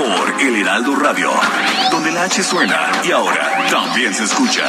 Por El Heraldo Radio, donde la H suena y ahora también se escucha.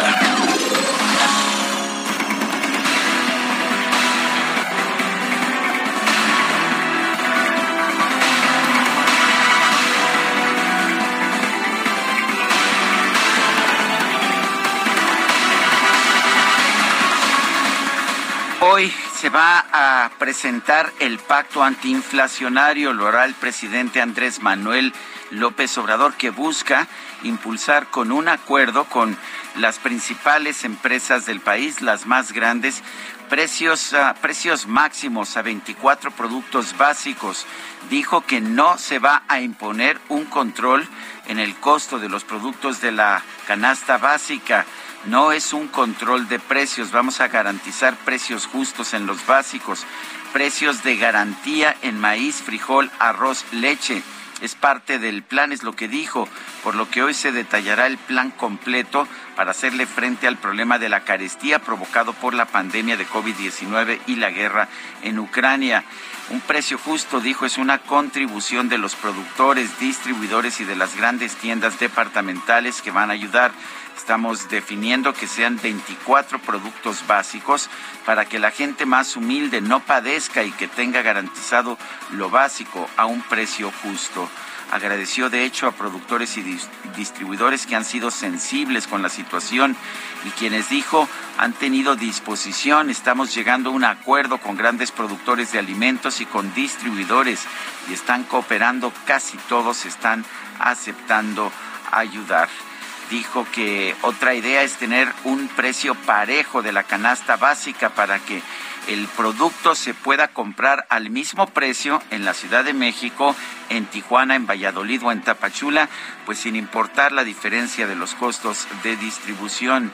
Hoy se va a presentar el pacto antiinflacionario, lo hará el presidente Andrés Manuel López Obrador, que busca impulsar con un acuerdo con las principales empresas del país, las más grandes, precios, ah, precios máximos a 24 productos básicos. Dijo que no se va a imponer un control en el costo de los productos de la canasta básica. No es un control de precios, vamos a garantizar precios justos en los básicos, precios de garantía en maíz, frijol, arroz, leche. Es parte del plan, es lo que dijo, por lo que hoy se detallará el plan completo para hacerle frente al problema de la carestía provocado por la pandemia de COVID-19 y la guerra en Ucrania. Un precio justo, dijo, es una contribución de los productores, distribuidores y de las grandes tiendas departamentales que van a ayudar Estamos definiendo que sean 24 productos básicos para que la gente más humilde no padezca y que tenga garantizado lo básico a un precio justo. Agradeció de hecho a productores y distribuidores que han sido sensibles con la situación y quienes dijo han tenido disposición. Estamos llegando a un acuerdo con grandes productores de alimentos y con distribuidores y están cooperando. Casi todos están aceptando ayudar dijo que otra idea es tener un precio parejo de la canasta básica para que el producto se pueda comprar al mismo precio en la Ciudad de México, en Tijuana, en Valladolid o en Tapachula, pues sin importar la diferencia de los costos de distribución.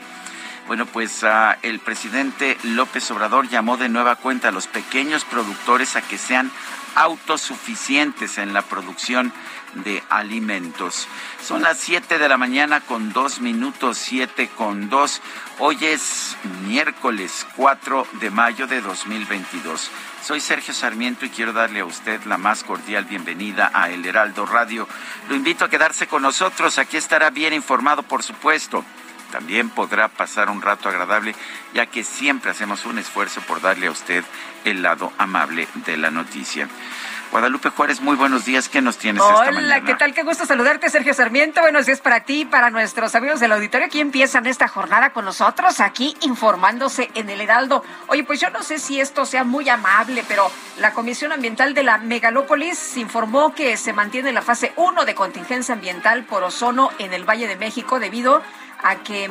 Bueno, pues uh, el presidente López Obrador llamó de nueva cuenta a los pequeños productores a que sean autosuficientes en la producción de alimentos. Son las 7 de la mañana con dos minutos, 7 con 2. Hoy es miércoles 4 de mayo de 2022. Soy Sergio Sarmiento y quiero darle a usted la más cordial bienvenida a El Heraldo Radio. Lo invito a quedarse con nosotros, aquí estará bien informado, por supuesto. También podrá pasar un rato agradable, ya que siempre hacemos un esfuerzo por darle a usted el lado amable de la noticia. Guadalupe Juárez, muy buenos días. ¿Qué nos tienes Hola, esta mañana? Hola, ¿qué tal? Qué gusto saludarte, Sergio Sarmiento. Buenos días para ti, para nuestros amigos del auditorio. Aquí empiezan esta jornada con nosotros, aquí informándose en el Heraldo. Oye, pues yo no sé si esto sea muy amable, pero la Comisión Ambiental de la Megalópolis informó que se mantiene la fase 1 de contingencia ambiental por ozono en el Valle de México debido a que,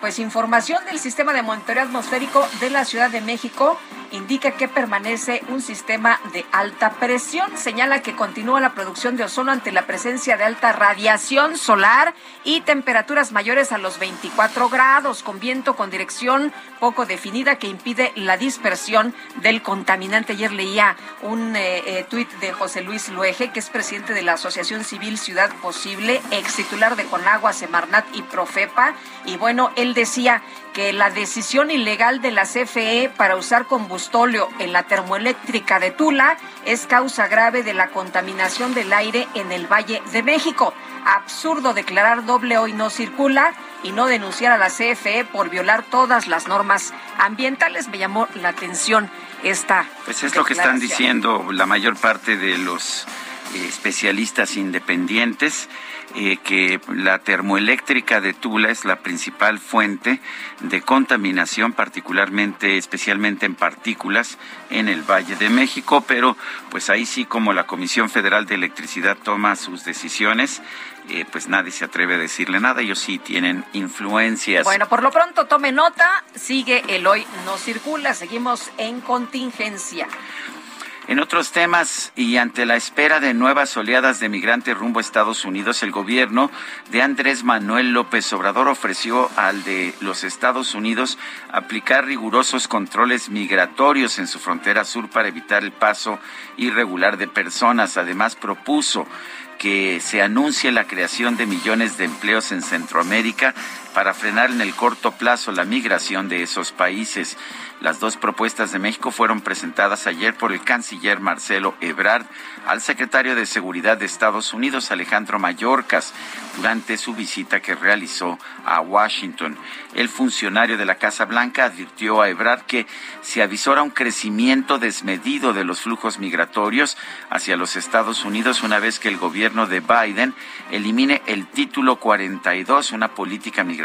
pues, información del sistema de monitoreo atmosférico de la Ciudad de México indica que permanece un sistema de alta presión. Señala que continúa la producción de ozono ante la presencia de alta radiación solar y temperaturas mayores a los 24 grados, con viento con dirección poco definida que impide la dispersión del contaminante. Ayer leía un eh, eh, tuit de José Luis Luege, que es presidente de la Asociación Civil Ciudad Posible, ex titular de Conagua, Semarnat y Profepa. Y bueno, él decía que la decisión ilegal de la CFE para usar combustóleo en la termoeléctrica de Tula es causa grave de la contaminación del aire en el Valle de México. Absurdo declarar doble hoy no circula y no denunciar a la CFE por violar todas las normas ambientales. Me llamó la atención esta. Pues es lo que están diciendo la mayor parte de los eh, especialistas independientes eh, que la termoeléctrica de Tula es la principal fuente de contaminación, particularmente, especialmente en partículas en el Valle de México, pero pues ahí sí como la Comisión Federal de Electricidad toma sus decisiones, eh, pues nadie se atreve a decirle nada, ellos sí tienen influencias. Bueno, por lo pronto tome nota, sigue el hoy no circula, seguimos en contingencia. En otros temas y ante la espera de nuevas oleadas de migrantes rumbo a Estados Unidos, el gobierno de Andrés Manuel López Obrador ofreció al de los Estados Unidos aplicar rigurosos controles migratorios en su frontera sur para evitar el paso irregular de personas. Además, propuso que se anuncie la creación de millones de empleos en Centroamérica para frenar en el corto plazo la migración de esos países. Las dos propuestas de México fueron presentadas ayer por el canciller Marcelo Ebrard al secretario de Seguridad de Estados Unidos, Alejandro Mayorkas, durante su visita que realizó a Washington. El funcionario de la Casa Blanca advirtió a Ebrard que se avisora un crecimiento desmedido de los flujos migratorios hacia los Estados Unidos una vez que el gobierno de Biden elimine el título 42, una política migratoria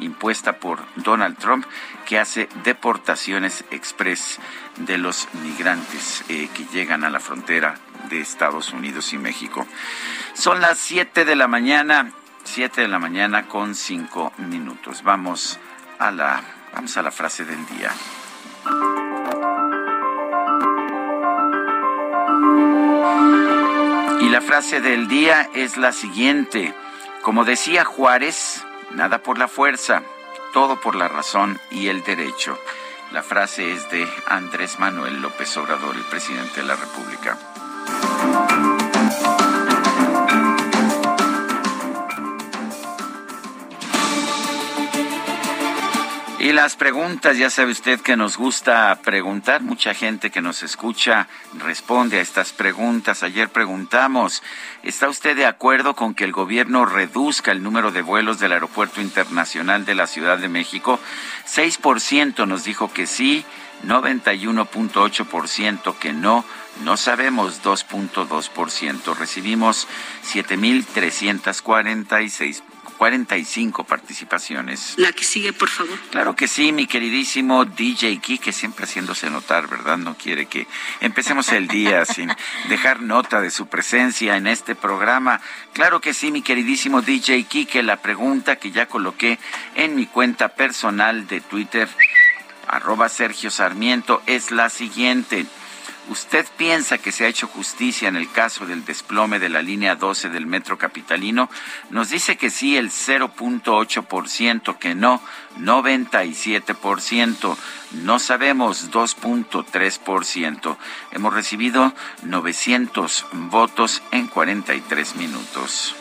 impuesta por Donald Trump que hace deportaciones express de los migrantes eh, que llegan a la frontera de Estados Unidos y México. Son las 7 de la mañana, 7 de la mañana con 5 minutos. Vamos a la, vamos a la frase del día. Y la frase del día es la siguiente. Como decía Juárez, nada por la fuerza, todo por la razón y el derecho. La frase es de Andrés Manuel López Obrador, el presidente de la República. Y las preguntas, ya sabe usted que nos gusta preguntar, mucha gente que nos escucha responde a estas preguntas. Ayer preguntamos, ¿está usted de acuerdo con que el gobierno reduzca el número de vuelos del Aeropuerto Internacional de la Ciudad de México? 6% nos dijo que sí, 91.8% que no, no sabemos 2.2%. Recibimos 7.346 45 participaciones. La que sigue, por favor. Claro que sí, mi queridísimo DJ que siempre haciéndose notar, ¿verdad? No quiere que empecemos el día sin dejar nota de su presencia en este programa. Claro que sí, mi queridísimo DJ que la pregunta que ya coloqué en mi cuenta personal de Twitter, arroba Sergio Sarmiento, es la siguiente. ¿Usted piensa que se ha hecho justicia en el caso del desplome de la línea 12 del metro capitalino? Nos dice que sí el 0.8%, que no 97%, no sabemos 2.3%. Hemos recibido 900 votos en 43 minutos.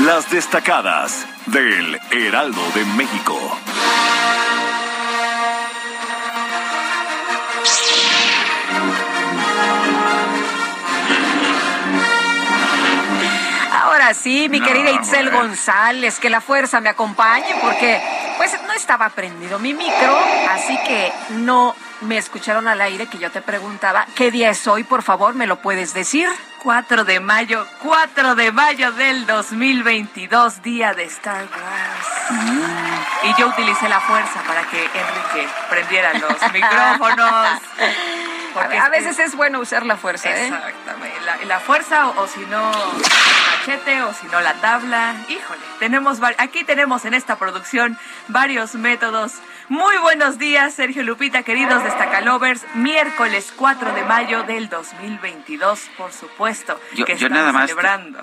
Las destacadas del Heraldo de México. Sí, mi querida Itzel González, que la fuerza me acompañe porque pues no estaba prendido mi micro, así que no me escucharon al aire que yo te preguntaba, ¿qué día es hoy? Por favor, ¿me lo puedes decir? 4 de mayo, 4 de mayo del 2022, día de Star Wars. Mm. Y yo utilicé la fuerza para que Enrique prendiera los micrófonos. Porque a, veces es bueno usar la fuerza, ¿eh? Exactamente. La, fuerza o, si no machete o si no la tabla. Híjole, tenemos aquí tenemos en esta producción varios métodos. Muy buenos días, Sergio Lupita, queridos Destacalovers. Miércoles 4 de mayo del 2022, por supuesto. Yo, que yo nada más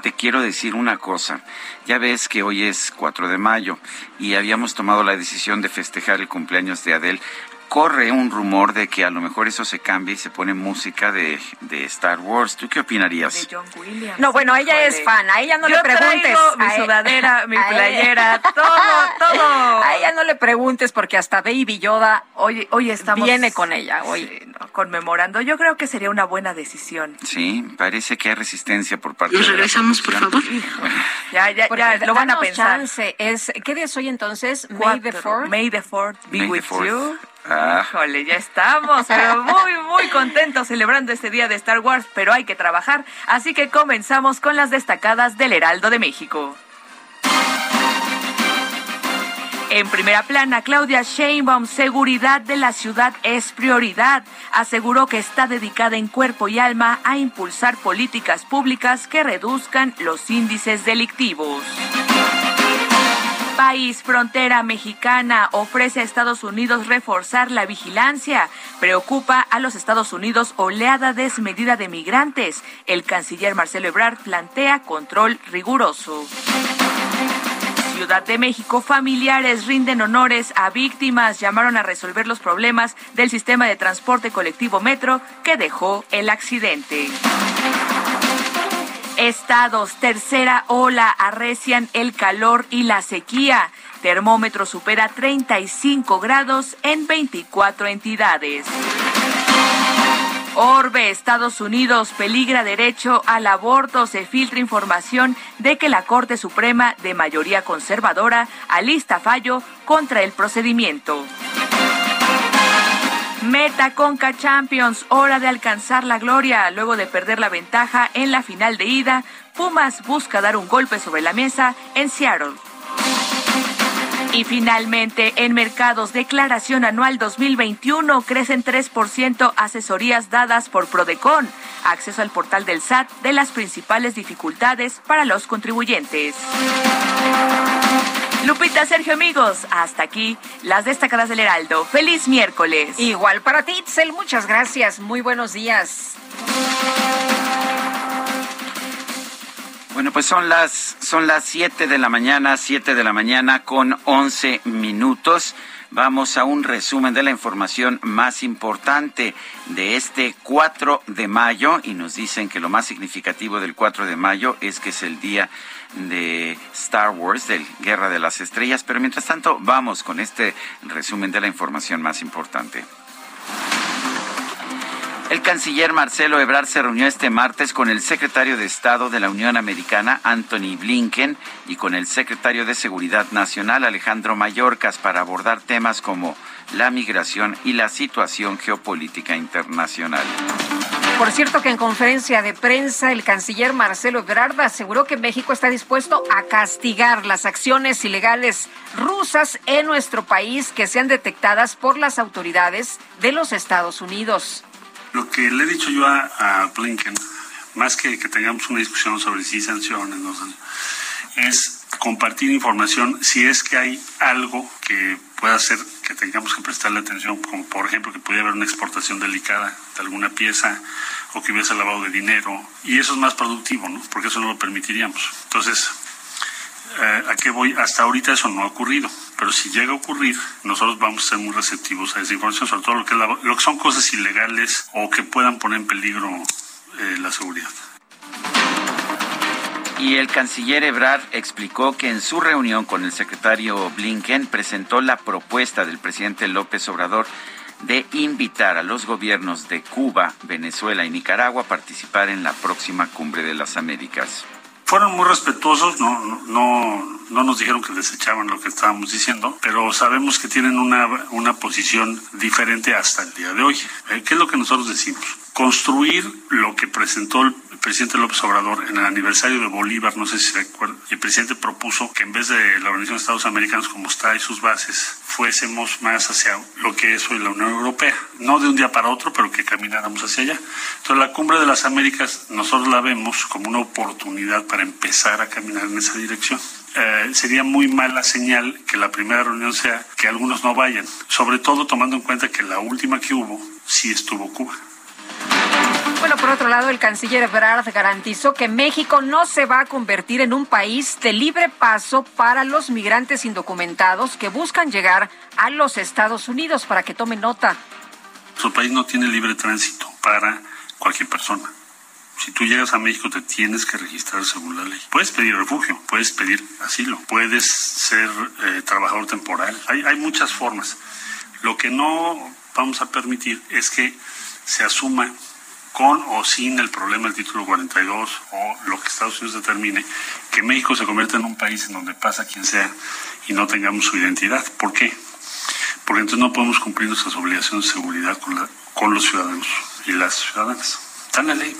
te, quiero decir una cosa. Ya ves que hoy es 4 de mayo y habíamos tomado la decisión de festejar el cumpleaños de Adele corre un rumor de que a lo mejor eso se cambie y se pone música de, de Star Wars. ¿Tú qué opinarías? De John Williams. No, bueno, ella es fan. A ella no le preguntes. mi sudadera, mi playera, todo, todo. A ella no le preguntes porque hasta Baby Yoda hoy, hoy estamos, viene con ella hoy. conmemorando. Yo creo que sería una buena decisión. Sí, parece que hay resistencia por parte Nos regresamos, por favor. ya, ya, ya, lo van a pensar. Es, ¿Qué día es hoy entonces? May the 4th. May the 4th be with you. Ah. Híjole, ya estamos, pero muy, muy contentos celebrando este día de Star Wars, pero hay que trabajar, así que comenzamos con las destacadas del Heraldo de México. En primera plana, Claudia Sheinbaum, seguridad de la ciudad es prioridad. Aseguró que está dedicada en cuerpo y alma a impulsar políticas públicas que reduzcan los índices delictivos. País frontera mexicana ofrece a Estados Unidos reforzar la vigilancia. Preocupa a los Estados Unidos oleada desmedida de migrantes. El canciller Marcelo Ebrard plantea control riguroso. Ciudad de México, familiares rinden honores a víctimas, llamaron a resolver los problemas del sistema de transporte colectivo Metro que dejó el accidente. Estados, tercera ola, arrecian el calor y la sequía. Termómetro supera 35 grados en 24 entidades. Orbe, Estados Unidos, peligra derecho al aborto. Se filtra información de que la Corte Suprema de mayoría conservadora alista fallo contra el procedimiento. Meta Conca Champions, hora de alcanzar la gloria. Luego de perder la ventaja en la final de ida, Pumas busca dar un golpe sobre la mesa en Seattle. Y finalmente, en mercados, declaración anual 2021, crecen 3% asesorías dadas por Prodecon. Acceso al portal del SAT de las principales dificultades para los contribuyentes. Lupita, Sergio, amigos, hasta aquí las destacadas del Heraldo. Feliz miércoles. Igual para ti, Itzel, muchas gracias. Muy buenos días. Bueno, pues son las son las 7 de la mañana, 7 de la mañana con 11 minutos. Vamos a un resumen de la información más importante de este 4 de mayo y nos dicen que lo más significativo del 4 de mayo es que es el día de Star Wars, de Guerra de las Estrellas, pero mientras tanto vamos con este resumen de la información más importante. El canciller Marcelo Ebrard se reunió este martes con el secretario de Estado de la Unión Americana, Anthony Blinken, y con el secretario de Seguridad Nacional, Alejandro Mayorkas, para abordar temas como la migración y la situación geopolítica internacional. Por cierto que en conferencia de prensa el canciller Marcelo Ebrard aseguró que México está dispuesto a castigar las acciones ilegales rusas en nuestro país que sean detectadas por las autoridades de los Estados Unidos. Lo que le he dicho yo a, Blinken, más que que tengamos una discusión sobre si sanciones, no, es compartir información si es que hay algo que pueda hacer que tengamos que prestarle atención, como por ejemplo que pudiera haber una exportación delicada de alguna pieza o que hubiese lavado de dinero, y eso es más productivo, ¿no? Porque eso no lo permitiríamos. Entonces, eh, ¿a qué voy? Hasta ahorita eso no ha ocurrido, pero si llega a ocurrir, nosotros vamos a ser muy receptivos a esa información, sobre todo lo que, la, lo que son cosas ilegales o que puedan poner en peligro eh, la seguridad. Y el canciller Ebrard explicó que en su reunión con el secretario Blinken presentó la propuesta del presidente López Obrador de invitar a los gobiernos de Cuba, Venezuela y Nicaragua a participar en la próxima cumbre de las Américas. Fueron muy respetuosos, no, no, no nos dijeron que desechaban lo que estábamos diciendo, pero sabemos que tienen una, una posición diferente hasta el día de hoy. ¿Qué es lo que nosotros decimos? Construir lo que presentó el presidente López Obrador en el aniversario de Bolívar, no sé si se acuerdan, el presidente propuso que en vez de la Organización de Estados Americanos como está y sus bases, fuésemos más hacia lo que es hoy la Unión Europea. No de un día para otro, pero que camináramos hacia allá. Entonces la cumbre de las Américas nosotros la vemos como una oportunidad para empezar a caminar en esa dirección. Eh, sería muy mala señal que la primera reunión sea que algunos no vayan, sobre todo tomando en cuenta que la última que hubo sí estuvo Cuba. Bueno, por otro lado, el canciller Ebrard garantizó que México no se va a convertir en un país de libre paso para los migrantes indocumentados que buscan llegar a los Estados Unidos, para que tomen nota. Nuestro país no tiene libre tránsito para cualquier persona. Si tú llegas a México te tienes que registrar según la ley. Puedes pedir refugio, puedes pedir asilo, puedes ser eh, trabajador temporal. Hay, hay muchas formas. Lo que no vamos a permitir es que se asuma con o sin el problema del título 42 o lo que Estados Unidos determine, que México se convierta en un país en donde pasa quien sea y no tengamos su identidad. ¿Por qué? porque entonces no podemos cumplir nuestras obligaciones de seguridad con, la, con los ciudadanos y las ciudadanas. Está en la ley.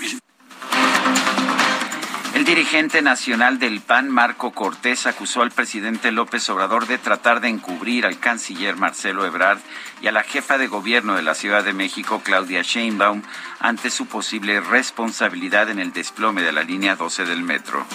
El dirigente nacional del PAN, Marco Cortés, acusó al presidente López Obrador de tratar de encubrir al canciller Marcelo Ebrard y a la jefa de gobierno de la Ciudad de México, Claudia Sheinbaum, ante su posible responsabilidad en el desplome de la línea 12 del metro.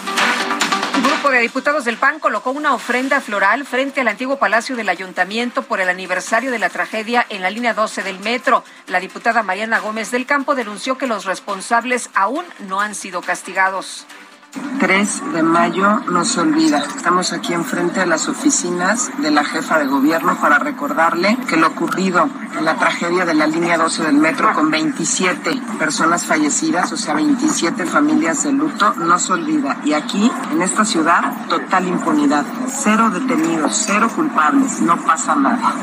Un grupo de diputados del PAN colocó una ofrenda floral frente al antiguo palacio del ayuntamiento por el aniversario de la tragedia en la línea 12 del metro. La diputada Mariana Gómez del Campo denunció que los responsables aún no han sido castigados. 3 de mayo no se olvida. Estamos aquí enfrente de las oficinas de la jefa de gobierno para recordarle que lo ocurrido en la tragedia de la línea 12 del metro con 27 personas fallecidas, o sea, 27 familias de luto, no se olvida. Y aquí, en esta ciudad, total impunidad. Cero detenidos, cero culpables, no pasa nada.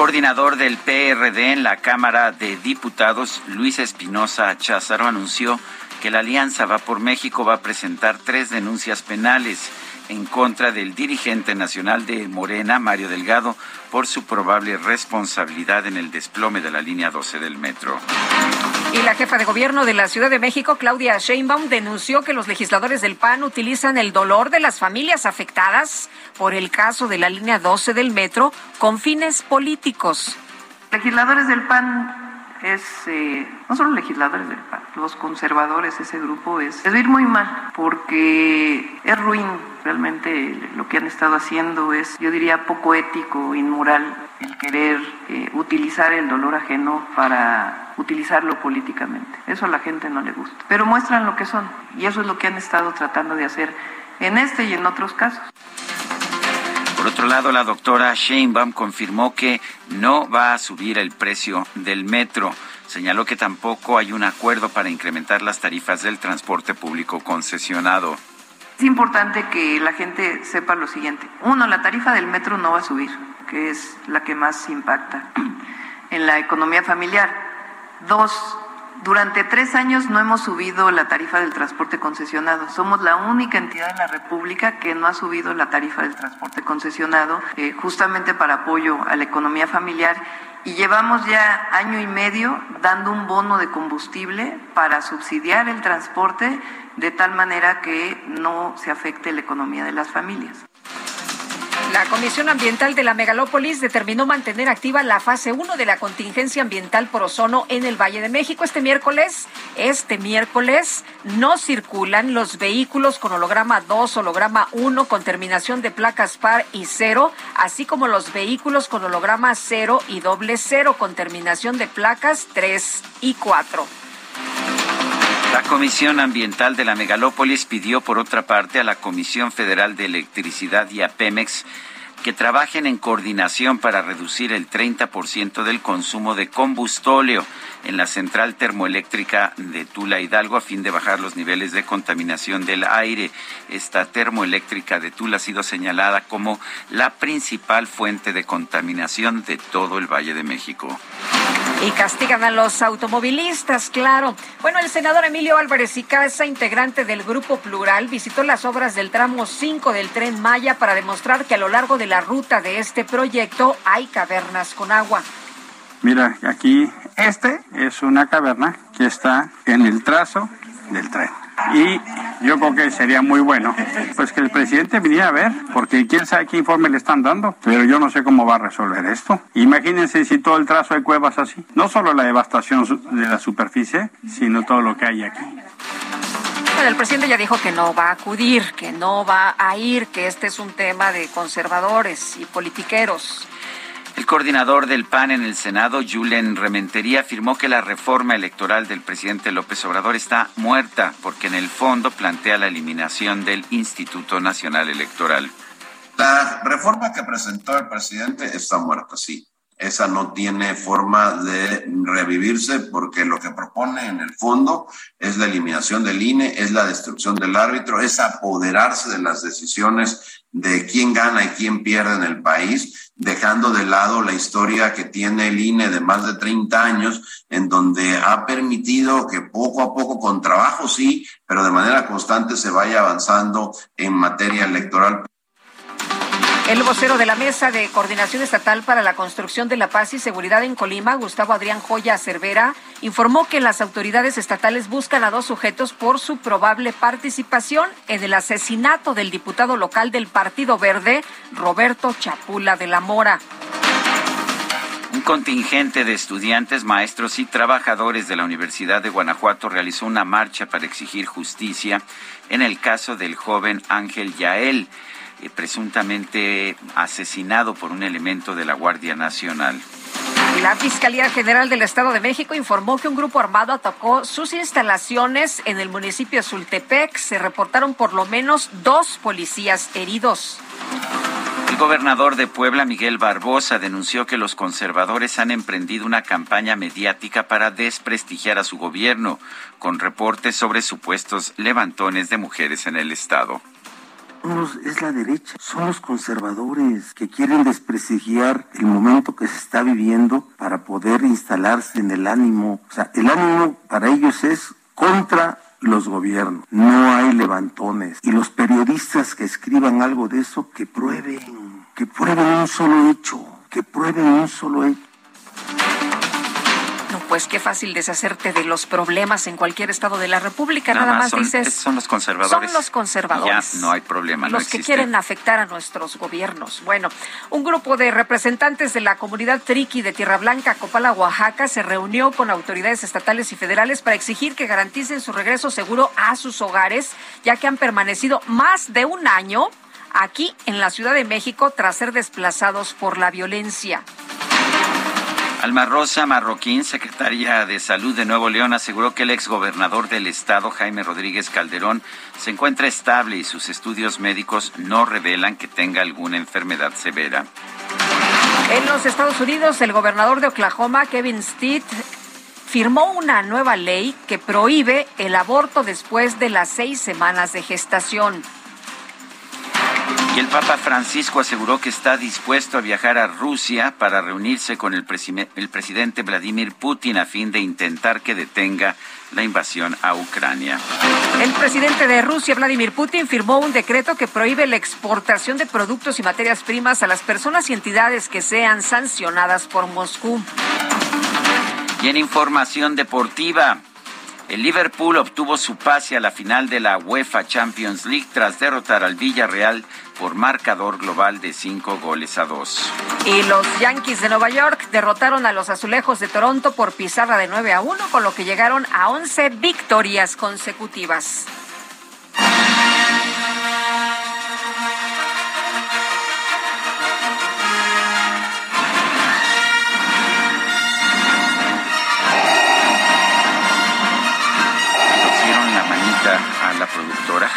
Coordinador del PRD en la Cámara de Diputados, Luis Espinosa Cházaro, anunció que la Alianza Va por México va a presentar tres denuncias penales en contra del dirigente nacional de Morena, Mario Delgado, por su probable responsabilidad en el desplome de la línea 12 del metro. Y la jefa de gobierno de la Ciudad de México, Claudia Sheinbaum, denunció que los legisladores del PAN utilizan el dolor de las familias afectadas por el caso de la línea 12 del metro con fines políticos. Legisladores del PAN es, eh, no solo legisladores del PAN, los conservadores, ese grupo es, es ir muy mal, porque es ruin realmente lo que han estado haciendo, es, yo diría, poco ético, inmoral, el querer eh, utilizar el dolor ajeno para utilizarlo políticamente. Eso a la gente no le gusta. Pero muestran lo que son, y eso es lo que han estado tratando de hacer en este y en otros casos. Por otro lado, la doctora Sheinbaum confirmó que no va a subir el precio del metro. Señaló que tampoco hay un acuerdo para incrementar las tarifas del transporte público concesionado. Es importante que la gente sepa lo siguiente. Uno, la tarifa del metro no va a subir, que es la que más impacta en la economía familiar. Dos, durante tres años no hemos subido la tarifa del transporte concesionado. Somos la única entidad en la República que no ha subido la tarifa del transporte concesionado, eh, justamente para apoyo a la economía familiar. Y llevamos ya año y medio dando un bono de combustible para subsidiar el transporte de tal manera que no se afecte la economía de las familias. La Comisión Ambiental de la Megalópolis determinó mantener activa la fase 1 de la contingencia ambiental por ozono en el Valle de México. Este miércoles, este miércoles, no circulan los vehículos con holograma 2, holograma 1 con terminación de placas par y 0, así como los vehículos con holograma 0 y doble 0 con terminación de placas 3 y 4. La Comisión Ambiental de la Megalópolis pidió, por otra parte, a la Comisión Federal de Electricidad y a Pemex que trabajen en coordinación para reducir el 30% del consumo de combustóleo en la central termoeléctrica de Tula Hidalgo a fin de bajar los niveles de contaminación del aire. Esta termoeléctrica de Tula ha sido señalada como la principal fuente de contaminación de todo el Valle de México. Y castigan a los automovilistas, claro. Bueno, el senador Emilio Álvarez y Casa, integrante del Grupo Plural, visitó las obras del tramo 5 del tren Maya para demostrar que a lo largo de la ruta de este proyecto hay cavernas con agua. Mira, aquí este es una caverna que está en el trazo del tren. Y yo creo que sería muy bueno, pues que el presidente viniera a ver, porque quién sabe qué informe le están dando, pero yo no sé cómo va a resolver esto. Imagínense si todo el trazo de cuevas así, no solo la devastación de la superficie, sino todo lo que hay aquí. El presidente ya dijo que no va a acudir, que no va a ir, que este es un tema de conservadores y politiqueros. El coordinador del PAN en el Senado, Julen Rementería, afirmó que la reforma electoral del presidente López Obrador está muerta porque en el fondo plantea la eliminación del Instituto Nacional Electoral. La reforma que presentó el presidente está muerta, sí. Esa no tiene forma de revivirse porque lo que propone en el fondo es la eliminación del INE, es la destrucción del árbitro, es apoderarse de las decisiones de quién gana y quién pierde en el país, dejando de lado la historia que tiene el INE de más de 30 años, en donde ha permitido que poco a poco, con trabajo sí, pero de manera constante se vaya avanzando en materia electoral. El vocero de la Mesa de Coordinación Estatal para la Construcción de la Paz y Seguridad en Colima, Gustavo Adrián Joya Cervera, informó que las autoridades estatales buscan a dos sujetos por su probable participación en el asesinato del diputado local del Partido Verde, Roberto Chapula de la Mora. Un contingente de estudiantes, maestros y trabajadores de la Universidad de Guanajuato realizó una marcha para exigir justicia en el caso del joven Ángel Yael, eh, presuntamente asesinado por un elemento de la Guardia Nacional. La Fiscalía General del Estado de México informó que un grupo armado atacó sus instalaciones en el municipio de Sultepec. Se reportaron por lo menos dos policías heridos. El gobernador de Puebla, Miguel Barbosa, denunció que los conservadores han emprendido una campaña mediática para desprestigiar a su gobierno, con reportes sobre supuestos levantones de mujeres en el Estado. Es la derecha, son los conservadores que quieren desprestigiar el momento que se está viviendo para poder instalarse en el ánimo. O sea, el ánimo para ellos es contra los gobiernos. No hay levantones. Y los periodistas que escriban algo de eso, que prueben, que prueben un solo hecho, que prueben un solo hecho. Pues qué fácil deshacerte de los problemas en cualquier estado de la República. Nada, más son, dices. Son los conservadores. Son los conservadores. Ya no hay problema. Los no que quieren afectar a nuestros gobiernos. Bueno, un grupo de representantes de la comunidad Triqui de Tierra Blanca, Copala, Oaxaca, se reunió con autoridades estatales y federales para exigir que garanticen su regreso seguro a sus hogares, ya que han permanecido más de un año aquí en la Ciudad de México tras ser desplazados por la violencia. Alma Rosa Marroquín, secretaria de Salud de Nuevo León, aseguró que el exgobernador del estado, Jaime Rodríguez Calderón, se encuentra estable y sus estudios médicos no revelan que tenga alguna enfermedad severa. En los Estados Unidos, el gobernador de Oklahoma, Kevin Stitt, firmó una nueva ley que prohíbe el aborto después de las seis semanas de gestación. Y el Papa Francisco aseguró que está dispuesto a viajar a Rusia para reunirse con el, el, presidente Vladimir Putin a fin de intentar que detenga la invasión a Ucrania. El presidente de Rusia, Vladimir Putin, firmó un decreto que prohíbe la exportación de productos y materias primas a las personas y entidades que sean sancionadas por Moscú. Y en información deportiva, el Liverpool obtuvo su pase a la final de la UEFA Champions League tras derrotar al Villarreal por marcador global de cinco goles a dos. Y los Yankees de Nueva York derrotaron a los Azulejos de Toronto por pizarra de 9 a 1, con lo que llegaron a 11 victorias consecutivas. a la productora.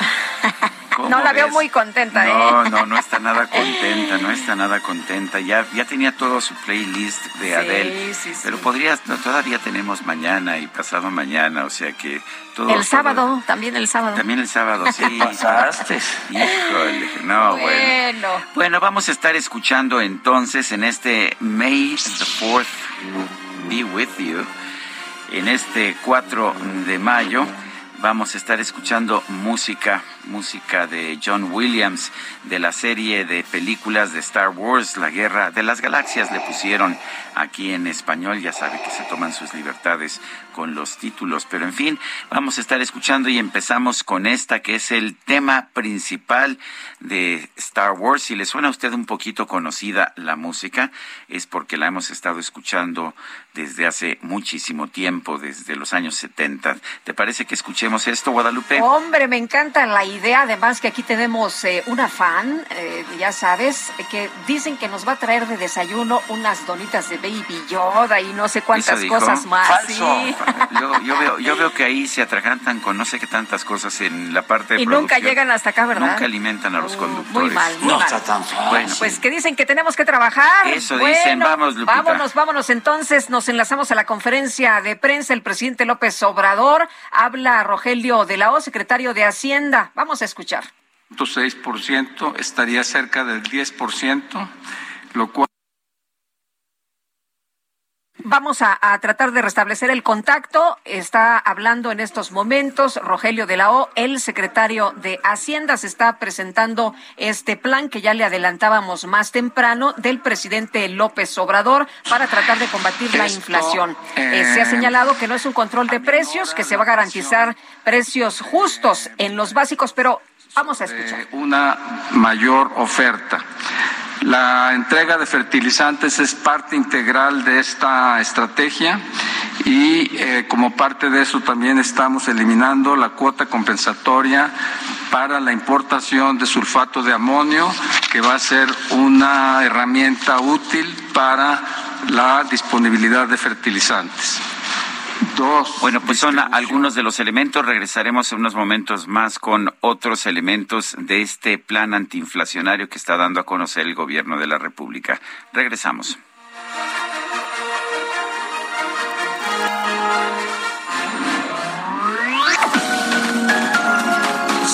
No la veo muy contenta, no, ¿eh? No, no está nada contenta, no está nada contenta. Ya, ya tenía todo su playlist de sí, Adele. Sí, sí. Pero podrías, no, todavía tenemos mañana y pasado mañana, o sea que todo. El sábado, también el sábado. También el sábado, sí. pasaste? Híjole, no, bueno. bueno. Bueno, vamos a estar escuchando entonces en este May the 4th Be With You, en este 4 de mayo vamos a estar escuchando música, música de John Williams, de la serie de películas de Star Wars, La Guerra de las Galaxias, le pusieron aquí en español, ya sabe que se toman sus libertades con los títulos, pero en fin, vamos a estar escuchando y empezamos con esta que es el tema principal de Star Wars. Si le suena a usted un poquito conocida la música, es porque la hemos estado escuchando desde hace muchísimo tiempo, desde los años 70. ¿Te parece que escuchemos esto, Guadalupe? Hombre, me encanta la idea, además que aquí tenemos eh, una fan, eh, ya sabes, que dicen que nos va a traer de desayuno unas donitas de Baby Yoda y no sé cuántas cosas más. Falso. Sí. Yo, yo, veo, yo veo que ahí se atragantan con no sé qué tantas cosas en la parte de Y nunca llegan hasta acá, ¿verdad? Nunca alimentan a los conductores. Muy mal, muy no mal. está tan fácil. Bueno, Pues que dicen que tenemos que trabajar. Eso Bueno, dicen, vamos, Lupita. Vámonos, vámonos. Entonces nos enlazamos a la conferencia de prensa. El presidente López Obrador habla Rogelio de la O, secretario de Hacienda. Vamos a escuchar. 6% estaría cerca del 10%, lo cual Vamos a, a, tratar de restablecer el contacto. Está hablando en estos momentos Rogelio de la O, el secretario de Hacienda. Se está presentando este plan que ya le adelantábamos más temprano del presidente López Obrador para tratar de combatir la inflación. Eh, se ha señalado que no es un control de precios, que se va a garantizar precios justos en los básicos, pero vamos a escuchar. Eh, una mayor oferta. La entrega de fertilizantes es parte integral de esta estrategia y eh, como parte de eso también estamos eliminando la cuota compensatoria para la importación de sulfato de amonio, que va a ser una herramienta útil para la disponibilidad de fertilizantes. Dos. Bueno, pues son algunos de los elementos. Regresaremos en unos momentos más con otros elementos de este plan antiinflacionario que está dando a conocer el gobierno de la República. Regresamos.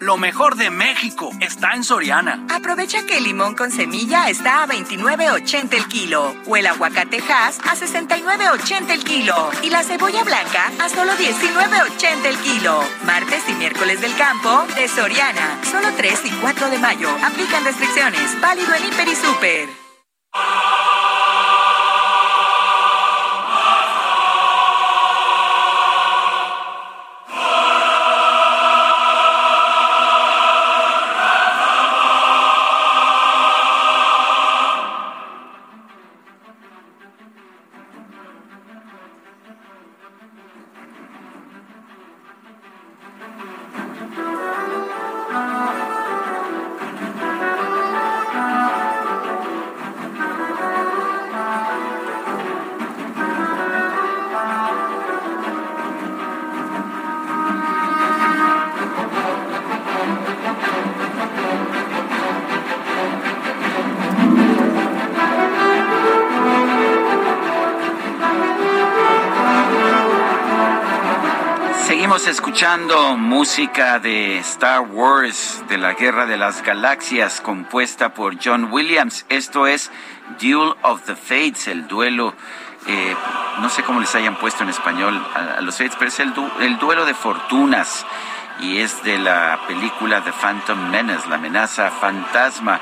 Lo mejor de México está en Soriana. Aprovecha que el limón con semilla está a 29.80 el kilo o el aguacate Hass a 69.80 el kilo y la cebolla blanca a solo 19.80 el kilo. Martes y miércoles del campo de Soriana. Solo 3 y 4 de mayo. Aplican restricciones. Válido en Hiper y Super. Escuchando música de Star Wars, de la Guerra de las Galaxias, compuesta por John Williams. Esto es Duel of the Fates, el duelo, eh, no sé cómo les hayan puesto en español a, los Fates, pero es el, el duelo de fortunas. Y es de la película The Phantom Menace, la amenaza fantasma.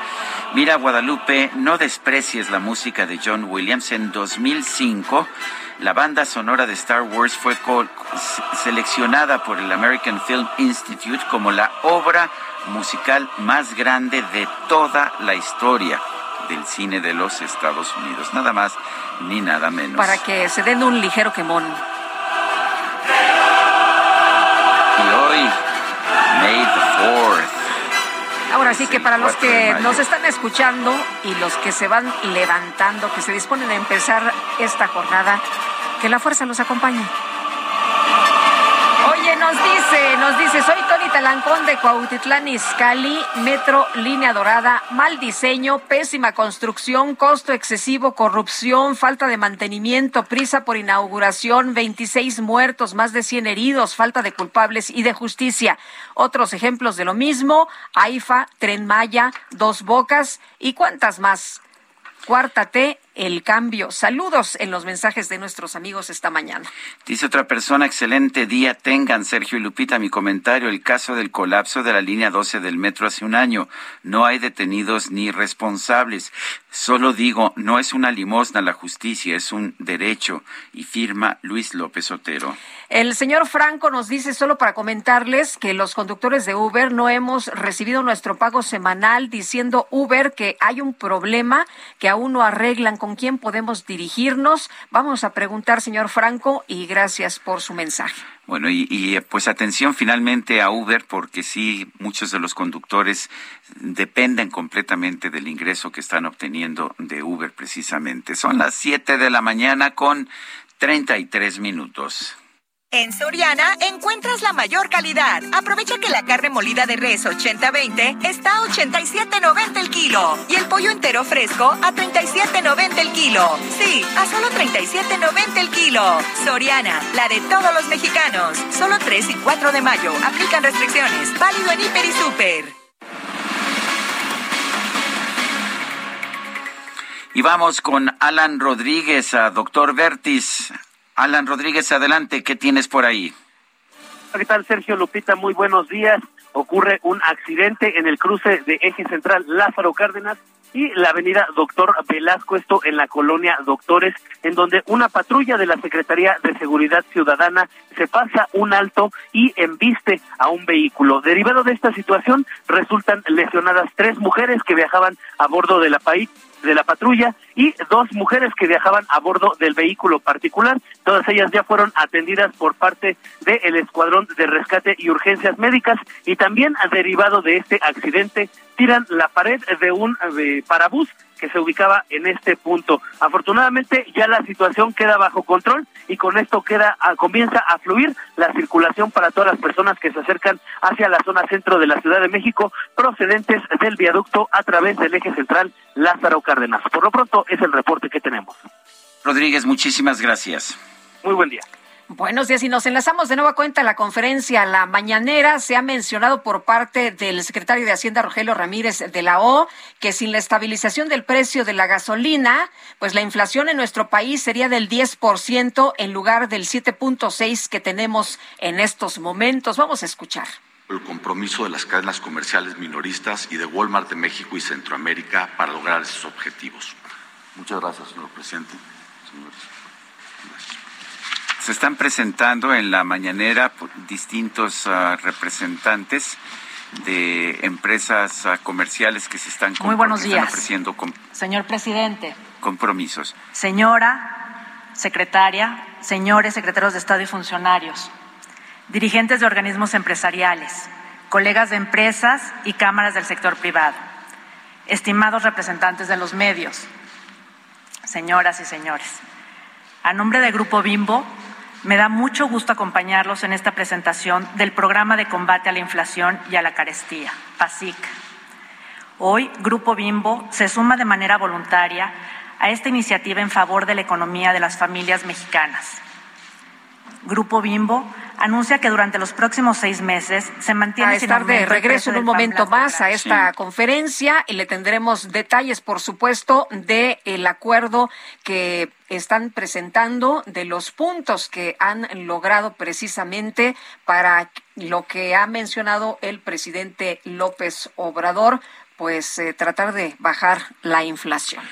Mira, Guadalupe, no desprecies la música de John Williams. En 2005 la banda sonora de Star Wars fue seleccionada por el American Film Institute como la obra musical más grande de toda la historia del cine de los Estados Unidos. Nada más ni nada menos. Para que se den un ligero quemón. Y hoy, May the 4th. Ahora sí que para los que nos están escuchando y los que se van levantando, que se disponen a empezar esta jornada, que la fuerza los acompañe. Oye, nos dice, nos dice, soy Tony Talancón de Cuautitlán Izcalli, metro, línea dorada, mal diseño, pésima construcción, costo excesivo, corrupción, falta de mantenimiento, prisa por inauguración, 26 muertos, más de 100 heridos, falta de culpables y de justicia. Otros ejemplos de lo mismo, AIFA, Tren Maya, Dos Bocas y cuántas más. Cuarta el cambio. Saludos en los mensajes de nuestros amigos esta mañana. Dice otra persona, excelente día tengan, Sergio y Lupita. Mi comentario, el caso del colapso de la línea 12 del metro hace un año. No hay detenidos ni responsables. Solo digo, no es una limosna la justicia, es un derecho. Y firma Luis López Otero. El señor Franco nos dice, solo para comentarles, que los conductores de Uber no hemos recibido nuestro pago semanal, diciendo Uber que hay un problema que aún no arreglan. ¿Con quién podemos dirigirnos? Vamos a preguntar, señor Franco, y gracias por su mensaje. Bueno, y, y, pues atención finalmente a Uber, porque sí, muchos de los conductores dependen completamente del ingreso que están obteniendo de Uber precisamente. Son las 7 de la mañana con 33 minutos. En Soriana encuentras la mayor calidad. Aprovecha que la carne molida de res 80-20 está a 87.90 el kilo y el pollo entero fresco a 37.90 el kilo. Sí, a solo 37.90 el kilo. Soriana, la de todos los mexicanos. Solo 3 y 4 de mayo. Aplican restricciones. Válido en Hiper y Super. Y vamos con Alan Rodríguez, a doctor Vertis. Alan Rodríguez, adelante, ¿qué tienes por ahí? ¿Qué tal, Sergio Lupita? Muy buenos días. Ocurre un accidente en el cruce de eje central Lázaro Cárdenas y la avenida Doctor Velasco, esto en la colonia Doctores, en donde una patrulla de la Secretaría de Seguridad Ciudadana se pasa un alto y embiste a un vehículo. Derivado de esta situación, resultan lesionadas tres mujeres que viajaban a bordo de la país de la patrulla y dos mujeres que viajaban a bordo del vehículo particular. Todas ellas ya fueron atendidas por parte del Escuadrón de Rescate y Urgencias Médicas y también derivado de este accidente tiran la pared de un eh, parabús que se ubicaba en este punto. Afortunadamente ya la situación queda bajo control y con esto queda a, comienza a fluir la circulación para todas las personas que se acercan hacia la zona centro de la Ciudad de México procedentes del viaducto a través del eje central Lázaro Cárdenas. Por lo pronto es el reporte que tenemos. Rodríguez, muchísimas gracias. Muy buen día. Buenos días y nos enlazamos de nueva cuenta a la conferencia La Mañanera. Se ha mencionado por parte del secretario de Hacienda Rogelio Ramírez de la O que sin la estabilización del precio de la gasolina, pues la inflación en nuestro país sería del 10% en lugar del 7.6 que tenemos en estos momentos. Vamos a escuchar el compromiso de las cadenas comerciales minoristas y de Walmart de México y Centroamérica para lograr esos objetivos. Muchas gracias, señor presidente. Señores. Se están presentando en la mañanera distintos uh, representantes de empresas uh, comerciales que se están, Muy buenos días. ofreciendo Señor presidente. compromisos. Señora secretaria, señores secretarios de Estado y funcionarios, dirigentes de organismos empresariales, colegas de empresas y cámaras del sector privado, estimados representantes de los medios, señoras y señores. A nombre del Grupo Bimbo, me da mucho gusto acompañarlos en esta presentación del Programa de Combate a la Inflación y a la Carestía, PASIC. Hoy, Grupo Bimbo se suma de manera voluntaria a esta iniciativa en favor de la economía de las familias mexicanas. Grupo Bimbo anuncia que durante los próximos seis meses se mantiene a estar de regreso en un momento más a esta sí. conferencia y le tendremos detalles, por supuesto, de el acuerdo que están presentando de los puntos que han logrado precisamente para lo que ha mencionado el presidente López Obrador, pues eh, tratar de bajar la inflación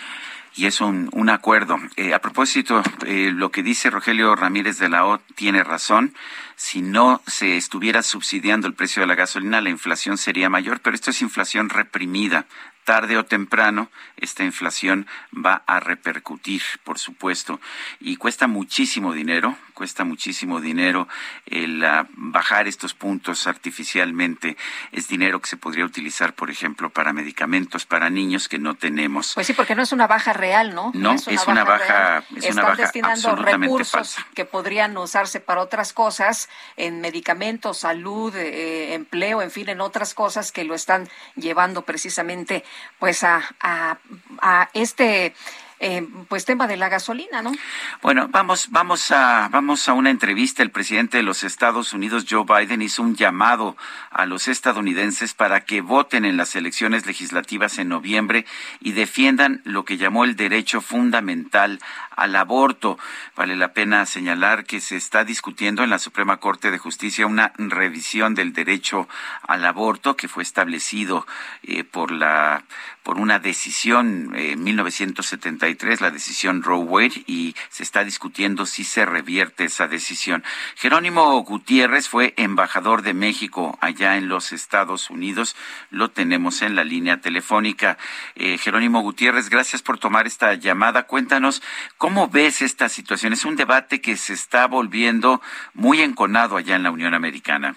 y es un, un acuerdo. Eh, a propósito, eh, lo que dice Rogelio Ramírez de la O tiene razón. Si no se estuviera subsidiando el precio de la gasolina, la inflación sería mayor, pero esto es inflación reprimida tarde o temprano esta inflación va a repercutir, por supuesto, y cuesta muchísimo dinero, cuesta muchísimo dinero el uh, bajar estos puntos artificialmente. Es dinero que se podría utilizar, por ejemplo, para medicamentos para niños que no tenemos. Pues sí, porque no es una baja real, ¿no? No, no es, una, es una baja, baja es Están una baja destinando absolutamente recursos falsa. que podrían usarse para otras cosas, en medicamentos, salud, eh, empleo, en fin, en otras cosas que lo están llevando precisamente pues a, a, a este eh, pues tema de la gasolina, ¿no? Bueno, vamos, vamos a, vamos a una entrevista. El presidente de los Estados Unidos, Joe Biden, hizo un llamado a los estadounidenses para que voten en las elecciones legislativas en noviembre y defiendan lo que llamó el derecho fundamental al aborto. Vale la pena señalar que se está discutiendo en la Suprema Corte de Justicia una revisión del derecho al aborto que fue establecido eh, por la por una decisión en eh, 1971 1983, la decisión Roe Wade, y se está discutiendo si se revierte esa decisión. Jerónimo Gutiérrez fue embajador de México allá en los Estados Unidos. Lo tenemos en la línea telefónica. Eh, Jerónimo Gutiérrez, gracias por tomar esta llamada. Cuéntanos cómo ves esta situación. Es un debate que se está volviendo muy enconado allá en la Unión Americana.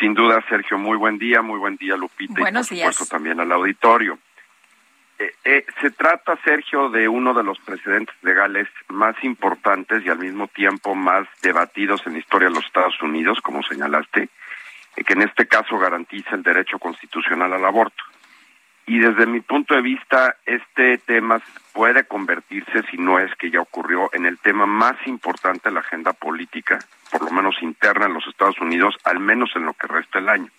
Sin duda, Sergio, muy buen día, muy buen día, Lupita, Buenos y por supuesto también al auditorio. Eh, eh, se trata, Sergio, de uno de los precedentes legales más importantes y al mismo tiempo más debatidos en la historia de los Estados Unidos, como señalaste, eh, que en este caso garantiza el derecho constitucional al aborto. Y desde mi punto de vista, este tema puede convertirse, si no es que ya ocurrió, en el tema más importante de la agenda política, por lo menos interna en los Estados Unidos, al menos en lo que resta el año.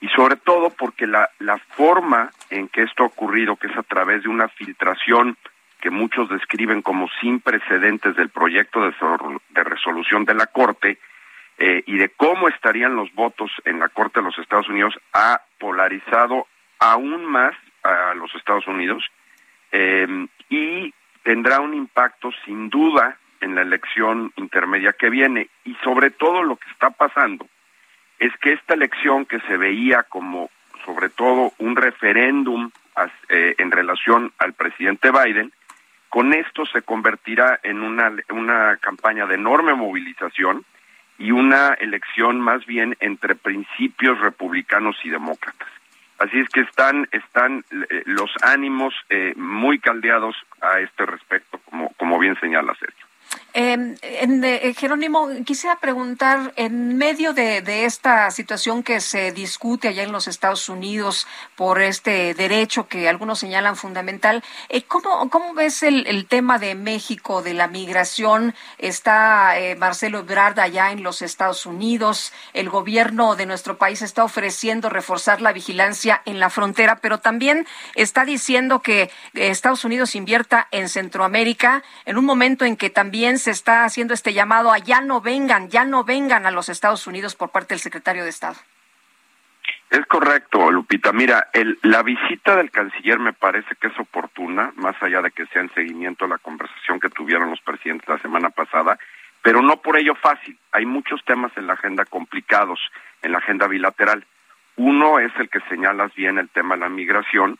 Y sobre todo porque la, la forma en que esto ha ocurrido, que es a través de una filtración que muchos describen como sin precedentes del proyecto de, resolución de la Corte, eh, y de cómo estarían los votos en la Corte de los Estados Unidos, ha polarizado aún más a los Estados Unidos eh, y tendrá un impacto sin duda en la elección intermedia que viene. Y sobre todo lo que está pasando es que esta elección que se veía como sobre todo un referéndum eh, en relación al presidente Biden, con esto se convertirá en una, una campaña de enorme movilización y una elección más bien entre principios republicanos y demócratas. Así es que están, están eh, los ánimos eh, muy caldeados a este respecto, como, como bien señala Sergio. Em, eh, Jerónimo, quisiera preguntar, en medio de, esta situación que se discute allá en los Estados Unidos por este derecho que algunos señalan fundamental, eh, ¿cómo, ¿cómo, ves el, tema de México, de la migración? Está eh, Marcelo Ebrard allá en los Estados Unidos, el gobierno de nuestro país está ofreciendo reforzar la vigilancia en la frontera, pero también está diciendo que Estados Unidos invierta en Centroamérica en un momento en que también se está haciendo este llamado a ya no vengan, ya no vengan a los Estados Unidos por parte del secretario de Estado. Es correcto, Lupita. Mira, el, la visita del canciller me parece que es oportuna, más allá de que sea en seguimiento a la conversación que tuvieron los presidentes la semana pasada, pero no por ello fácil. Hay muchos temas en la agenda complicados, en la agenda bilateral. Uno es el que señalas bien, el tema de la migración,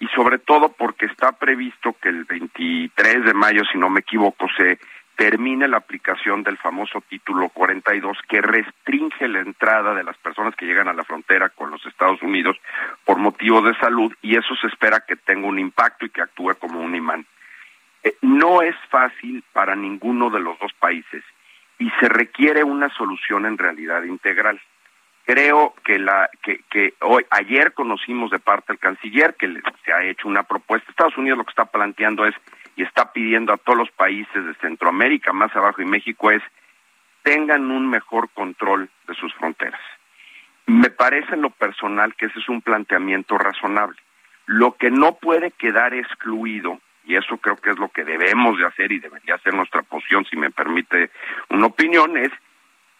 y sobre todo porque está previsto que el 23 de mayo, si no me equivoco, se termine la aplicación del famoso título 42 que restringe la entrada de las personas que llegan a la frontera con los Estados Unidos por motivos de salud y eso se espera que tenga un impacto y que actúe como un imán. Eh, no es fácil para ninguno de los dos países y se requiere una solución en realidad integral. Creo que la que, que hoy ayer conocimos de parte del canciller que se ha hecho una propuesta. Estados Unidos lo que está planteando es y está pidiendo a todos los países de Centroamérica, más abajo y México, es tengan un mejor control de sus fronteras. Me parece en lo personal que ese es un planteamiento razonable. Lo que no puede quedar excluido, y eso creo que es lo que debemos de hacer y debería ser nuestra posición, si me permite una opinión, es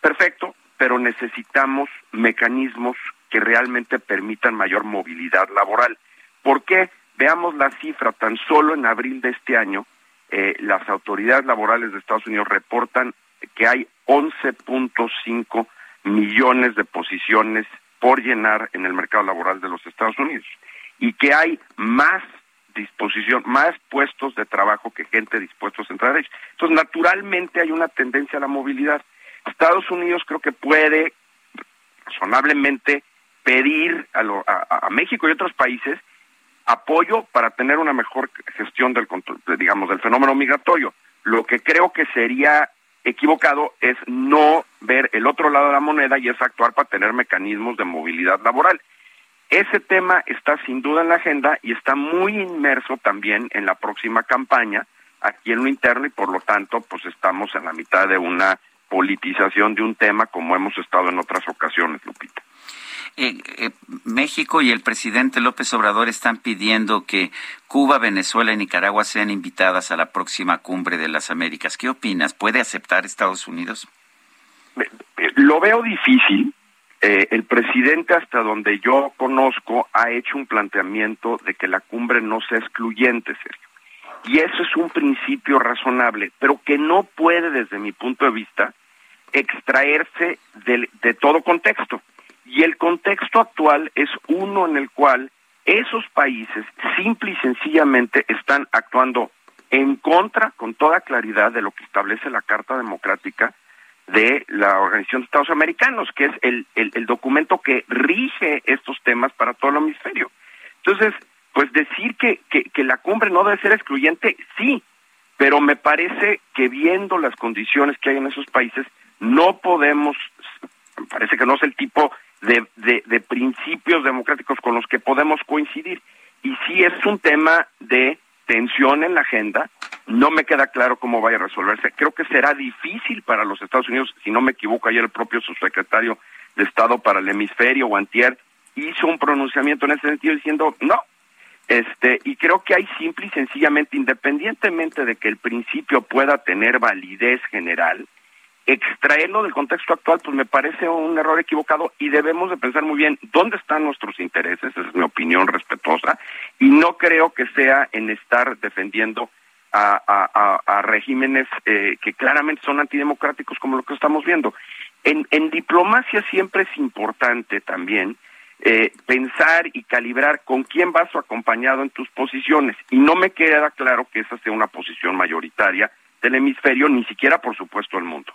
perfecto, pero necesitamos mecanismos que realmente permitan mayor movilidad laboral. ¿Por qué? Veamos la cifra, tan solo en abril de este año, eh, las autoridades laborales de Estados Unidos reportan que hay 11.5 millones de posiciones por llenar en el mercado laboral de los Estados Unidos y que hay más disposición, más puestos de trabajo que gente dispuestos a entrar a ellos. Entonces, naturalmente hay una tendencia a la movilidad. Estados Unidos creo que puede razonablemente pedir a México y otros países apoyo para tener una mejor gestión del control, digamos, del fenómeno migratorio. Lo que creo que sería equivocado es no ver el otro lado de la moneda y es actuar para tener mecanismos de movilidad laboral. Ese tema está sin duda en la agenda y está muy inmerso también en la próxima campaña aquí en lo interno y por lo tanto pues estamos en la mitad de una politización de un tema como hemos estado en otras ocasiones, Lupita. Eh, eh, México y el presidente López Obrador están pidiendo que Cuba, Venezuela y Nicaragua sean invitadas a la próxima cumbre de las Américas. ¿Qué opinas? ¿Puede aceptar Estados Unidos? Lo veo difícil. Eh, el presidente, hasta donde yo conozco, ha hecho un planteamiento de que la cumbre no sea excluyente, Sergio. y eso es un principio razonable, pero que no puede, desde mi punto de vista, extraerse de todo contexto. Y el contexto actual es uno en el cual esos países simple y sencillamente están actuando en contra, con toda claridad, de lo que establece la Carta Democrática de la Organización de Estados Americanos, que es el, el, documento que rige estos temas para todo el hemisferio. Entonces, pues decir que, que, que la cumbre no debe ser excluyente, sí, pero me parece que viendo las condiciones que hay en esos países, no podemos, parece que no es el tipo de, de, de principios democráticos con los que podemos coincidir. Y sí es un tema de tensión en la agenda. No me queda claro cómo vaya a resolverse. Creo que será difícil para los Estados Unidos, si no me equivoco, ayer el propio subsecretario de Estado para el hemisferio, Guantier, hizo un pronunciamiento en ese sentido diciendo no. Este, y creo que hay simple y sencillamente, independientemente de que el principio pueda tener validez general, extraerlo del contexto actual, pues me parece un error equivocado y debemos de pensar muy bien dónde están nuestros intereses, es mi opinión respetuosa, y no creo que sea en estar defendiendo a, a, a, regímenes eh, que claramente son antidemocráticos como lo que estamos viendo. En, en diplomacia siempre es importante también eh, pensar y calibrar con quién vas acompañado en tus posiciones, y no me queda claro que esa sea una posición mayoritaria del hemisferio, ni siquiera por supuesto el mundo.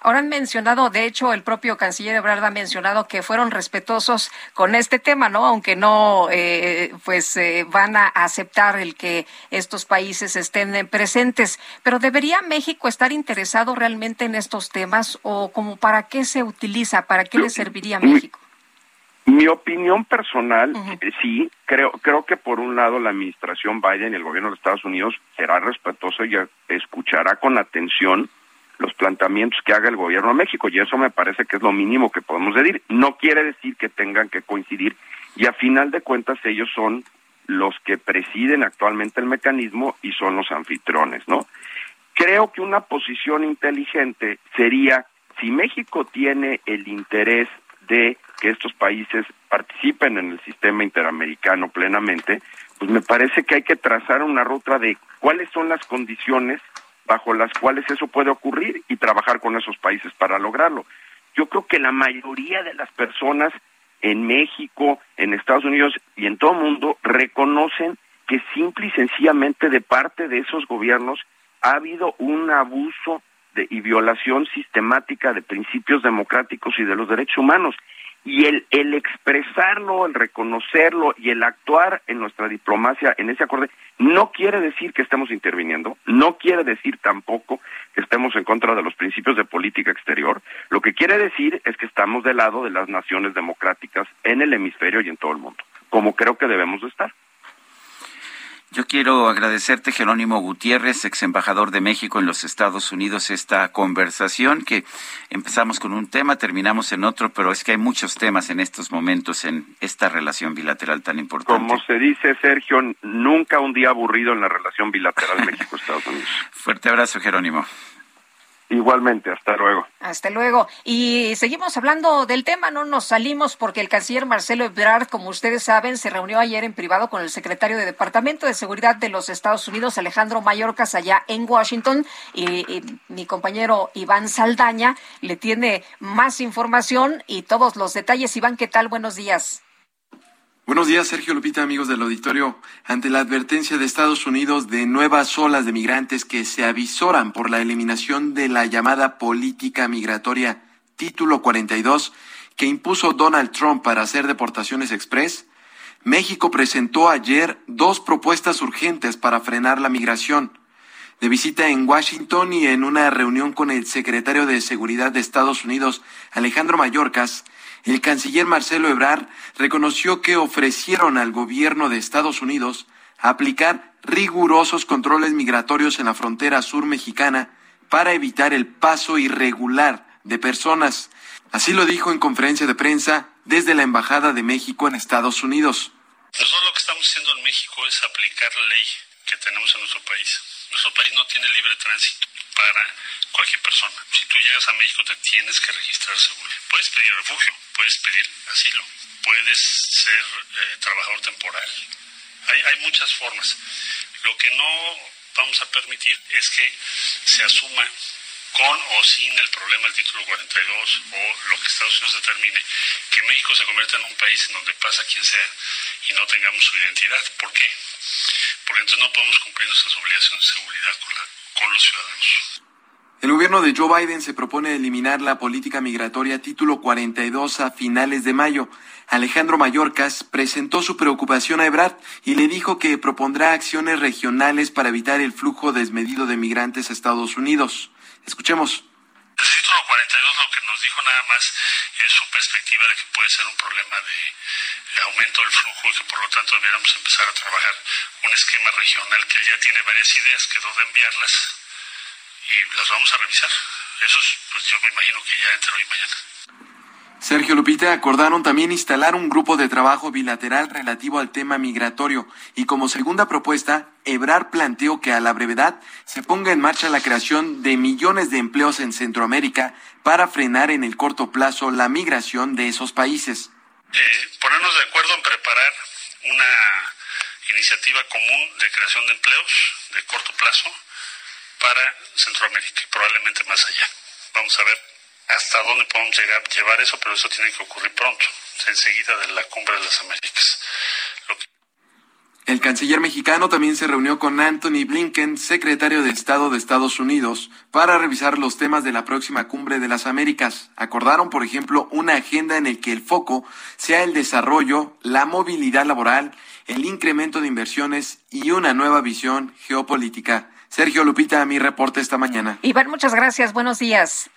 Ahora han mencionado, de hecho, el propio canciller Ebrard ha mencionado que fueron respetuosos con este tema, ¿no? Aunque no, eh, pues eh, van a aceptar el que estos países estén presentes. Pero ¿debería México estar interesado realmente en estos temas o como para qué se utiliza, para qué le serviría a México? Mi opinión personal, eh, sí, creo, creo que por un lado la administración Biden y el gobierno de Estados Unidos será respetuoso y escuchará con atención los planteamientos que haga el gobierno de México y eso me parece que es lo mínimo que podemos decir. No quiere decir que tengan que coincidir y a final de cuentas ellos son los que presiden actualmente el mecanismo y son los anfitriones, ¿no? Creo que una posición inteligente sería si México tiene el interés de que estos países participen en el sistema interamericano plenamente, pues me parece que hay que trazar una ruta de cuáles son las condiciones bajo las cuales eso puede ocurrir y trabajar con esos países para lograrlo. Yo creo que la mayoría de las personas en México, en Estados Unidos y en todo el mundo reconocen que simple y sencillamente de parte de esos gobiernos ha habido un abuso de, y violación sistemática de principios democráticos y de los derechos humanos y el, el expresarlo, el reconocerlo y el actuar en nuestra diplomacia en ese acuerdo no quiere decir que estemos interviniendo, no quiere decir tampoco que estemos en contra de los principios de política exterior, lo que quiere decir es que estamos del lado de las naciones democráticas en el hemisferio y en todo el mundo, como creo que debemos de estar. Yo quiero agradecerte, Jerónimo Gutiérrez, ex embajador de México en los Estados Unidos, esta conversación que empezamos con un tema, terminamos en otro, pero es que hay muchos temas en estos momentos en esta relación bilateral tan importante. Como se dice, Sergio, nunca un día aburrido en la relación bilateral México-Estados Unidos. Fuerte abrazo, Jerónimo. Igualmente, hasta luego. Hasta luego. Y seguimos hablando del tema, no nos salimos porque el canciller Marcelo Ebrard, como ustedes saben, se reunió ayer en privado con el secretario de Departamento de Seguridad de los Estados Unidos, Alejandro Mayorkas, allá en Washington. Y, mi compañero Iván Saldaña le tiene más información y todos los detalles. Iván, ¿qué tal? Buenos días. Buenos días, Sergio Lupita, amigos del auditorio. Ante la advertencia de Estados Unidos de nuevas olas de migrantes que se avisoran por la eliminación de la llamada política migratoria Título 42 que impuso Donald Trump para hacer deportaciones express, México presentó ayer dos propuestas urgentes para frenar la migración. De visita en Washington y en una reunión con el secretario de Seguridad de Estados Unidos, Alejandro Mayorkas, el canciller Marcelo Ebrard reconoció que ofrecieron al gobierno de Estados Unidos aplicar rigurosos controles migratorios en la frontera sur mexicana para evitar el paso irregular de personas. Así lo dijo en conferencia de prensa desde la Embajada de México en Estados Unidos. Nosotros lo que estamos haciendo en México es aplicar la ley que tenemos en nuestro país. Nuestro país no tiene libre tránsito para cualquier persona. Si tú llegas a México te tienes que registrar seguro. Puedes pedir refugio, puedes pedir asilo, puedes ser eh, trabajador temporal. Hay, hay muchas formas. Lo que no vamos a permitir es que se asuma con o sin el problema del título 42 o lo que Estados Unidos determine, que México se convierta en un país en donde pasa quien sea y no tengamos su identidad. ¿Por qué? Porque entonces no podemos cumplir nuestras obligaciones de seguridad con, la, con los ciudadanos. El gobierno de Joe Biden se propone eliminar la política migratoria título 42 a finales de mayo. Alejandro Mayorkas presentó su preocupación a Ebrard y le dijo que propondrá acciones regionales para evitar el flujo desmedido de migrantes a Estados Unidos. Escuchemos. El título 42 lo que nos dijo nada más es su perspectiva de que puede ser un problema de aumento del flujo y que por lo tanto debiéramos empezar a trabajar un esquema regional que ya tiene varias ideas, quedó de enviarlas y las vamos a revisar. Eso pues yo me imagino que ya entre hoy y mañana. Sergio Lupita acordaron también instalar un grupo de trabajo bilateral relativo al tema migratorio y como segunda propuesta, Ebrar planteó que a la brevedad se ponga en marcha la creación de millones de empleos en Centroamérica para frenar en el corto plazo la migración de esos países. Eh, ponernos de acuerdo en preparar una iniciativa común de creación de empleos de corto plazo para Centroamérica y probablemente más allá. Vamos a ver hasta dónde podemos llegar, llevar eso, pero eso tiene que ocurrir pronto, enseguida de la cumbre de las Américas. El canciller mexicano también se reunió con Anthony Blinken, secretario de Estado de Estados Unidos, para revisar los temas de la próxima cumbre de las Américas. Acordaron, por ejemplo, una agenda en el que el foco sea el desarrollo, la movilidad laboral, el incremento de inversiones y una nueva visión geopolítica. Sergio Lupita, mi reporte esta mañana. Iván, muchas gracias. Buenos días.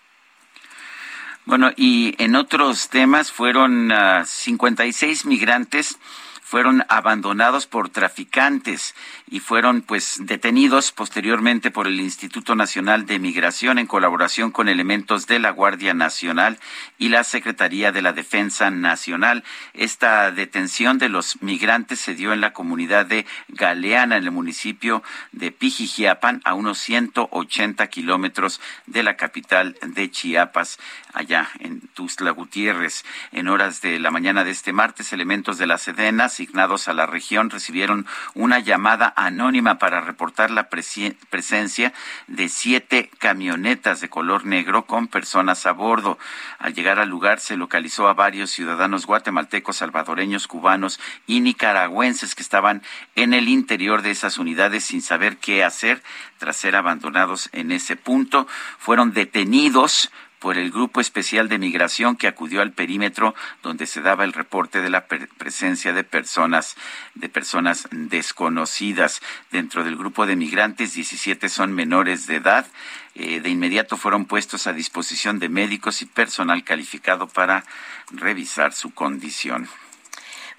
Bueno, y en otros temas fueron uh, 56 migrantes fueron abandonados por traficantes y fueron pues detenidos posteriormente por el Instituto Nacional de Migración en colaboración con elementos de la Guardia Nacional y la Secretaría de la Defensa Nacional. Esta detención de los migrantes se dio en la comunidad de Galeana, en el municipio de Pijijiapan, a unos 180 kilómetros de la capital de Chiapas, allá en Tuzla Gutiérrez. En horas de la mañana de este martes, elementos de la Sedena asignados a la región recibieron una llamada anónima para reportar la presencia de siete camionetas de color negro con personas a bordo. Al llegar al lugar se localizó a varios ciudadanos guatemaltecos, salvadoreños, cubanos y nicaragüenses que estaban en el interior de esas unidades sin saber qué hacer tras ser abandonados en ese punto. Fueron detenidos por el Grupo Especial de Migración que acudió al perímetro donde se daba el reporte de la presencia de personas de personas desconocidas. Dentro del grupo de migrantes, 17 son menores de edad. Eh, de inmediato fueron puestos a disposición de médicos y personal calificado para revisar su condición.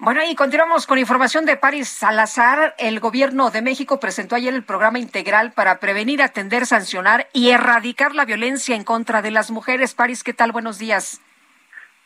Bueno, y continuamos con información de París Salazar. El gobierno de México presentó ayer el programa integral para prevenir, atender, sancionar y erradicar la violencia en contra de las mujeres. París, ¿qué tal? Buenos días.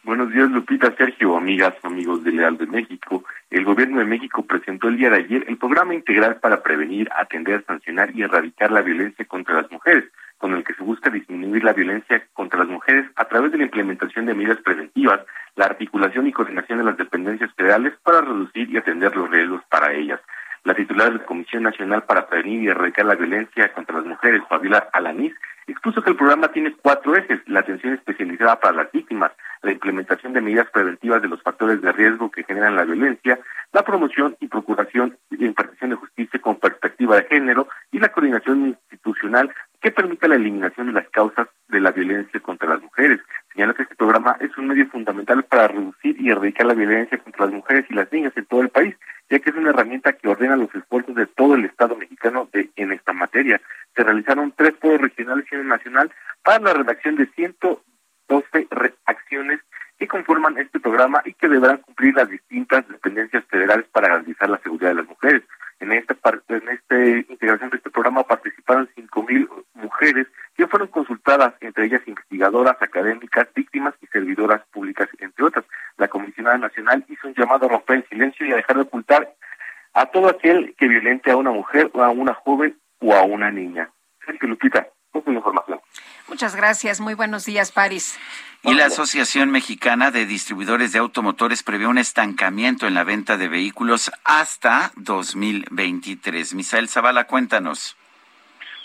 Buenos días, Lupita, Sergio, amigas, amigos de Leal de México. El gobierno de México presentó el día de ayer el programa integral para prevenir, atender, sancionar y erradicar la violencia contra las mujeres con el que se busca disminuir la violencia contra las mujeres a través de la implementación de medidas preventivas, la articulación y coordinación de las dependencias federales para reducir y atender los riesgos para ellas. La titular de la Comisión Nacional para Prevenir y Erradicar la Violencia contra las Mujeres, Fabiola Alaniz, expuso que el programa tiene cuatro ejes, la atención especializada para las víctimas, la implementación de medidas preventivas de los factores de riesgo que generan la violencia, la promoción y procuración y impartición de justicia con perspectiva de género y la coordinación institucional que permita la eliminación de las causas de la violencia contra las mujeres. Señala que este programa es un medio fundamental para reducir y erradicar la violencia contra las mujeres y las niñas en todo el país, ya que es una herramienta que ordena los esfuerzos de todo el Estado mexicano de, en esta materia. Se realizaron tres foros regionales y nacional para la redacción de 112 acciones que conforman este programa y que deberán cumplir las distintas dependencias federales para garantizar la seguridad de las mujeres. En esta parte, en esta integración de este programa participaron cinco mil mujeres que fueron consultadas, entre ellas investigadoras, académicas, víctimas y servidoras públicas, entre otras. La comisionada nacional hizo un llamado a romper el silencio y a dejar de ocultar a todo aquel que violente a una mujer a una joven o a una niña. Sergio Lupita, información. Muchas gracias. Muy buenos días, París. Y la Asociación Mexicana de Distribuidores de Automotores prevé un estancamiento en la venta de vehículos hasta 2023. Misael Zavala, cuéntanos.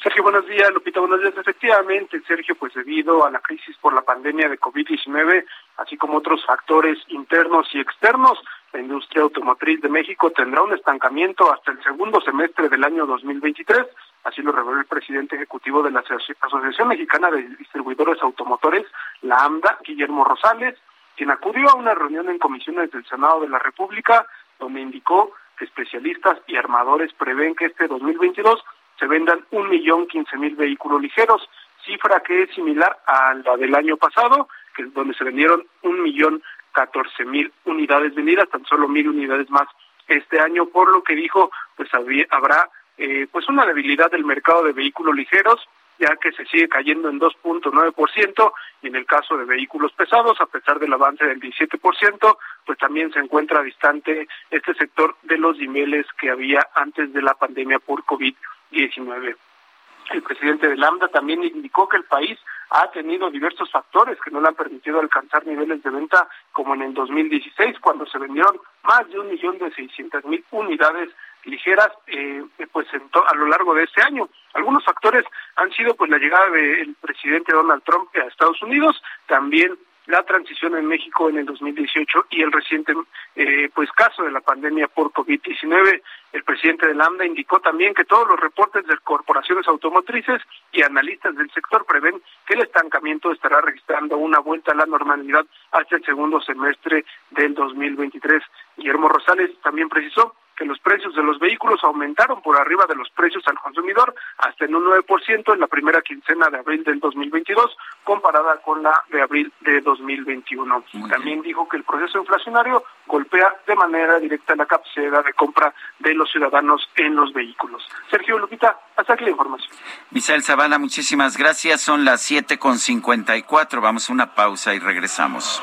Sergio, buenos días. Lupita, buenos días. Efectivamente, Sergio, pues debido a la crisis por la pandemia de COVID-19, así como otros factores internos y externos, la industria automotriz de México tendrá un estancamiento hasta el segundo semestre del año 2023. Así lo reveló el presidente ejecutivo de la Asociación Mexicana de Distribuidores Automotores, la AMDA, Guillermo Rosales, quien acudió a una reunión en comisiones del Senado de la República, donde indicó que especialistas y armadores prevén que este 2022 se vendan un millón quince mil vehículos ligeros, cifra que es similar a la del año pasado, que donde se vendieron un millón catorce mil unidades vendidas, tan solo mil unidades más este año, por lo que dijo, pues habrá eh, pues una debilidad del mercado de vehículos ligeros, ya que se sigue cayendo en 2.9% y en el caso de vehículos pesados, a pesar del avance del 17%, pues también se encuentra distante este sector de los niveles que había antes de la pandemia por COVID-19. El presidente de Lambda también indicó que el país ha tenido diversos factores que no le han permitido alcanzar niveles de venta como en el 2016, cuando se vendieron más de un millón de seiscientas mil unidades ligeras eh, pues a lo largo de este año. Algunos factores han sido pues la llegada del presidente Donald Trump a Estados Unidos, también la transición en México en el 2018 y el reciente eh, pues caso de la pandemia por COVID-19. El presidente de Lambda indicó también que todos los reportes de corporaciones automotrices y analistas del sector prevén que el estancamiento estará registrando una vuelta a la normalidad hasta el segundo semestre del 2023. Guillermo Rosales también precisó que los precios de los vehículos aumentaron por arriba de los precios al consumidor hasta en un 9% en la primera quincena de abril del 2022 comparada con la de abril de 2021. También dijo que el proceso inflacionario golpea de manera directa la capacidad de compra de los ciudadanos en los vehículos. Sergio Lupita, hasta aquí la información. Misael Zavala, muchísimas gracias. Son las 7.54. Vamos a una pausa y regresamos.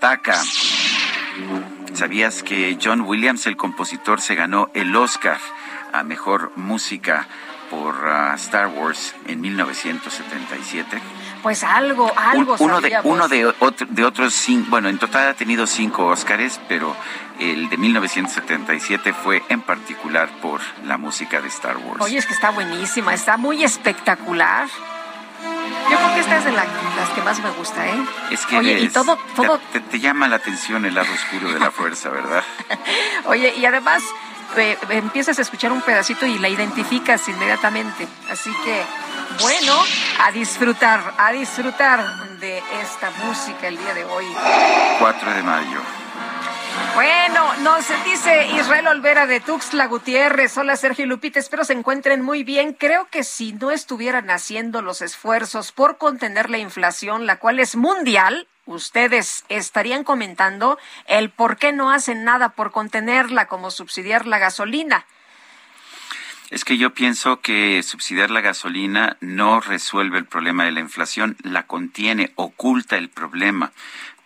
Contraataca. ¿Sabías que John Williams, el compositor, se ganó el Oscar a Mejor Música por ah, Star Wars en 1977? Pues algo, algo Un- uno de, uno de, otro- de otros cinco, bueno, en total ha tenido cinco Oscars, pero el de 1977 fue en particular por la música de Star Wars. Oye, es que está buenísima, está muy espectacular. Yo creo que esta es de la- las que más me gusta, ¿eh? es que Oye, y todo, todo, te, te llama la atención el lado oscuro de la fuerza, ¿verdad? oye, y además eh, empiezas a escuchar un pedacito y la identificas inmediatamente. Así que, bueno, a disfrutar, a disfrutar de esta música el día de hoy. 4 de mayo. Bueno, nos dice Israel Olvera de Tuxtla Gutiérrez. Hola Sergio Lupita, espero se encuentren muy bien. Creo que si no estuvieran haciendo los esfuerzos por contener la inflación, la cual es mundial, ustedes estarían comentando el por qué no hacen nada por contenerla, como subsidiar la gasolina. Es que yo pienso que subsidiar la gasolina no resuelve el problema de la inflación, la contiene, oculta el problema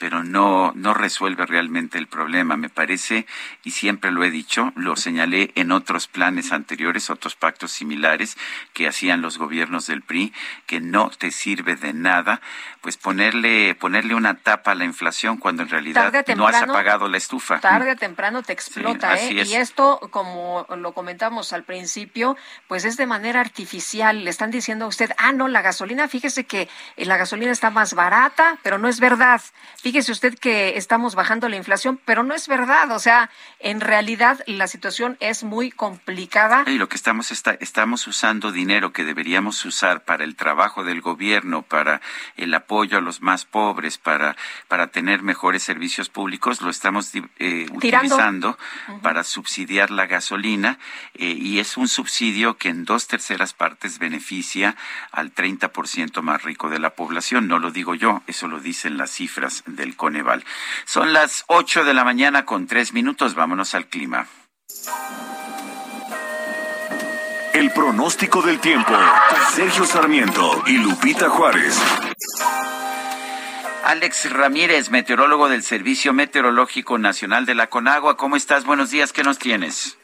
pero no, no resuelve realmente el problema. Me parece, y siempre lo he dicho, lo señalé en otros planes anteriores, otros pactos similares que hacían los gobiernos del PRI, que no te sirve de nada, pues ponerle, ponerle una tapa a la inflación cuando en realidad no has apagado la estufa. Tarde o temprano te explota, ¿eh? Y esto, como lo comentamos al principio, pues es de manera artificial. Le están diciendo a usted, ah, no, la gasolina, fíjese que la gasolina está más barata, pero no es verdad fíjese usted que estamos bajando la inflación, pero no es verdad. O sea, en realidad la situación es muy complicada. Y lo que estamos está, estamos usando dinero que deberíamos usar para el trabajo del gobierno, para el apoyo a los más pobres, para para tener mejores servicios públicos, lo estamos eh, utilizando para subsidiar la gasolina eh, y es un subsidio que en dos terceras partes beneficia al 30% más rico de la población. No lo digo yo, eso lo dicen las cifras del Coneval. Son las 8 de la mañana con tres minutos. Vámonos al clima. El pronóstico del tiempo. Sergio Sarmiento y Lupita Juárez. Alex Ramírez, meteorólogo del Servicio Meteorológico Nacional de la Conagua. ¿Cómo estás? Buenos días. ¿Qué nos tienes?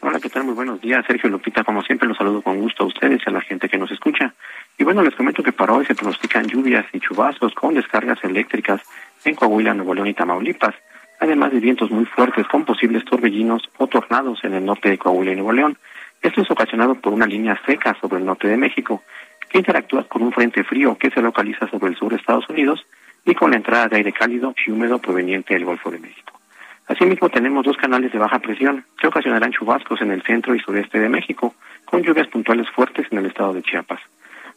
Hola, ¿qué tal? Muy buenos días, Sergio Lupita. Como siempre, los saludo con gusto a ustedes y a la gente que nos escucha. Y bueno, les comento que para hoy se pronostican lluvias y chubascos con descargas eléctricas en Coahuila, Nuevo León y Tamaulipas, además de vientos muy fuertes con posibles torbellinos o tornados en el norte de Coahuila y Nuevo León. Esto es ocasionado por una línea seca sobre el norte de México, que interactúa con un frente frío que se localiza sobre el sur de Estados Unidos y con la entrada de aire cálido y húmedo proveniente del Golfo de México. Asimismo, tenemos dos canales de baja presión que ocasionarán chubascos en el centro y sureste de México, con lluvias puntuales fuertes en el estado de Chiapas.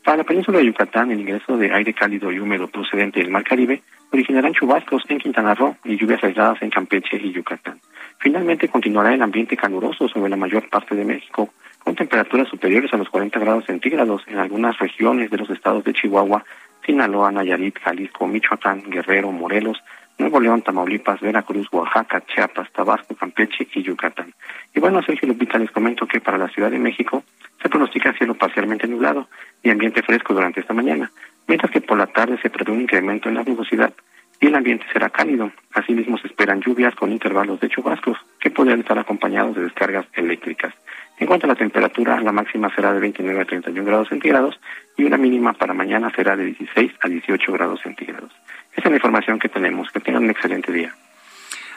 Para la península de Yucatán, el ingreso de aire cálido y húmedo procedente del Mar Caribe originarán chubascos en Quintana Roo y lluvias aisladas en Campeche y Yucatán. Finalmente continuará el ambiente caluroso sobre la mayor parte de México, con temperaturas superiores a los 40 grados centígrados en algunas regiones de los estados de Chihuahua, Sinaloa, Nayarit, Jalisco, Michoacán, Guerrero, Morelos, Nuevo León, Tamaulipas, Veracruz, Oaxaca, Chiapas, Tabasco, Campeche y Yucatán. Y bueno, Sergio Lupita, les comento que para la Ciudad de México se pronostica cielo parcialmente nublado y ambiente fresco durante esta mañana, mientras que por la tarde se prevé un incremento en la nubosidad y el ambiente será cálido. Asimismo se esperan lluvias con intervalos de chubascos que podrían estar acompañados de descargas eléctricas. En cuanto a la temperatura, la máxima será de 29 a 31 grados centígrados y una mínima para mañana será de 16 a 18 grados centígrados. Esa es la información que tenemos. Que tengan un excelente día.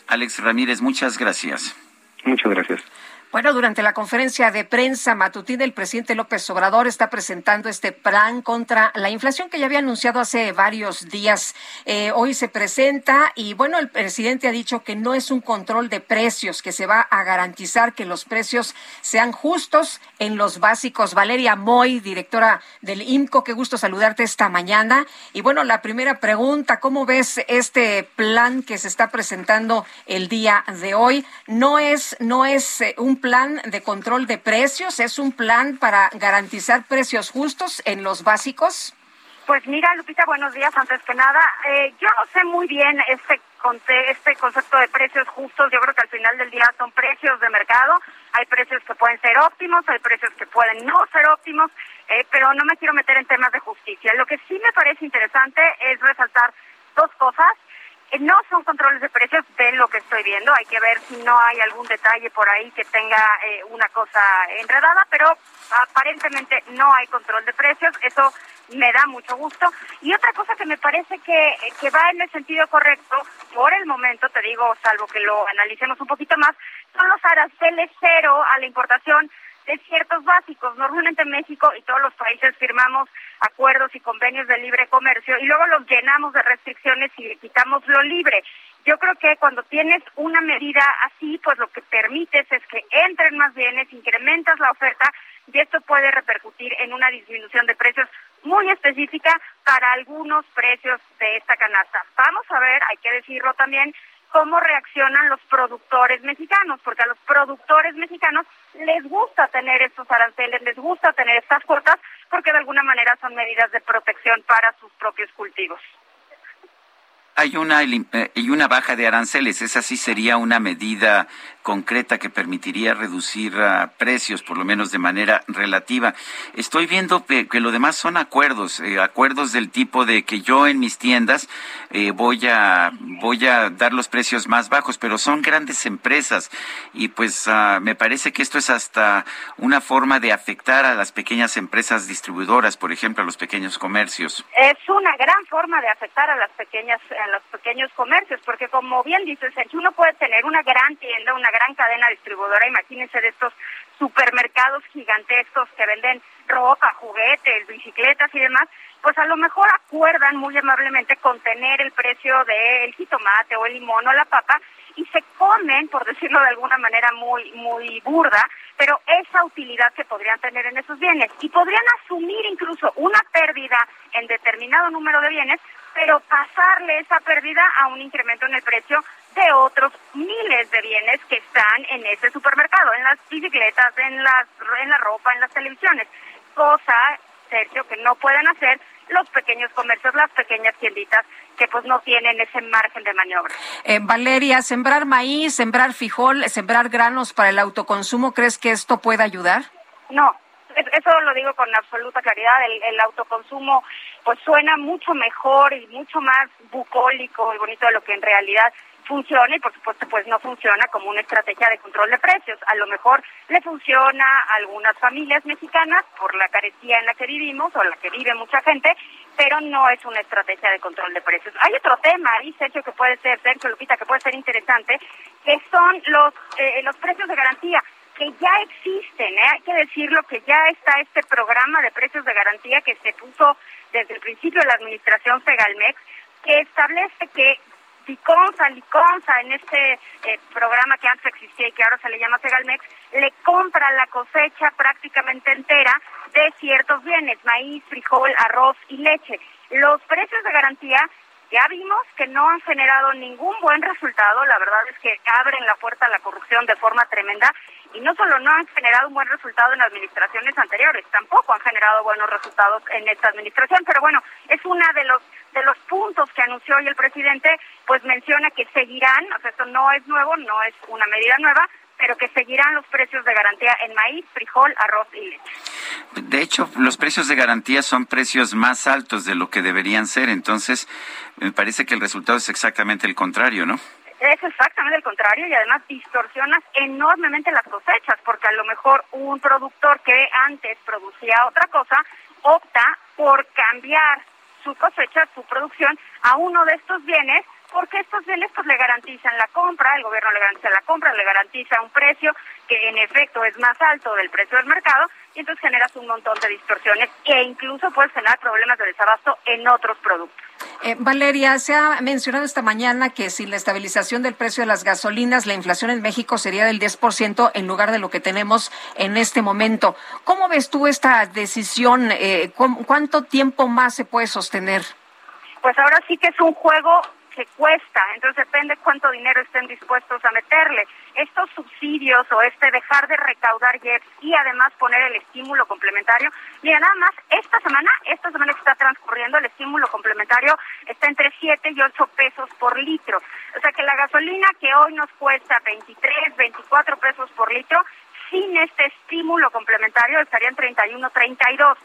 Alex Ramírez, muchas gracias. Muchas gracias. Bueno, durante la conferencia de prensa matutina, el presidente López Obrador está presentando este plan contra la inflación que ya había anunciado hace varios días. Eh, hoy se presenta y bueno, el presidente ha dicho que no es un control de precios, que se va a garantizar que los precios sean justos en los básicos. Valeria Moy, directora del IMCO, qué gusto saludarte esta mañana. Y bueno, la primera pregunta, ¿cómo ves este plan que se está presentando el día de hoy? No es, no es eh, un plan de control de precios? ¿Es un plan para garantizar precios justos en los básicos? Pues mira, Lupita, buenos días. Antes que nada, eh, yo no sé muy bien este este concepto de precios justos. Yo creo que al final del día son precios de mercado. Hay precios que pueden ser óptimos, hay precios que pueden no ser óptimos, eh, pero no me quiero meter en temas de justicia. Lo que sí me parece interesante es resaltar dos cosas. Eh, no son controles de precios de lo que estoy viendo, hay que ver si no hay algún detalle por ahí que tenga eh, una cosa enredada, pero aparentemente no hay control de precios, eso me da mucho gusto. Y otra cosa que me parece que, que va en el sentido correcto, por el momento, te digo, salvo que lo analicemos un poquito más, son los aranceles cero a la importación de ciertos básicos. Normalmente en México y todos los países firmamos acuerdos y convenios de libre comercio y luego los llenamos de restricciones y le quitamos lo libre. Yo creo que cuando tienes una medida así, pues lo que permites es que entren más bienes, incrementas la oferta y esto puede repercutir en una disminución de precios muy específica para algunos precios de esta canasta. Vamos a ver, hay que decirlo también, cómo reaccionan los productores mexicanos, porque a los productores mexicanos les gusta tener estos aranceles, les gusta tener estas cuotas, porque de alguna manera son medidas de protección para sus propios cultivos. Hay una, eh, hay una baja de aranceles. Esa sí sería una medida concreta que permitiría reducir uh, precios, por lo menos de manera relativa. Estoy viendo que, lo demás son acuerdos, eh, acuerdos del tipo de que yo en mis tiendas eh, voy a voy a dar los precios más bajos, pero son grandes empresas y pues uh, me parece que esto es hasta una forma de afectar a las pequeñas empresas distribuidoras, por ejemplo, a los pequeños comercios. Es una gran forma de afectar a las pequeñas a los pequeños comercios, porque como bien dices, uno puede tener una gran tienda, una gran cadena distribuidora, imagínense de estos supermercados gigantescos que venden ropa, juguetes, bicicletas y demás, pues a lo mejor acuerdan muy amablemente contener el precio del jitomate o el limón o la papa y se comen, por decirlo de alguna manera muy muy burda, pero esa utilidad que podrían tener en esos bienes. Y podrían asumir incluso una pérdida en determinado número de bienes, pero pasarle esa pérdida a un incremento en el precio de otros miles de bienes que están en ese supermercado, en las bicicletas, en las en la ropa, en las televisiones, cosa Sergio que no pueden hacer los pequeños comercios, las pequeñas tienditas que pues no tienen ese margen de maniobra. Eh, Valeria, sembrar maíz, sembrar frijol, sembrar granos para el autoconsumo, ¿crees que esto puede ayudar? No, eso lo digo con absoluta claridad, el, el, autoconsumo pues suena mucho mejor y mucho más bucólico y bonito de lo que en realidad funciona y por supuesto pues no funciona como una estrategia de control de precios. A lo mejor le funciona a algunas familias mexicanas por la carecía en la que vivimos o la que vive mucha gente, pero no es una estrategia de control de precios. Hay otro tema ahí, Sergio, que puede ser, Sergio Lupita, que puede ser interesante, que son los, eh, los precios de garantía que ya existen, ¿eh? hay que decirlo que ya está este programa de precios de garantía que se puso desde el principio de la administración Fegalmex, que establece que Liconza, Liconza, en este eh, programa que antes existía y que ahora se le llama Segalmex, le compra la cosecha prácticamente entera de ciertos bienes, maíz, frijol, arroz y leche. Los precios de garantía ya vimos que no han generado ningún buen resultado, la verdad es que abren la puerta a la corrupción de forma tremenda. Y no solo no han generado un buen resultado en administraciones anteriores, tampoco han generado buenos resultados en esta administración, pero bueno, es una de los de los puntos que anunció hoy el presidente, pues menciona que seguirán, o sea, esto no es nuevo, no es una medida nueva, pero que seguirán los precios de garantía en maíz, frijol, arroz y leche. De hecho, los precios de garantía son precios más altos de lo que deberían ser, entonces me parece que el resultado es exactamente el contrario, ¿no? Es exactamente el contrario y además distorsionas enormemente las cosechas, porque a lo mejor un productor que antes producía otra cosa opta por cambiar su cosecha, su producción a uno de estos bienes porque estos bienes pues le garantizan la compra, el gobierno le garantiza la compra, le garantiza un precio que en efecto es más alto del precio del mercado y entonces generas un montón de distorsiones e incluso puedes generar problemas de desabasto en otros productos. Eh, Valeria, se ha mencionado esta mañana que sin la estabilización del precio de las gasolinas, la inflación en México sería del 10% en lugar de lo que tenemos en este momento. ¿Cómo ves tú esta decisión? Eh, ¿Cuánto tiempo más se puede sostener? Pues ahora sí que es un juego que cuesta, entonces depende cuánto dinero estén dispuestos a meterle. Estos subsidios o este dejar de recaudar JEPs y además poner el estímulo complementario, mira, nada más, esta semana, esta semana que está transcurriendo, el estímulo complementario está entre 7 y 8 pesos por litro. O sea que la gasolina que hoy nos cuesta 23, 24 pesos por litro, sin este estímulo complementario estarían 31, 32.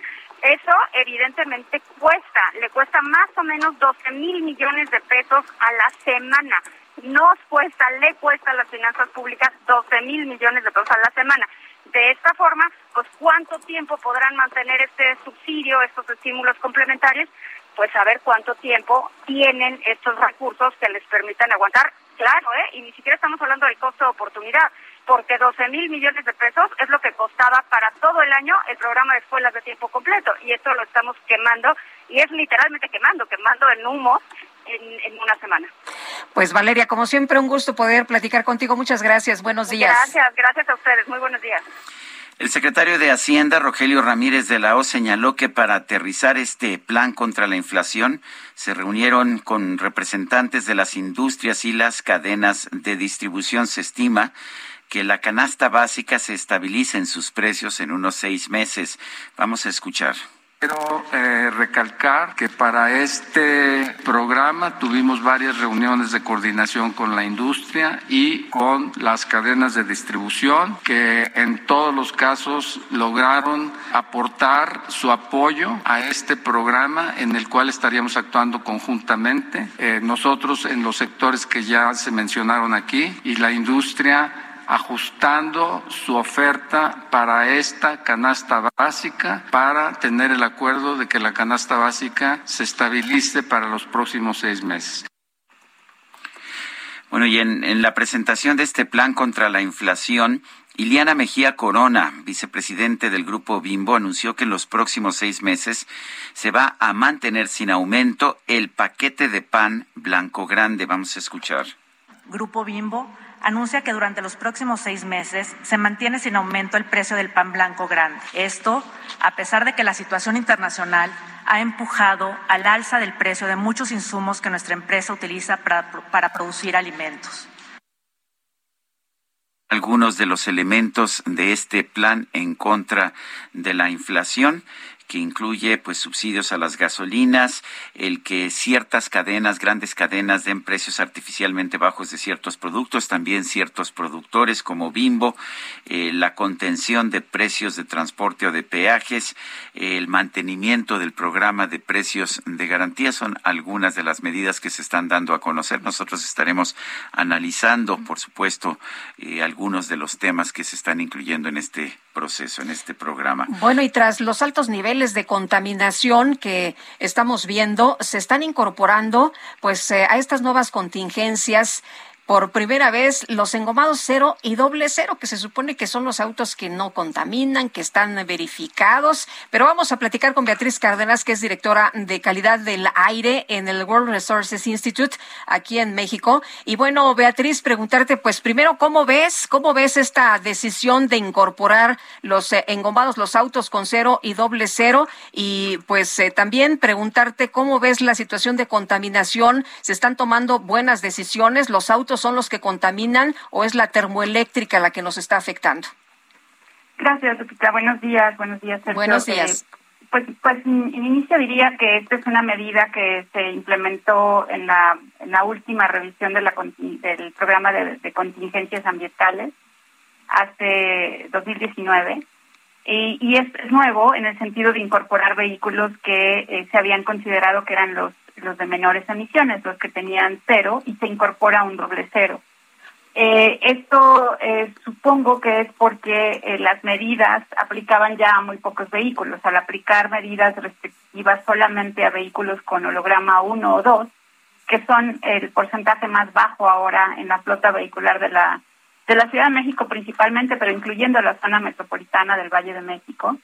Eso evidentemente cuesta, le cuesta más o menos 12 mil millones de pesos a la semana. Nos cuesta, le cuesta a las finanzas públicas 12 mil millones de pesos a la semana. De esta forma, pues cuánto tiempo podrán mantener este subsidio, estos estímulos complementarios, pues saber cuánto tiempo tienen estos recursos que les permitan aguantar. Claro, ¿eh? Y ni siquiera estamos hablando del costo de oportunidad porque 12 mil millones de pesos es lo que costaba para todo el año el programa de escuelas de tiempo completo y esto lo estamos quemando y es literalmente quemando, quemando en humo en, en, una semana. Pues Valeria, como siempre, un gusto poder platicar contigo. Muchas gracias. Buenos días. Gracias, gracias a ustedes. Muy buenos días. El secretario de Hacienda, Rogelio Ramírez de la O, señaló que para aterrizar este plan contra la inflación se reunieron con representantes de las industrias y las cadenas de distribución. Se estima que la canasta básica se estabilice en sus precios en unos seis meses. Vamos a escuchar. Quiero eh, recalcar que para este programa tuvimos varias reuniones de coordinación con la industria y con las cadenas de distribución que en todos los casos lograron aportar su apoyo a este programa en el cual estaríamos actuando conjuntamente. Eh, nosotros en los sectores que ya se mencionaron aquí y la industria ajustando su oferta para esta canasta básica para tener el acuerdo de que la canasta básica se estabilice para los próximos seis meses. Bueno, y en, en la presentación de este plan contra la inflación, Iliana Mejía Corona, vicepresidente del Grupo Bimbo, anunció que en los próximos seis meses se va a mantener sin aumento el paquete de pan blanco grande. Vamos a escuchar. Grupo Bimbo anuncia que durante los próximos seis meses se mantiene sin aumento el precio del pan blanco grande. Esto, a pesar de que la situación internacional ha empujado al alza del precio de muchos insumos que nuestra empresa utiliza para, para producir alimentos. Algunos de los elementos de este plan en contra de la inflación que incluye pues subsidios a las gasolinas, el que ciertas cadenas, grandes cadenas den precios artificialmente bajos de ciertos productos, también ciertos productores como Bimbo, eh, la contención de precios de transporte o de peajes, el mantenimiento del programa de precios de garantía son algunas de las medidas que se están dando a conocer. Nosotros estaremos analizando, por supuesto, eh, algunos de los temas que se están incluyendo en este proceso, en este programa. Bueno, y tras los altos niveles de contaminación que estamos viendo, se están incorporando pues eh, a estas nuevas contingencias por primera vez los engomados cero y doble cero, que se supone que son los autos que no contaminan, que están verificados. Pero vamos a platicar con Beatriz Cárdenas, que es directora de calidad del aire en el World Resources Institute aquí en México. Y bueno, Beatriz, preguntarte, pues primero, ¿cómo ves, cómo ves esta decisión de incorporar los eh, engomados, los autos con cero y doble cero? Y pues eh, también preguntarte cómo ves la situación de contaminación. ¿Se están tomando buenas decisiones? ¿Los autos son los que contaminan o es la termoeléctrica la que nos está afectando? Gracias, Lupita. Buenos días, buenos días. Sergio. Buenos días. Eh, pues, pues en inicio diría que esta es una medida que se implementó en la, en la última revisión de la, del programa de, de contingencias ambientales hace 2019. Y, y es, es, nuevo en el sentido de incorporar vehículos que eh, se habían considerado que eran los los de menores emisiones, los que tenían cero, y se incorpora un doble cero. Eh, esto eh, supongo que es porque eh, las medidas aplicaban ya a muy pocos vehículos. Al aplicar medidas restrictivas solamente a vehículos con holograma 1 o 2, que son el porcentaje más bajo ahora en la flota vehicular de la, de la Ciudad de México principalmente, pero incluyendo la zona metropolitana del Valle de México,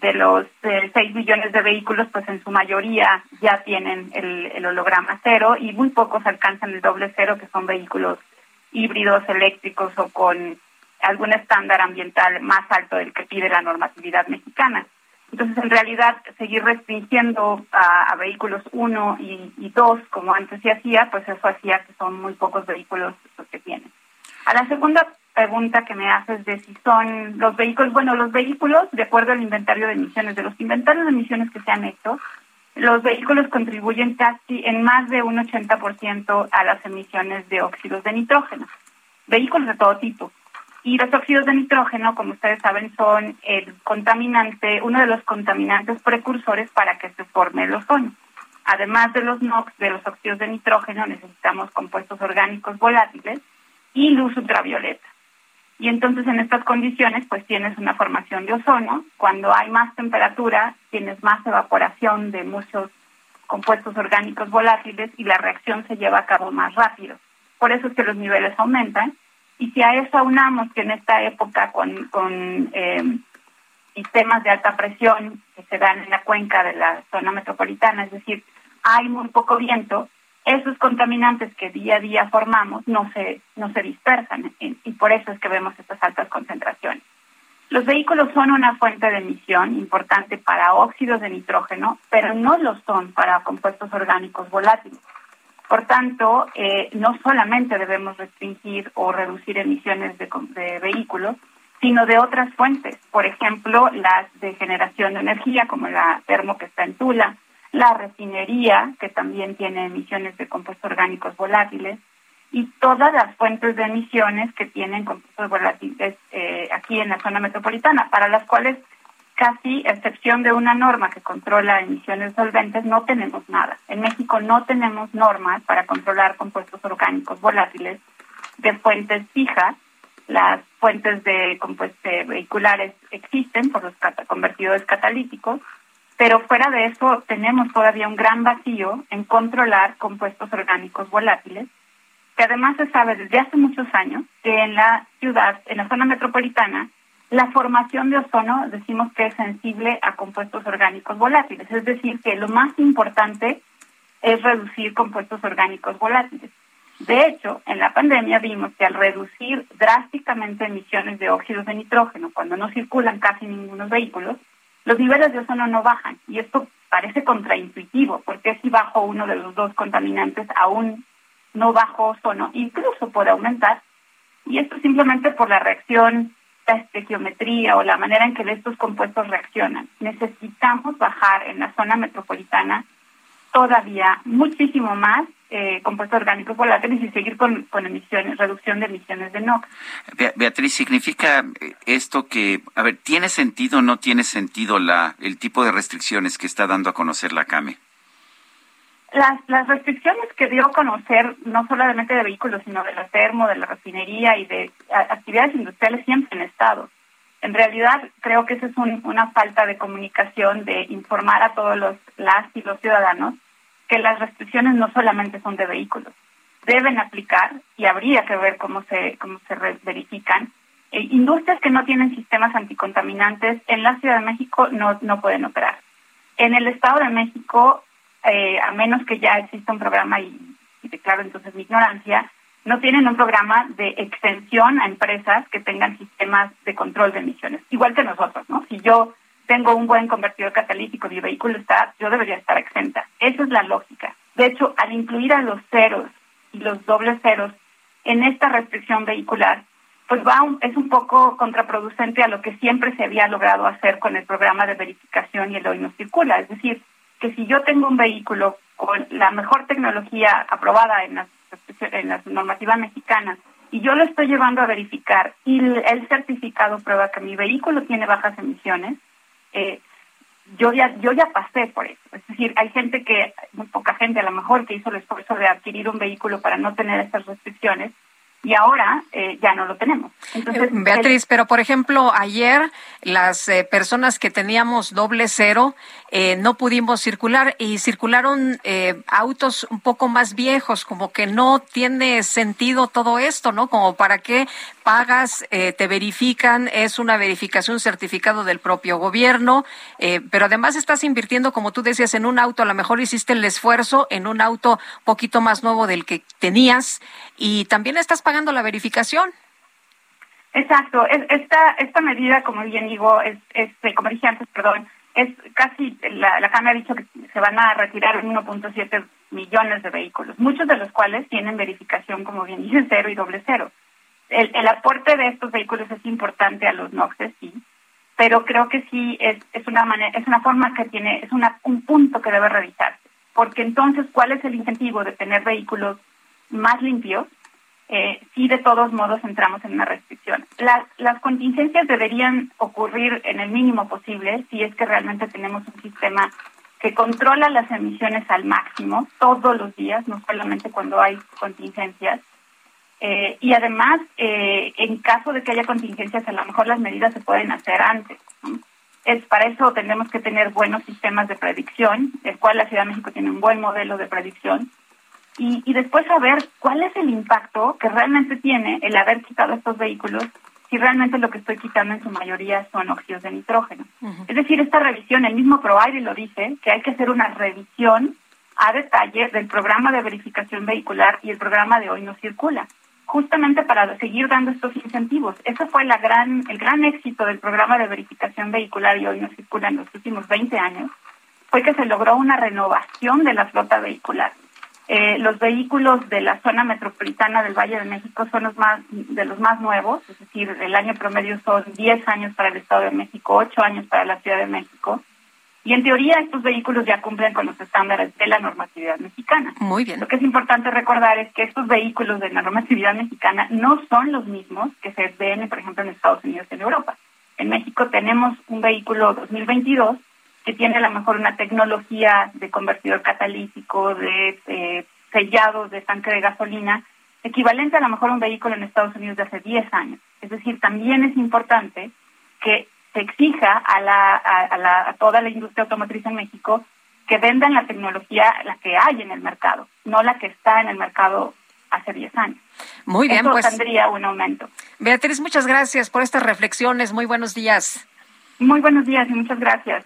de los eh, 6 millones de vehículos, pues en su mayoría ya tienen el, el, holograma cero y muy pocos alcanzan el doble cero, que son vehículos híbridos, eléctricos o con algún estándar ambiental más alto del que pide la normatividad mexicana. Entonces, en realidad, seguir restringiendo a, a vehículos 1 y 2, como antes se hacía, pues eso hacía que son muy pocos vehículos los que tienen. A la segunda pregunta que me haces de si son los vehículos, bueno, los vehículos, de acuerdo al inventario de emisiones, de los inventarios de emisiones que se han hecho, los vehículos contribuyen casi en más de un 80% a las emisiones de óxidos de nitrógeno, vehículos de todo tipo. Y los óxidos de nitrógeno, como ustedes saben, son el contaminante, uno de los contaminantes precursores para que se forme el ozono. Además de los NOx, de los óxidos de nitrógeno, necesitamos compuestos orgánicos volátiles y luz ultravioleta. Y entonces en estas condiciones pues tienes una formación de ozono. Cuando hay más temperatura tienes más evaporación de muchos compuestos orgánicos volátiles y la reacción se lleva a cabo más rápido. Por eso es que los niveles aumentan. Y si a eso aunamos que en esta época con, con eh, sistemas de alta presión que se dan en la cuenca de la zona metropolitana, es decir, hay muy poco viento, esos contaminantes que día a día formamos no se, no se dispersan y, por eso es que vemos estas altas concentraciones. Los vehículos son una fuente de emisión importante para óxidos de nitrógeno, pero no lo son para compuestos orgánicos volátiles. Por tanto, eh, no solamente debemos restringir o reducir emisiones de, de, vehículos, sino de otras fuentes, por ejemplo, las de generación de energía, como la termo que está en Tula, la refinería, que también tiene emisiones de compuestos orgánicos volátiles, y todas las fuentes de emisiones que tienen compuestos volátiles eh, aquí en la zona metropolitana, para las cuales casi, excepción de una norma que controla emisiones solventes, no tenemos nada. En México no tenemos normas para controlar compuestos orgánicos volátiles de fuentes fijas. Las fuentes de compuestos vehiculares existen por los convertidores catalíticos, pero fuera de eso tenemos todavía un gran vacío en controlar compuestos orgánicos volátiles que además se sabe desde hace muchos años que en la ciudad, en la zona metropolitana, la formación de ozono decimos que es sensible a compuestos orgánicos volátiles, es decir, que lo más importante es reducir compuestos orgánicos volátiles. De hecho, en la pandemia vimos que al reducir drásticamente emisiones de óxidos de nitrógeno, cuando no circulan casi ningunos vehículos, los niveles de ozono no bajan. Y esto parece contraintuitivo, porque si bajo uno de los dos contaminantes aún no bajo ozono, incluso puede aumentar, y esto simplemente por la reacción, la estequiometría o la manera en que estos compuestos reaccionan. Necesitamos bajar en la zona metropolitana todavía muchísimo más eh, compuestos orgánicos volátiles y seguir con, con, emisiones, reducción de emisiones de NOx. Beatriz, ¿significa esto que, a ver, ¿tiene sentido o no tiene sentido la, el tipo de restricciones que está dando a conocer la CAME? Las, las restricciones que dio a conocer, no solamente de vehículos, sino de la termo, de la refinería y de actividades industriales, siempre han estado. En realidad, creo que esa es una falta de comunicación, de informar a todos los las y los ciudadanos que las restricciones no solamente son de vehículos, deben aplicar y habría que ver cómo se cómo se verifican. Eh, industrias que no tienen sistemas anticontaminantes en la Ciudad de México no no pueden operar. En el Estado de México eh, a menos que ya exista un programa y, declaro entonces mi ignorancia, no tienen un programa de extensión a empresas que tengan sistemas de control de emisiones, igual que nosotros, ¿no? Si yo tengo un buen convertidor catalítico, mi vehículo está, yo debería estar exenta. Esa es la lógica. De hecho, al incluir a los ceros y los dobles ceros en esta restricción vehicular, pues va es un poco contraproducente a lo que siempre se había logrado hacer con el programa de verificación y el hoy no circula. Es decir, que si yo tengo un vehículo con la mejor tecnología aprobada en las, en las normativas mexicanas y yo lo estoy llevando a verificar y el certificado prueba que mi vehículo tiene bajas emisiones, eh, yo ya yo ya pasé por eso. Es decir, hay gente que, muy poca gente a lo mejor, que hizo el esfuerzo de adquirir un vehículo para no tener estas restricciones y ahora eh, ya no lo tenemos. Entonces, eh, Beatriz, pero por ejemplo, ayer las eh, personas que teníamos doble cero no pudimos circular y circularon autos un poco más viejos, como que no tiene sentido todo esto, ¿no? Como para qué pagas, te verifican, es una verificación, certificado del propio gobierno, pero además estás invirtiendo, como tú decías, en un auto, a lo mejor hiciste el esfuerzo en un auto poquito más nuevo del que tenías y también estás pagando la verificación. Exacto. Esta, esta medida, como bien digo, es, es como dije antes, perdón, es casi, la, la Cámara ha dicho que se van a retirar 1.7 millones de vehículos, muchos de los cuales tienen verificación, como bien dice, cero y doble cero. El, el aporte de estos vehículos es importante a los NOXes, sí, pero creo que sí es, es una manera, es una forma que tiene, es una, un punto que debe revisarse, porque entonces, ¿cuál es el incentivo de tener vehículos más limpios eh, sí de todos modos entramos en una restricción. Las, las contingencias deberían ocurrir en el mínimo posible si es que realmente tenemos un sistema que controla las emisiones al máximo todos los días, no solamente cuando hay contingencias. Eh, y además, eh, en caso de que haya contingencias, a lo mejor las medidas se pueden hacer antes. Es para eso tenemos que tener buenos sistemas de predicción, el cual la Ciudad de México tiene un buen modelo de predicción y, y después saber cuál es el impacto que realmente tiene el haber quitado estos vehículos si realmente lo que estoy quitando en su mayoría son óxidos de nitrógeno. Es decir, esta revisión, el mismo ProAire lo dice, que hay que hacer una revisión a detalle del programa de verificación vehicular y el programa de hoy no circula, justamente para seguir dando estos incentivos. Eso fue la gran, el gran éxito del programa de verificación vehicular y hoy no circula en los últimos 20 años, fue que se logró una renovación de la flota vehicular Eh, los vehículos de la zona metropolitana del Valle de México son los más de los más nuevos, es decir, el año promedio son 10 años para el Estado de México, 8 años para la Ciudad de México. Y en teoría estos vehículos ya cumplen con los estándares de la normatividad mexicana. Muy bien. Lo que es importante recordar es que estos vehículos de la normatividad mexicana no son los mismos que se ven, por ejemplo, en Estados Unidos y en Europa. En México tenemos un vehículo 2022 que tiene a lo mejor una tecnología de convertidor catalítico, de eh, sellados de tanque de gasolina, equivalente a lo mejor a un vehículo en Estados Unidos de hace 10 años. Es decir, también es importante que se exija a, la, a, la, a toda la industria automotriz en México que vendan la tecnología, la que hay en el mercado, no la que está en el mercado hace 10 años. Muy bien, Eso pues. tendría un aumento. Beatriz, muchas gracias por estas reflexiones. Muy buenos días. Muy buenos días y muchas gracias.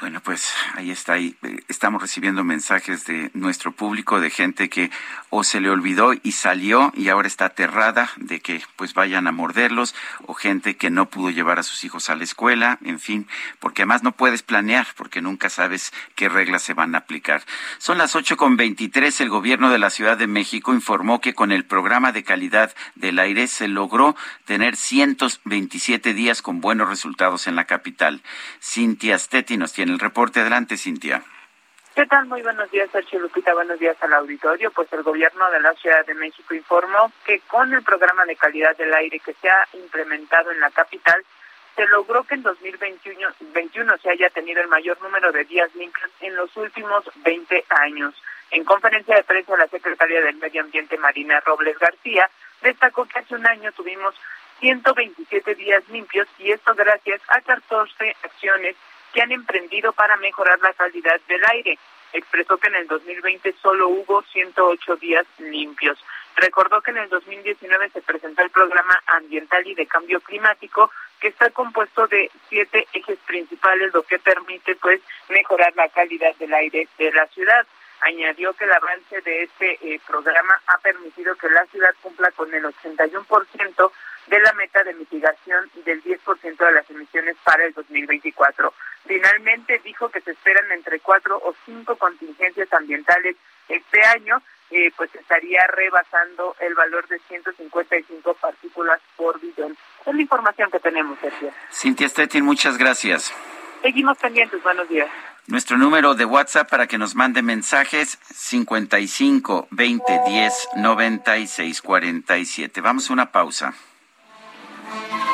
Bueno, pues ahí está. Ahí eh, estamos recibiendo mensajes de nuestro público, de gente que o se le olvidó y salió y ahora está aterrada de que pues vayan a morderlos, o gente que no pudo llevar a sus hijos a la escuela, en fin, porque además no puedes planear, porque nunca sabes qué reglas se van a aplicar. Son las ocho con veintitrés. El gobierno de la Ciudad de México informó que con el programa de calidad del aire se logró tener 127 días con buenos resultados en la capital. Cintia Stetti nos tiene el reporte. Adelante, Cintia. ¿Qué tal? Muy buenos días, Lupita. Buenos días al auditorio. Pues el gobierno de la Ciudad de México informó que con el programa de calidad del aire que se ha implementado en la capital, se logró que en 2021 21 se haya tenido el mayor número de días limpios en los últimos 20 años. En conferencia de prensa, la secretaria del Medio Ambiente, Marina Robles García, destacó que hace un año tuvimos 127 días limpios y esto gracias a 14 acciones que han emprendido para mejorar la calidad del aire. Expresó que en el 2020 solo hubo 108 días limpios. Recordó que en el 2019 se presentó el programa ambiental y de cambio climático que está compuesto de siete ejes principales, lo que permite pues mejorar la calidad del aire de la ciudad. Añadió que el avance de este eh, programa ha permitido que la ciudad cumpla con el 81% de la meta de mitigación del 10% de las emisiones para el 2024. Finalmente dijo que se esperan entre cuatro o cinco contingencias ambientales este año, eh, pues estaría rebasando el valor de 155 partículas por billón. Es la información que tenemos, Sergio. Cintia Stettin, muchas gracias. Seguimos pendientes. Buenos días. Nuestro número de WhatsApp para que nos mande mensajes 55 20 10 96 47. Vamos a una pausa. Bye.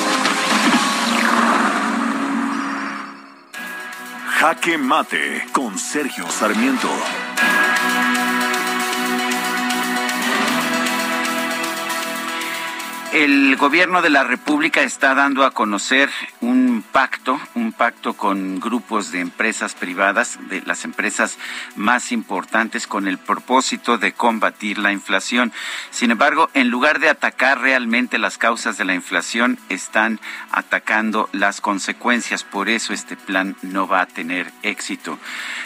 Jaque Mate con Sergio Sarmiento. El gobierno de la República está dando a conocer pacto, un pacto con grupos de empresas privadas, de las empresas más importantes, con el propósito de combatir la inflación. Sin embargo, en lugar de atacar realmente las causas de la inflación, están atacando las consecuencias. Por eso este plan no va a tener éxito.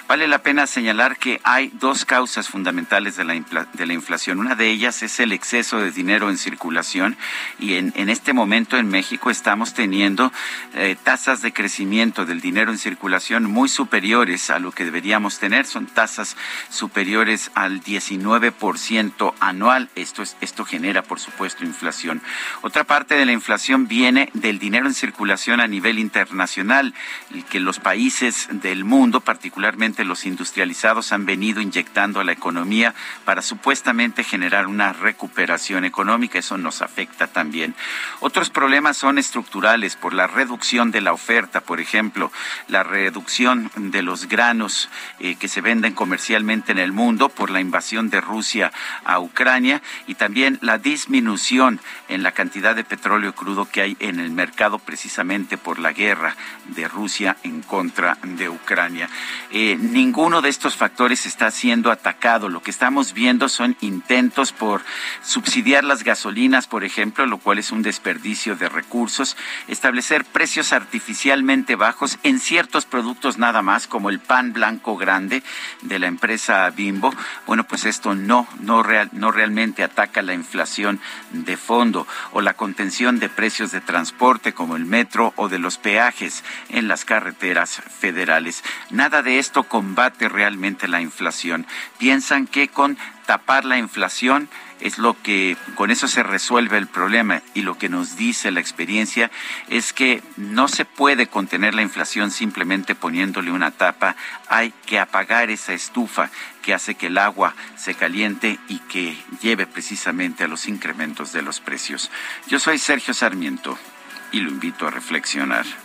Vale la pena señalar que hay dos causas fundamentales de la, de la inflación. Una de ellas es el exceso de dinero en circulación y en, en este momento en México estamos teniendo eh, tasas de crecimiento del dinero en circulación muy superiores a lo que deberíamos tener. Son tasas superiores al 19% anual. Esto, es, esto genera, por supuesto, inflación. Otra parte de la inflación viene del dinero en circulación a nivel internacional, que los países del mundo, particularmente los industrializados, han venido inyectando a la economía para supuestamente generar una recuperación económica. Eso nos afecta también. Otros problemas son estructurales por la reducción la oferta, por ejemplo, la reducción de los granos eh, que se venden comercialmente en el mundo por la invasión de Rusia a Ucrania y también la disminución en la cantidad de petróleo crudo que hay en el mercado precisamente por la guerra de Rusia en contra de Ucrania. Eh, ninguno de estos factores está siendo atacado. Lo que estamos viendo son intentos por subsidiar las gasolinas, por ejemplo, lo cual es un desperdicio de recursos, establecer precios artificialmente bajos en ciertos productos nada más, como el pan blanco grande de la empresa Bimbo. Bueno, pues esto no, no, real, no realmente ataca la inflación de fondo o la contención de precios de transporte como el metro o de los peajes en las carreteras federales. Nada de esto combate realmente la inflación. Piensan que con tapar la inflación es lo que con eso se resuelve el problema y lo que nos dice la experiencia es que no se puede contener la inflación simplemente poniéndole una tapa, hay que apagar esa estufa que hace que el agua se caliente y que lleve precisamente a los incrementos de los precios. Yo soy Sergio Sarmiento y lo invito a reflexionar.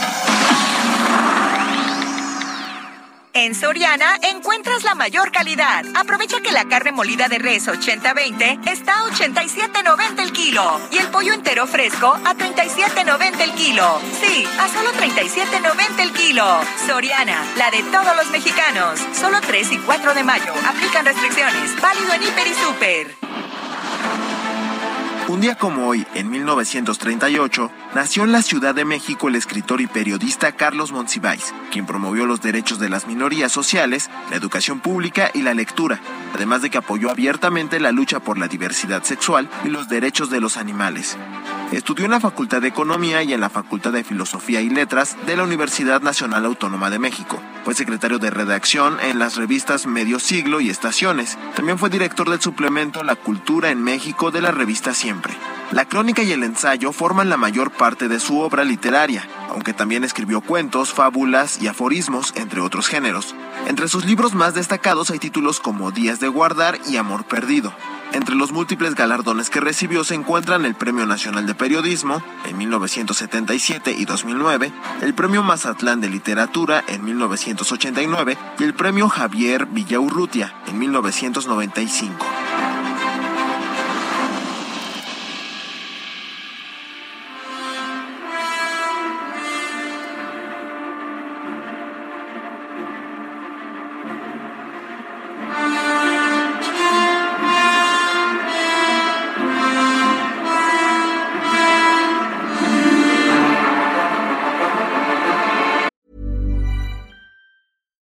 En Soriana encuentras la mayor calidad. Aprovecha que la carne molida de res 80-20 está a 87.90 el kilo y el pollo entero fresco a 37.90 el kilo. Sí, a solo 37.90 el kilo. Soriana, la de todos los mexicanos. Solo 3 y 4 de mayo. Aplican restricciones. Válido en Hiper y Super. Un día como hoy, en 1938, nació en la Ciudad de México el escritor y periodista Carlos Monsiváis, quien promovió los derechos de las minorías sociales, la educación pública y la lectura, además de que apoyó abiertamente la lucha por la diversidad sexual y los derechos de los animales. Estudió en la Facultad de Economía y en la Facultad de Filosofía y Letras de la Universidad Nacional Autónoma de México. Fue secretario de redacción en las revistas Medio Siglo y Estaciones. También fue director del suplemento La Cultura en México de la revista Siempre. La crónica y el ensayo forman la mayor parte de su obra literaria, aunque también escribió cuentos, fábulas y aforismos, entre otros géneros. Entre sus libros más destacados hay títulos como Días de Guardar y Amor Perdido. Entre los múltiples galardones que recibió se encuentran el Premio Nacional de Periodismo en 1977 y 2009, el Premio Mazatlán de Literatura en 1989 y el Premio Javier Villaurrutia en 1995.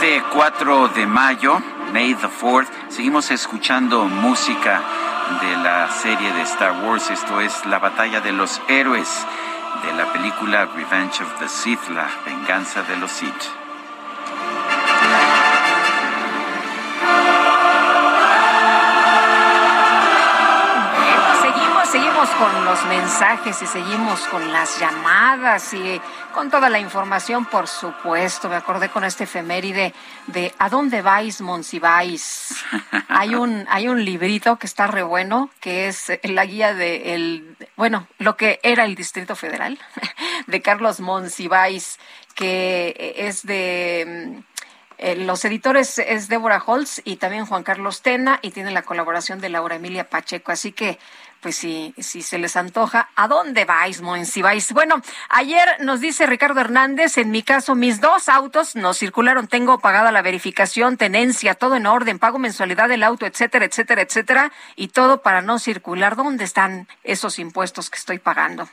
Este 4 de mayo, May the 4th, seguimos escuchando música de la serie de Star Wars. Esto es La Batalla de los Héroes de la película Revenge of the Sith, la venganza de los Sith. Seguimos, con los mensajes y seguimos con las llamadas y con toda la información, por supuesto. Me acordé con este efeméride de ¿A dónde vais, Monsiváis? Hay un, hay un librito que está re bueno, que es la guía de el, bueno, lo que era el Distrito Federal, de Carlos Monsiváis, que es de Eh, los editores es Débora Holtz y también Juan Carlos Tena y tiene la colaboración de Laura Emilia Pacheco. Así que pues si, si se les antoja, ¿a dónde vais, vais? Bueno, ayer nos dice Ricardo Hernández, en mi caso, mis dos autos no circularon, tengo pagada la verificación, tenencia, todo en orden, pago mensualidad del auto, etcétera, etcétera, etcétera, y todo para no circular. ¿Dónde están esos impuestos que estoy pagando?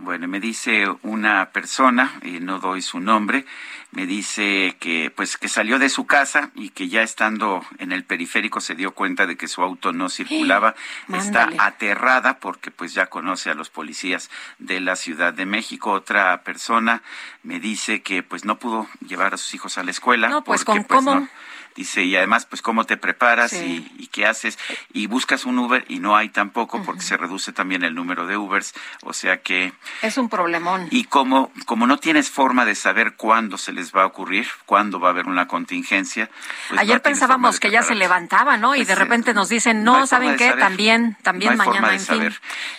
Bueno, me dice una persona, y no doy su nombre, me dice que pues que salió de su casa y que ya estando en el periférico se dio cuenta de que su auto no circulaba. Está aterrada porque pues ya conoce a los policías de la Ciudad de México. Otra persona me dice que pues no pudo llevar a sus hijos a la escuela. No, pues con pues, cómo. Dice, y además, pues, cómo te preparas y, qué haces. Y buscas un Uber y no hay tampoco porque se reduce también el número de Ubers. O sea que... Es un problemón. Y como, como no tienes forma de saber cuándo se les va a ocurrir, cuándo va a haber una contingencia. Pues Ayer pensábamos que ya se levantaba, ¿no? Y pues de repente nos dicen, no, ¿saben qué? También, también mañana, en fin.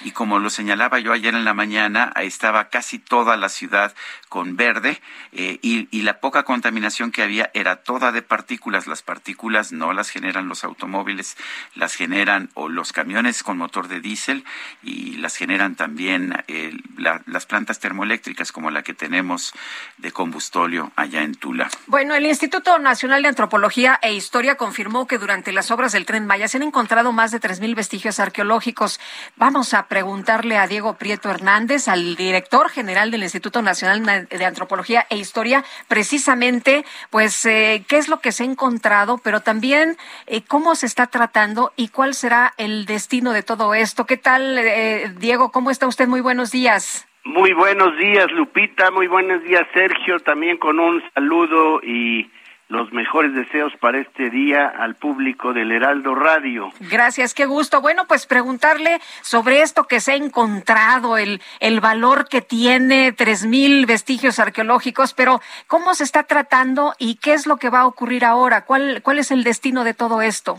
Y como lo señalaba yo ayer en la mañana, estaba casi toda la ciudad con verde eh, y, y la poca contaminación que había era toda de partículas las partículas no las generan los automóviles, las generan o los camiones con motor de diésel y las generan también eh, las plantas termoeléctricas como la que tenemos de combustóleo allá en Tula. Bueno, el Instituto Nacional de Antropología e Historia confirmó que durante las obras del Tren Maya se han encontrado más de 3.000 vestigios arqueológicos. Vamos a preguntarle a Diego Prieto Hernández, al director general del Instituto Nacional de Antropología e Historia, precisamente, pues, eh, ¿qué es lo que se ha encontrado pero también eh, cómo se está tratando y cuál será el destino de todo esto. ¿Qué tal, eh, Diego? ¿Cómo está usted? Muy buenos días. Muy buenos días, Lupita. Muy buenos días, Sergio. También con un saludo y los mejores deseos para este día al público del Heraldo Radio. Gracias, qué gusto. Bueno, pues preguntarle sobre esto que se ha encontrado, el, el valor que tiene tres mil vestigios arqueológicos, pero ¿cómo se está tratando y qué es lo que va a ocurrir ahora? ¿Cuál, cuál es el destino de todo esto?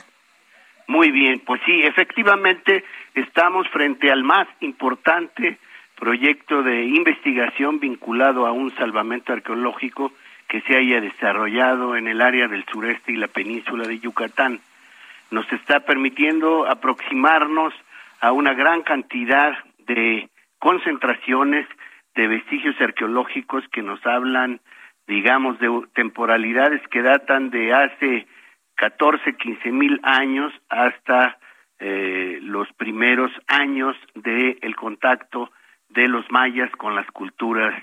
Muy bien, pues sí, efectivamente estamos frente al más importante proyecto de investigación vinculado a un salvamento arqueológico que se haya desarrollado en el área del sureste y la península de Yucatán. Nos está permitiendo aproximarnos a una gran cantidad de concentraciones de vestigios arqueológicos que nos hablan, digamos, de temporalidades que datan de hace 14, 15 mil años hasta eh, los primeros años del el contacto de los mayas con las culturas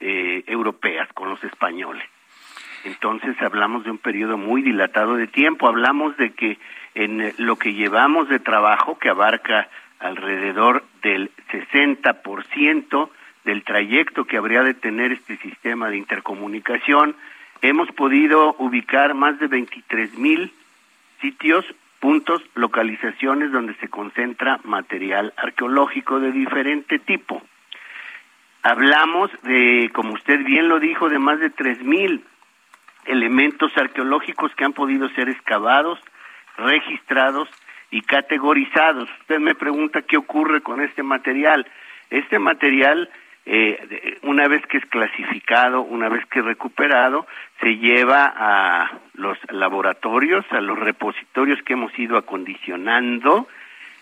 eh, europeas, con los españoles. Entonces hablamos de un periodo muy dilatado de tiempo, hablamos de que en lo que llevamos de trabajo, que abarca alrededor del 60% del trayecto que habría de tener este sistema de intercomunicación, hemos podido ubicar más de 23 mil sitios, puntos, localizaciones donde se concentra material arqueológico de diferente tipo. Hablamos de, como usted bien lo dijo, de más de tres mil elementos arqueológicos que han podido ser excavados, registrados y categorizados. Usted me pregunta qué ocurre con este material. Este material, eh, una vez que es clasificado, una vez que es recuperado, se lleva a los laboratorios, a los repositorios que hemos ido acondicionando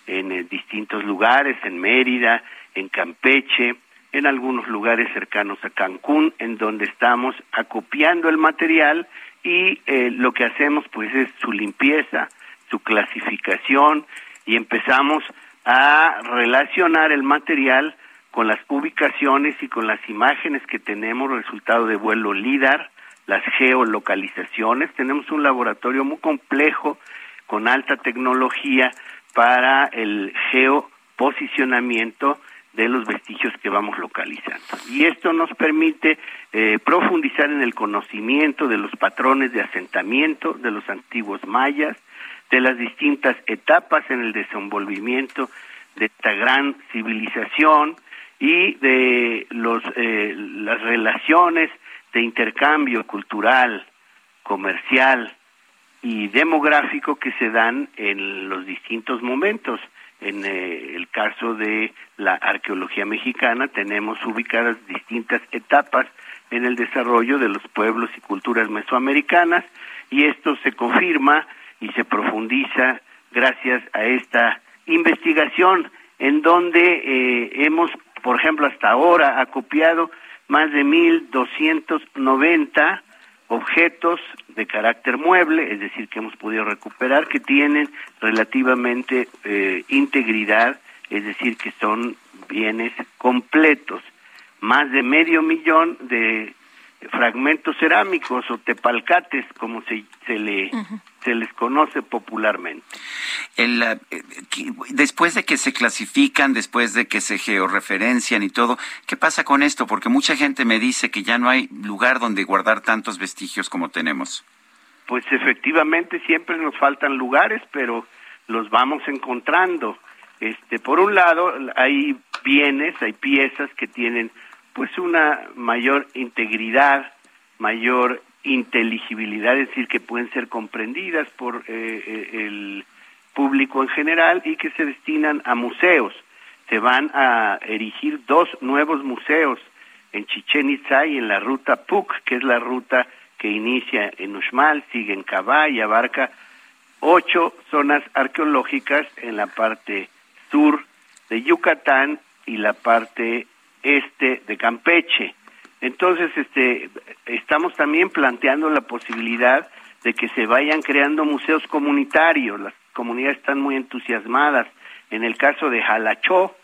en eh, distintos lugares, en Mérida, en Campeche, en algunos lugares cercanos a Cancún, en donde estamos acopiando el material y eh, lo que hacemos pues es su limpieza, su clasificación y empezamos a relacionar el material con las ubicaciones y con las imágenes que tenemos resultado de vuelo LIDAR, las geolocalizaciones. Tenemos un laboratorio muy complejo con alta tecnología para el geoposicionamiento de los vestigios que vamos localizando. Y esto nos permite eh, profundizar en el conocimiento de los patrones de asentamiento de los antiguos mayas, de las distintas etapas en el desenvolvimiento de esta gran civilización y de los, eh, las relaciones de intercambio cultural, comercial y demográfico que se dan en los distintos momentos. En eh, el caso de la arqueología mexicana tenemos ubicadas distintas etapas en el desarrollo de los pueblos y culturas mesoamericanas y esto se confirma y se profundiza gracias a esta investigación en donde eh, hemos, por ejemplo, hasta ahora acopiado más de 1.290 objetos de carácter mueble, es decir, que hemos podido recuperar, que tienen relativamente eh, integridad, es decir, que son bienes completos. Más de medio millón de fragmentos cerámicos o tepalcates, como se, se, le, se les conoce popularmente. El, eh, después de que se clasifican, después de que se georreferencian y todo, ¿qué pasa con esto? Porque mucha gente me dice que ya no hay lugar donde guardar tantos vestigios como tenemos. Pues efectivamente siempre nos faltan lugares, pero los vamos encontrando. Este, por un lado, hay bienes, hay piezas que tienen pues una mayor integridad, mayor inteligibilidad, es decir, que pueden ser comprendidas por eh, eh, el público en general y que se destinan a museos. Se van a erigir dos nuevos museos en Chichen Itza y en la ruta PUC, que es la ruta que inicia en Uxmal, sigue en Cabá y abarca ocho zonas arqueológicas en la parte sur de Yucatán y la parte este de Campeche. Entonces, este, estamos también planteando la posibilidad de que se vayan creando museos comunitarios. Las comunidades están muy entusiasmadas. En el caso de Jalachó,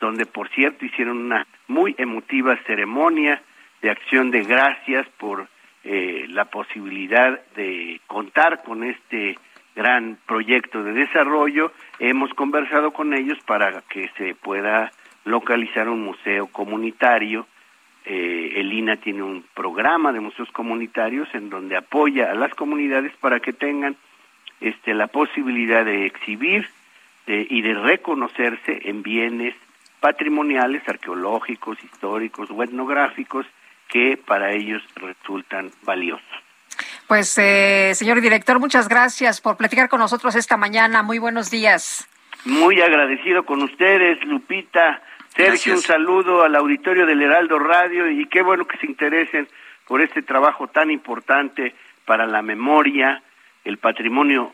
donde por cierto hicieron una muy emotiva ceremonia de acción de gracias por eh, la posibilidad de contar con este gran proyecto de desarrollo, hemos conversado con ellos para que se pueda localizar un museo comunitario. Eh, el INA tiene un programa de museos comunitarios en donde apoya a las comunidades para que tengan este, la posibilidad de exhibir y de reconocerse en bienes patrimoniales, arqueológicos, históricos o etnográficos que para ellos resultan valiosos. Pues, eh, señor director, muchas gracias por platicar con nosotros esta mañana. Muy buenos días. Muy agradecido con ustedes, Lupita. Sergio, un saludo al auditorio del Heraldo Radio y qué bueno que se interesen por este trabajo tan importante para la memoria, el patrimonio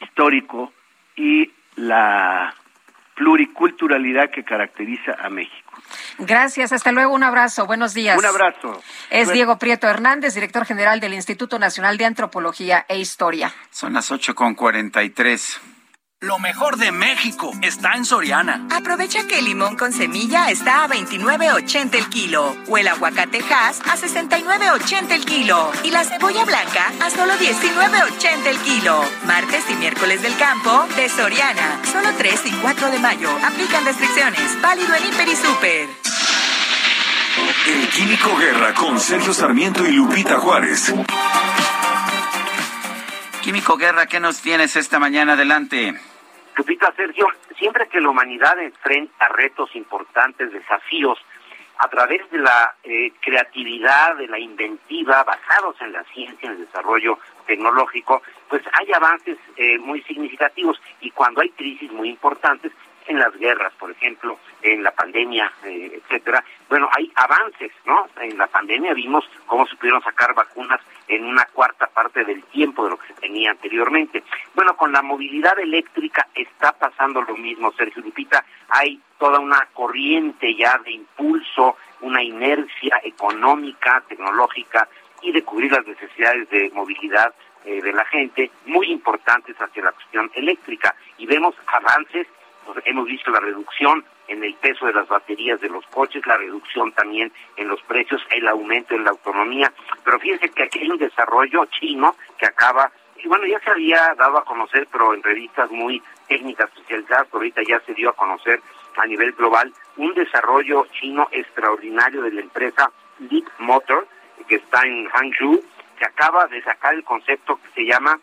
histórico y la pluriculturalidad que caracteriza a México. Gracias, hasta luego, un abrazo, buenos días. Un abrazo. Es. Diego Prieto Hernández, director general del Instituto Nacional de Antropología e Historia. Son las 8.43. Lo mejor de México está en Soriana. Aprovecha que el limón con semilla está a 29.80 el kilo o el aguacate Hass a 69.80 el kilo y la cebolla blanca a solo 19.80 el kilo. Martes y miércoles del campo de Soriana. Solo 3 y 4 de mayo. Aplican restricciones. Válido en Hiper y Super. El Químico Guerra con Sergio Sarmiento y Lupita Juárez. Químico Guerra, ¿qué nos tienes esta mañana adelante? Lupita, Sergio, siempre que la humanidad enfrenta retos importantes, desafíos, a través de la eh, creatividad, de la inventiva, basados en la ciencia, en el desarrollo tecnológico, pues hay avances eh, muy significativos. Y cuando hay crisis muy importantes, en las guerras, por ejemplo, en la pandemia, eh, etcétera. Bueno, hay avances, ¿no? En la pandemia vimos cómo se pudieron sacar vacunas en una cuarta parte del tiempo de lo que se tenía anteriormente. Bueno, con la movilidad eléctrica está pasando lo mismo, Sergio Lupita. Hay toda una corriente ya de impulso, una inercia económica, tecnológica y de cubrir las necesidades de movilidad eh, de la gente muy importantes hacia la cuestión eléctrica. Y vemos avances hemos visto la reducción en el peso de las baterías de los coches, la reducción también en los precios, el aumento en la autonomía. Pero fíjense que aquí hay un desarrollo chino que acaba, y bueno, ya se había dado a conocer, pero en revistas muy técnicas especializadas, pero ahorita ya se dio a conocer a nivel global, un desarrollo chino extraordinario de la empresa Leap Motor, que está en Hangzhou, que acaba de sacar el concepto que se llama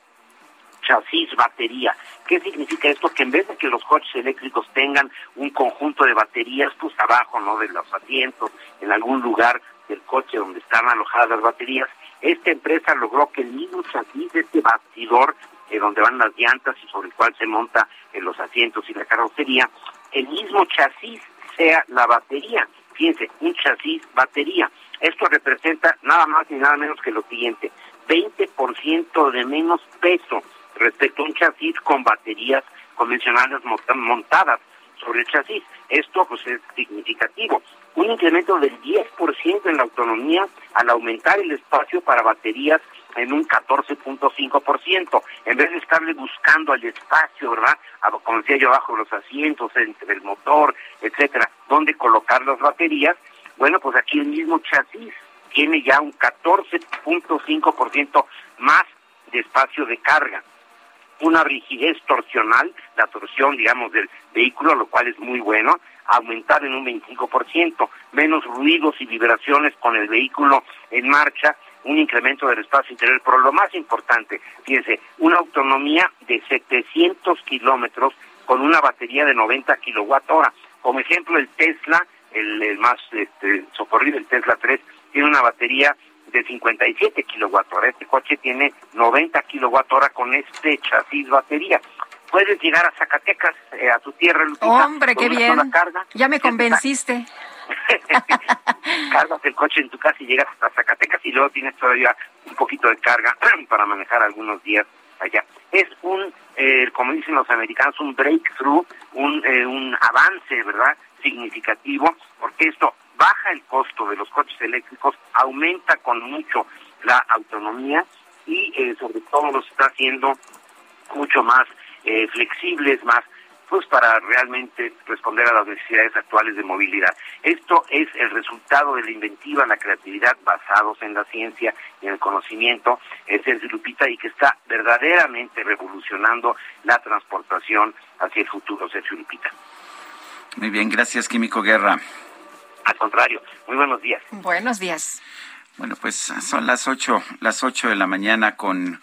chasis batería. ¿Qué significa esto? Que en vez de que los coches eléctricos tengan un conjunto de baterías, pues abajo, ¿no? De los asientos, en algún lugar del coche donde están alojadas las baterías, esta empresa logró que el mismo chasis de este bastidor, eh, donde van las llantas y sobre el cual se monta en los asientos y la carrocería, el mismo chasis sea la batería. Fíjense, un chasis batería. Esto representa nada más y nada menos que lo siguiente, 20% de menos peso respecto a un chasis con baterías convencionales montadas sobre el chasis. Esto pues es significativo. Un incremento del 10% en la autonomía al aumentar el espacio para baterías en un 14.5%, en vez de estarle buscando al espacio, ¿verdad? Como decía yo, abajo de los asientos, entre el motor, etcétera, donde colocar las baterías, bueno, pues aquí el mismo chasis tiene ya un 14.5% más de espacio de carga. Una rigidez torsional, la torsión, digamos, del vehículo, lo cual es muy bueno, aumentar en un 25%, menos ruidos y vibraciones con el vehículo en marcha, un incremento del espacio interior, pero lo más importante, fíjense, una autonomía de 700 kilómetros con una batería de 90 kilowatt hora. Como ejemplo, el Tesla, el, más este, socorrido, el Tesla 3, tiene una batería de 57 kilowatt hora. Este coche tiene 90 kilowatt hora con este chasis batería. Puedes llegar a Zacatecas, eh, a tu tierra, Lupita, Hombre, qué bien. Carga. Ya me convenciste. Cargas el coche en tu casa y llegas hasta Zacatecas y luego tienes todavía un poquito de carga para manejar algunos días allá. Es un, eh, como dicen los americanos, un breakthrough, un, eh, un avance, ¿verdad? Significativo, porque esto baja el costo de los coches eléctricos, aumenta con mucho la autonomía y eh, sobre todo los está haciendo mucho más eh, flexibles, más pues para realmente responder a las necesidades actuales de movilidad. Esto es el resultado de la inventiva, la creatividad basados en la ciencia y en el conocimiento, es Sergio Lupita, y que está verdaderamente revolucionando la transportación hacia el futuro, Sergio Lupita. Muy bien, gracias, Químico Guerra. Al contrario, muy buenos días. Buenos días. Bueno, pues son las ocho, las ocho de la mañana con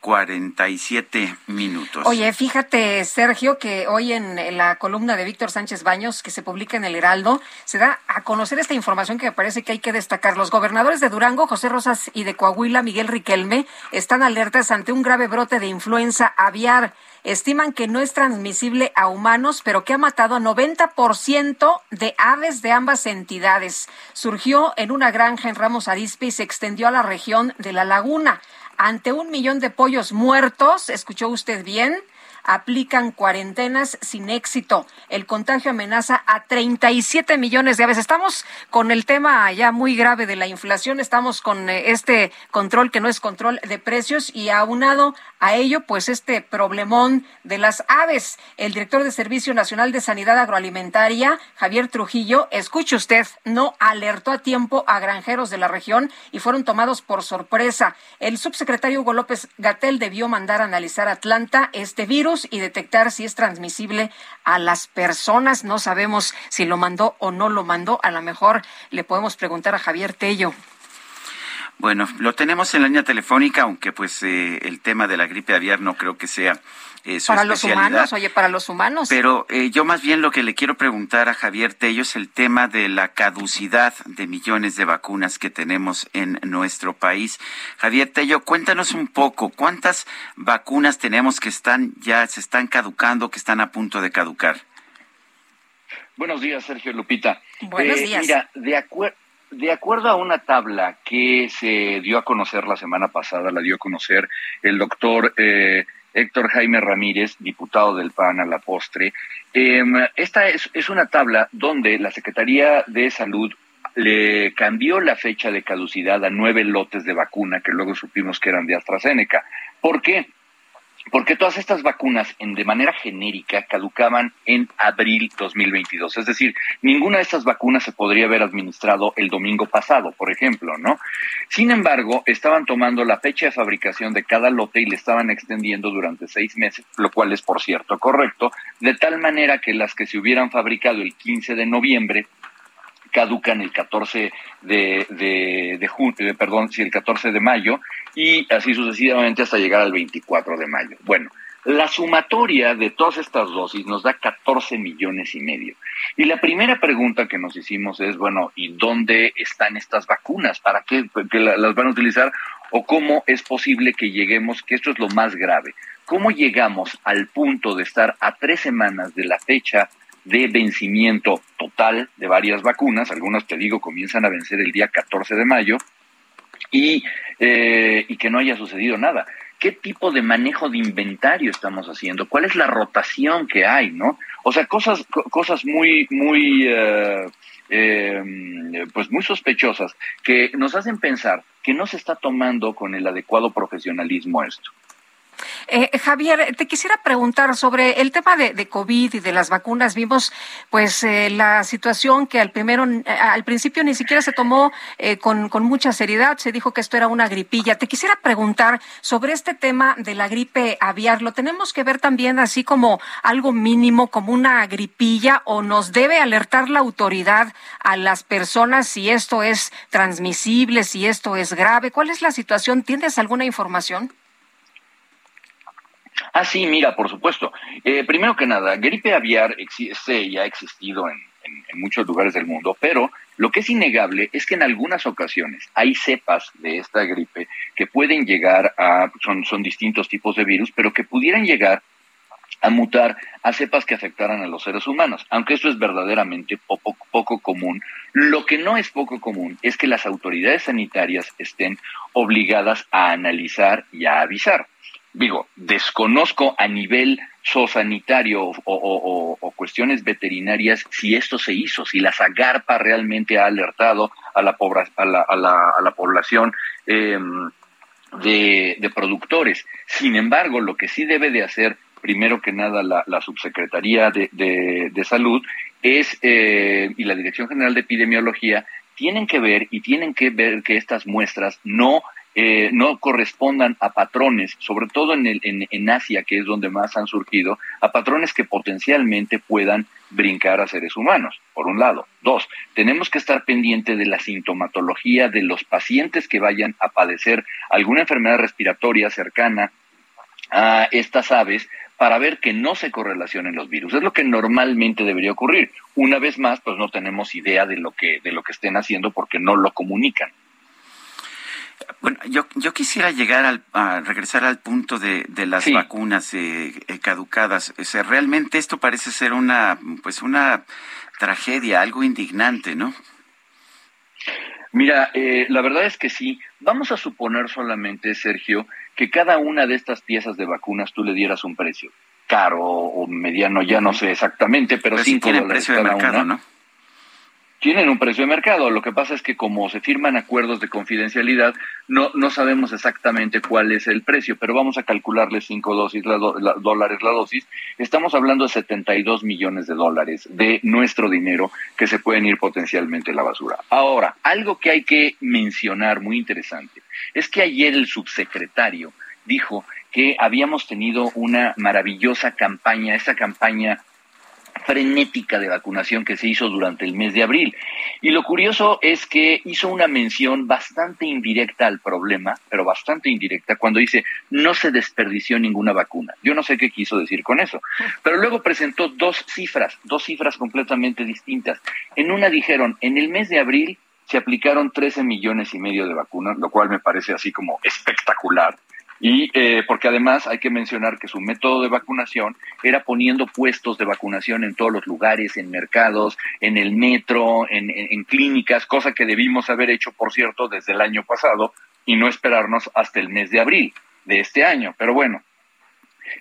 47 minutos. Oye, fíjate, Sergio, que hoy en la columna de Víctor Sánchez Baños, que se publica en el Heraldo, se da a conocer esta información que me parece que hay que destacar. Los gobernadores de Durango, José Rosas, y de Coahuila, Miguel Riquelme, están alertas ante un grave brote de influenza aviar. Estiman que no es transmisible a humanos, pero que ha matado a 90% de aves de ambas entidades. Surgió en una granja en Ramos Arizpe y se extendió a la región de La Laguna ante un millón de pollos muertos, escuchó usted bien, aplican cuarentenas sin éxito. El contagio amenaza a 37 millones de aves. Estamos con el tema ya muy grave de la inflación, estamos con eh, este control que no es control de precios y aunado a ello, pues este problemón de las aves. El director de Servicio Nacional de Sanidad Agroalimentaria, Javier Trujillo, escuche usted, no alertó a tiempo a granjeros de la región y fueron tomados por sorpresa. El subsecretario Hugo López Gatel debió mandar a analizar Atlanta este virus y detectar si es transmisible a las personas. No sabemos si lo mandó o no lo mandó. A lo mejor le podemos preguntar a Javier Tello. Bueno, lo tenemos en la línea telefónica, aunque pues eh, el tema de la gripe aviar no creo que sea eh, para los humanos, oye, para los humanos. Pero eh, yo más bien lo que le quiero preguntar a Javier Tello es el tema de la caducidad de millones de vacunas que tenemos en nuestro país. Javier Tello, cuéntanos un poco, ¿cuántas vacunas tenemos que están ya se están caducando, que están a punto de caducar? Buenos días, Sergio Lupita. Buenos días. Mira, de acuerdo de acuerdo a una tabla que se dio a conocer la semana pasada, la dio a conocer el doctor eh, Héctor Jaime Ramírez, diputado del PAN a la postre, em, esta es, es una tabla donde la Secretaría de Salud le cambió la fecha de caducidad a nueve lotes de vacuna que luego supimos que eran de AstraZeneca. ¿Por qué? Porque todas estas vacunas en, de manera genérica caducaban en abril 2022. Es decir, ninguna de estas vacunas se podría haber administrado el domingo pasado, por ejemplo, ¿no? Sin embargo, estaban tomando la fecha de fabricación de cada lote y le estaban extendiendo durante seis meses, lo cual es, por cierto, correcto, de tal manera que las que se hubieran fabricado el 15 de noviembre caducan el 14 de, de, de junio, perdón, sí, el 14 de mayo y así sucesivamente hasta llegar al 24 de mayo. Bueno, la sumatoria de todas estas dosis nos da 14 millones y medio. Y la primera pregunta que nos hicimos es, bueno, ¿y dónde están estas vacunas? ¿Para qué las van a utilizar? ¿O cómo es posible que lleguemos, que esto es lo más grave, cómo llegamos al punto de estar a tres semanas de la fecha de vencimiento total de varias vacunas, algunas te digo comienzan a vencer el día 14 de mayo, y, eh, y que no haya sucedido nada. ¿Qué tipo de manejo de inventario estamos haciendo? ¿Cuál es la rotación que hay, no? O sea, cosas, cosas muy, muy, eh, eh, pues muy sospechosas que nos hacen pensar que no se está tomando con el adecuado profesionalismo esto. Eh, Javier, te quisiera preguntar sobre el tema de, COVID y de las vacunas. Vimos, pues, eh, la situación que al primero, eh, al principio ni siquiera se tomó con, con, mucha seriedad. Se dijo que esto era una gripilla. Te quisiera preguntar sobre este tema de la gripe aviar. ¿Lo tenemos que ver también así como algo mínimo, como una gripilla, o nos debe alertar la autoridad a las personas si esto es transmisible, si esto es grave? ¿Cuál es la situación? ¿Tienes alguna información? Ah, sí, mira, por supuesto. Eh, primero que nada, gripe aviar existe, ya ha existido en, muchos lugares del mundo, pero lo que es innegable es que en algunas ocasiones hay cepas de esta gripe que pueden llegar a, son, son distintos tipos de virus, pero que pudieran llegar a mutar a cepas que afectaran a los seres humanos, aunque esto es verdaderamente poco, poco común. Lo que no es poco común es que las autoridades sanitarias estén obligadas a analizar y a avisar digo, desconozco a nivel zoosanitario o, o, cuestiones veterinarias si esto se hizo, si la Zagarpa realmente ha alertado a la, a la, a la, población em, de, productores. Sin embargo, lo que sí debe de hacer, primero que nada, la, Subsecretaría de, de, Salud es, eh, y la Dirección General de Epidemiología, tienen que ver y tienen que ver que estas muestras no eh, no correspondan a patrones, sobre todo en, el, en, Asia, que es donde más han surgido, a patrones que potencialmente puedan brincar a seres humanos, por un lado. Dos, tenemos que estar pendiente de la sintomatología de los pacientes que vayan a padecer alguna enfermedad respiratoria cercana a estas aves para ver que no se correlacionen los virus. Es lo que normalmente debería ocurrir. Una vez más, pues no tenemos idea de lo que, de lo que estén haciendo porque no lo comunican. Bueno, yo, yo quisiera llegar al, a regresar al punto de, de las vacunas eh, eh, caducadas. O realmente esto parece ser una, pues una tragedia, algo indignante, ¿no? Mira, eh, la verdad es que sí. Vamos a suponer solamente, Sergio, que cada una de estas piezas de vacunas tú le dieras un precio caro o mediano, ya no sé exactamente, pero, pero cinco sí precio de mercado, ¿no? Tienen un precio de mercado. Lo que pasa es que como se firman acuerdos de confidencialidad, no, no sabemos exactamente cuál es el precio, pero vamos a calcularle cinco dosis, la dólares la dosis. Estamos hablando de 72 millones de dólares de nuestro dinero que se pueden ir potencialmente a la basura. Ahora, algo que hay que mencionar muy interesante es que ayer el subsecretario dijo que habíamos tenido una maravillosa campaña, esa campaña frenética de vacunación que se hizo durante el mes de abril. Y lo curioso es que hizo una mención bastante indirecta al problema, pero bastante indirecta, cuando dice no se desperdició ninguna vacuna. Yo no sé qué quiso decir con eso, pero luego presentó dos cifras, dos cifras completamente distintas. En una dijeron, en el mes de abril se aplicaron 13 millones y medio de vacunas, lo cual me parece así como espectacular. Y eh, porque además hay que mencionar que su método de vacunación era poniendo puestos de vacunación en todos los lugares, en mercados, en el metro, en, en clínicas, cosa que debimos haber hecho, por cierto, desde el año pasado y no esperarnos hasta el mes de abril de este año. Pero bueno,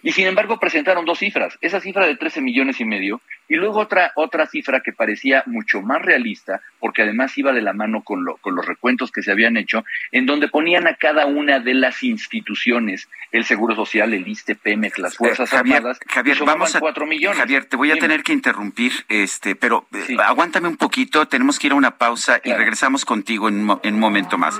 y sin embargo presentaron dos cifras, esa cifra de 13 millones y medio y luego otra, otra cifra que parecía mucho más realista, porque además iba de la mano con, lo, con los recuentos que se habían hecho, en donde ponían a cada una de las instituciones, el Seguro Social, el ISTE, Pemex, las Fuerzas Armadas, Javier, vamos a, 4 millones. Javier, te voy a tener que interrumpir, este, pero eh, aguántame un poquito, tenemos que ir a una pausa y regresamos contigo en, en un momento más.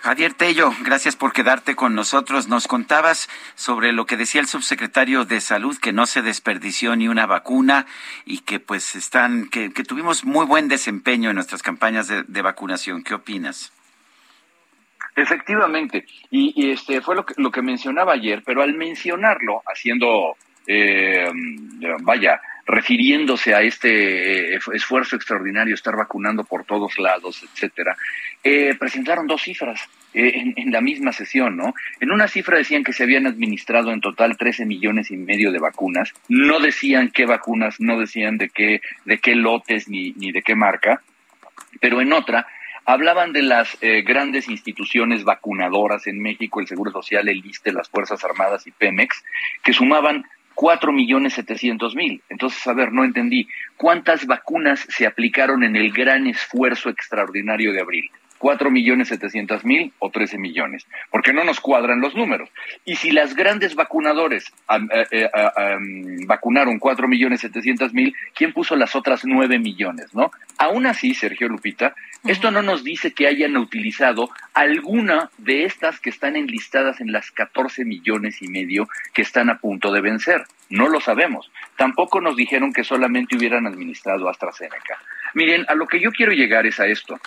Javier Tello, gracias por quedarte con nosotros. Nos contabas sobre lo que decía el subsecretario de Salud, que no se desperdició ni una vacuna y que pues están, que, tuvimos muy buen desempeño en nuestras campañas de, vacunación. ¿Qué opinas? Efectivamente, y, este fue lo que, lo que mencionaba ayer, pero al mencionarlo, haciendo, eh, vaya, refiriéndose a este eh, esfuerzo extraordinario, estar vacunando por todos lados, etcétera, eh, presentaron dos cifras eh, en, la misma sesión, ¿no? En una cifra decían que se habían administrado en total 13 millones y medio de vacunas, no decían qué vacunas, no decían de qué, de qué lotes ni, ni de qué marca, pero en otra hablaban de las grandes instituciones vacunadoras en México, el Seguro Social, el ISTE, las Fuerzas Armadas y Pemex, que sumaban cuatro millones setecientos mil. Entonces, a ver, no entendí. ¿Cuántas vacunas se aplicaron en el gran esfuerzo extraordinario de abril? ¿Cuatro millones setecientos mil o trece millones? Porque no nos cuadran los números. Y si las grandes vacunadores eh, eh, vacunaron cuatro millones setecientos mil, ¿quién puso las otras nueve millones, no? Aún así, Sergio Lupita, esto no nos dice que hayan utilizado alguna de estas que están enlistadas en las 14 millones y medio que están a punto de vencer. No lo sabemos. Tampoco nos dijeron que solamente hubieran administrado AstraZeneca. Miren, a lo que yo quiero llegar es a esto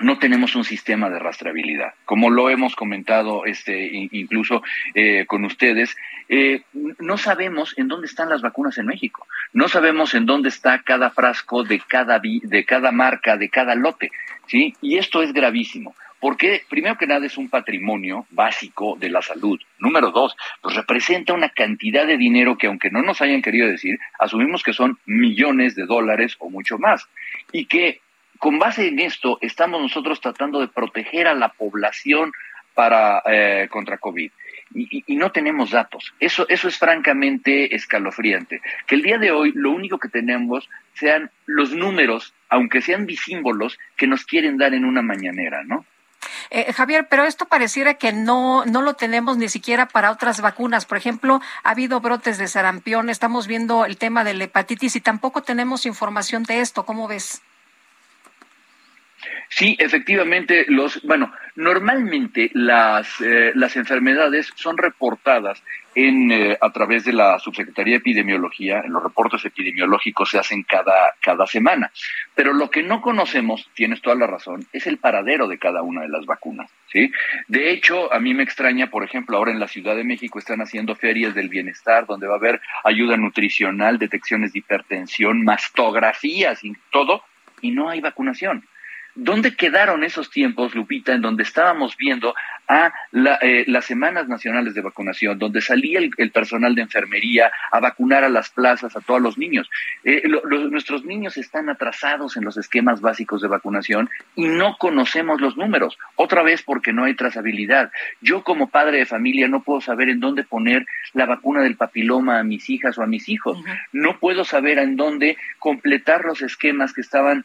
no tenemos un sistema de rastreabilidad. Como lo hemos comentado este, incluso eh, con ustedes, eh, no sabemos en dónde están las vacunas en México. No sabemos en dónde está cada frasco de cada, de cada marca, de cada lote. ¿sí? Y esto es gravísimo. Porque, primero que nada, es un patrimonio básico de la salud. Número dos, pues representa una cantidad de dinero que, aunque no nos hayan querido decir, asumimos que son millones de dólares o mucho más. Y que con base en esto, estamos nosotros tratando de proteger a la población para eh, contra COVID. Y, no tenemos datos. Eso, eso es francamente escalofriante. Que el día de hoy lo único que tenemos sean los números, aunque sean disímbolos, que nos quieren dar en una mañanera, ¿no? Eh, Javier, pero esto pareciera que no, no lo tenemos ni siquiera para otras vacunas. Por ejemplo, ha habido brotes de sarampión, estamos viendo el tema de la hepatitis y tampoco tenemos información de esto. ¿Cómo ves? Sí, efectivamente, los, bueno, normalmente las, eh, las enfermedades son reportadas en, eh, a través de la Subsecretaría de Epidemiología, en los reportes epidemiológicos se hacen cada, cada semana. Pero lo que no conocemos, tienes toda la razón, es el paradero de cada una de las vacunas. ¿sí? De hecho, a mí me extraña, por ejemplo, ahora en la Ciudad de México están haciendo ferias del bienestar, donde va a haber ayuda nutricional, detecciones de hipertensión, mastografías y todo, y no hay vacunación. ¿Dónde quedaron esos tiempos, Lupita, en donde estábamos viendo a eh, las semanas nacionales de vacunación, donde salía el, personal de enfermería a vacunar a las plazas, a todos los niños? Eh, nuestros niños están atrasados en los esquemas básicos de vacunación y no conocemos los números, otra vez porque no hay trazabilidad. Yo como padre de familia no puedo saber en dónde poner la vacuna del papiloma a mis hijas o a mis hijos. No puedo saber en dónde completar los esquemas que estaban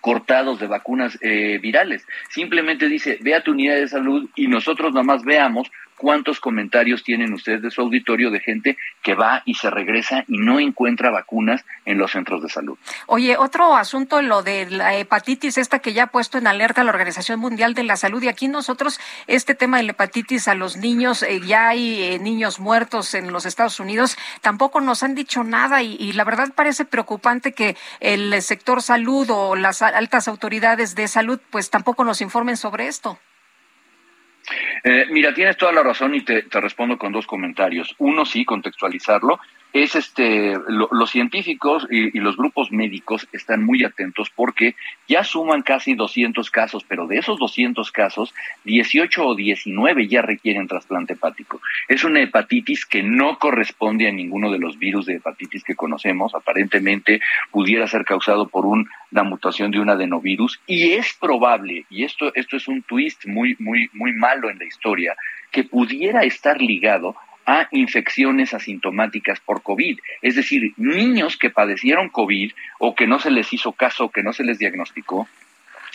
cortados de vacunas eh, virales. Simplemente dice, ve a tu unidad de salud y nosotros nada más veamos cuántos comentarios tienen ustedes de su auditorio de gente que va y se regresa y no encuentra vacunas en los centros de salud. Oye, otro asunto, lo de la hepatitis, esta que ya ha puesto en alerta la Organización Mundial de la Salud. Y aquí nosotros, este tema de la hepatitis a los niños, eh, ya hay eh, niños muertos en los Estados Unidos, tampoco nos han dicho nada y, y la verdad parece preocupante que el sector salud o las altas autoridades de salud pues tampoco nos informen sobre esto. Eh, mira, tienes toda la razón y te, respondo con dos comentarios. Uno, sí, contextualizarlo es este los científicos y, los grupos médicos están muy atentos porque ya suman casi 200 casos, pero de esos 200 casos, 18 o 19 ya requieren trasplante hepático. Es una hepatitis que no corresponde a ninguno de los virus de hepatitis que conocemos, aparentemente pudiera ser causado por una mutación de un adenovirus y es probable, y esto esto es un twist muy muy muy malo en la historia, que pudiera estar ligado a infecciones asintomáticas por COVID. Es decir, niños que padecieron COVID o que no se les hizo caso, que no se les diagnosticó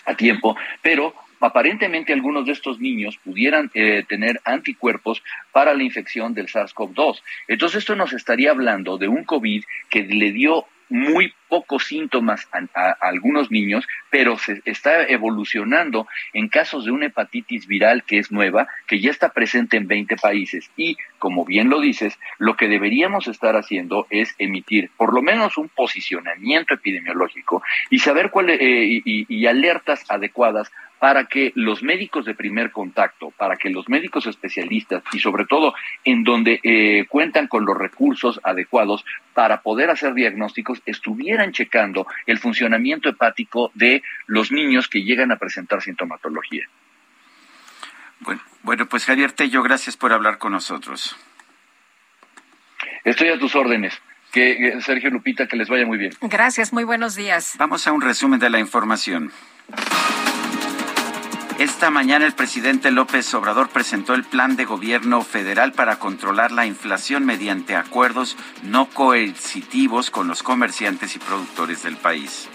a tiempo, pero aparentemente algunos de estos niños pudieran eh, tener anticuerpos para la infección del SARS-CoV-2. Entonces esto nos estaría hablando de un COVID que le dio muy pocos síntomas a, algunos niños, pero se está evolucionando en casos de una hepatitis viral que es nueva, que ya está presente en 20 países. Y, como bien lo dices, lo que deberíamos estar haciendo es emitir por lo menos un posicionamiento epidemiológico y saber cuál eh, y alertas adecuadas para que los médicos de primer contacto, para que los médicos especialistas y sobre todo en donde eh, cuentan con los recursos adecuados para poder hacer diagnósticos, estuvieran checando el funcionamiento hepático de los niños que llegan a presentar sintomatología. Bueno, bueno pues Javier Tello, gracias por hablar con nosotros. Estoy a tus órdenes. Que Sergio Lupita, que les vaya muy bien. Gracias, muy buenos días. Vamos a un resumen de la información. Esta mañana el presidente López Obrador presentó el plan de gobierno federal para controlar la inflación mediante acuerdos no coercitivos con los comerciantes y productores del país.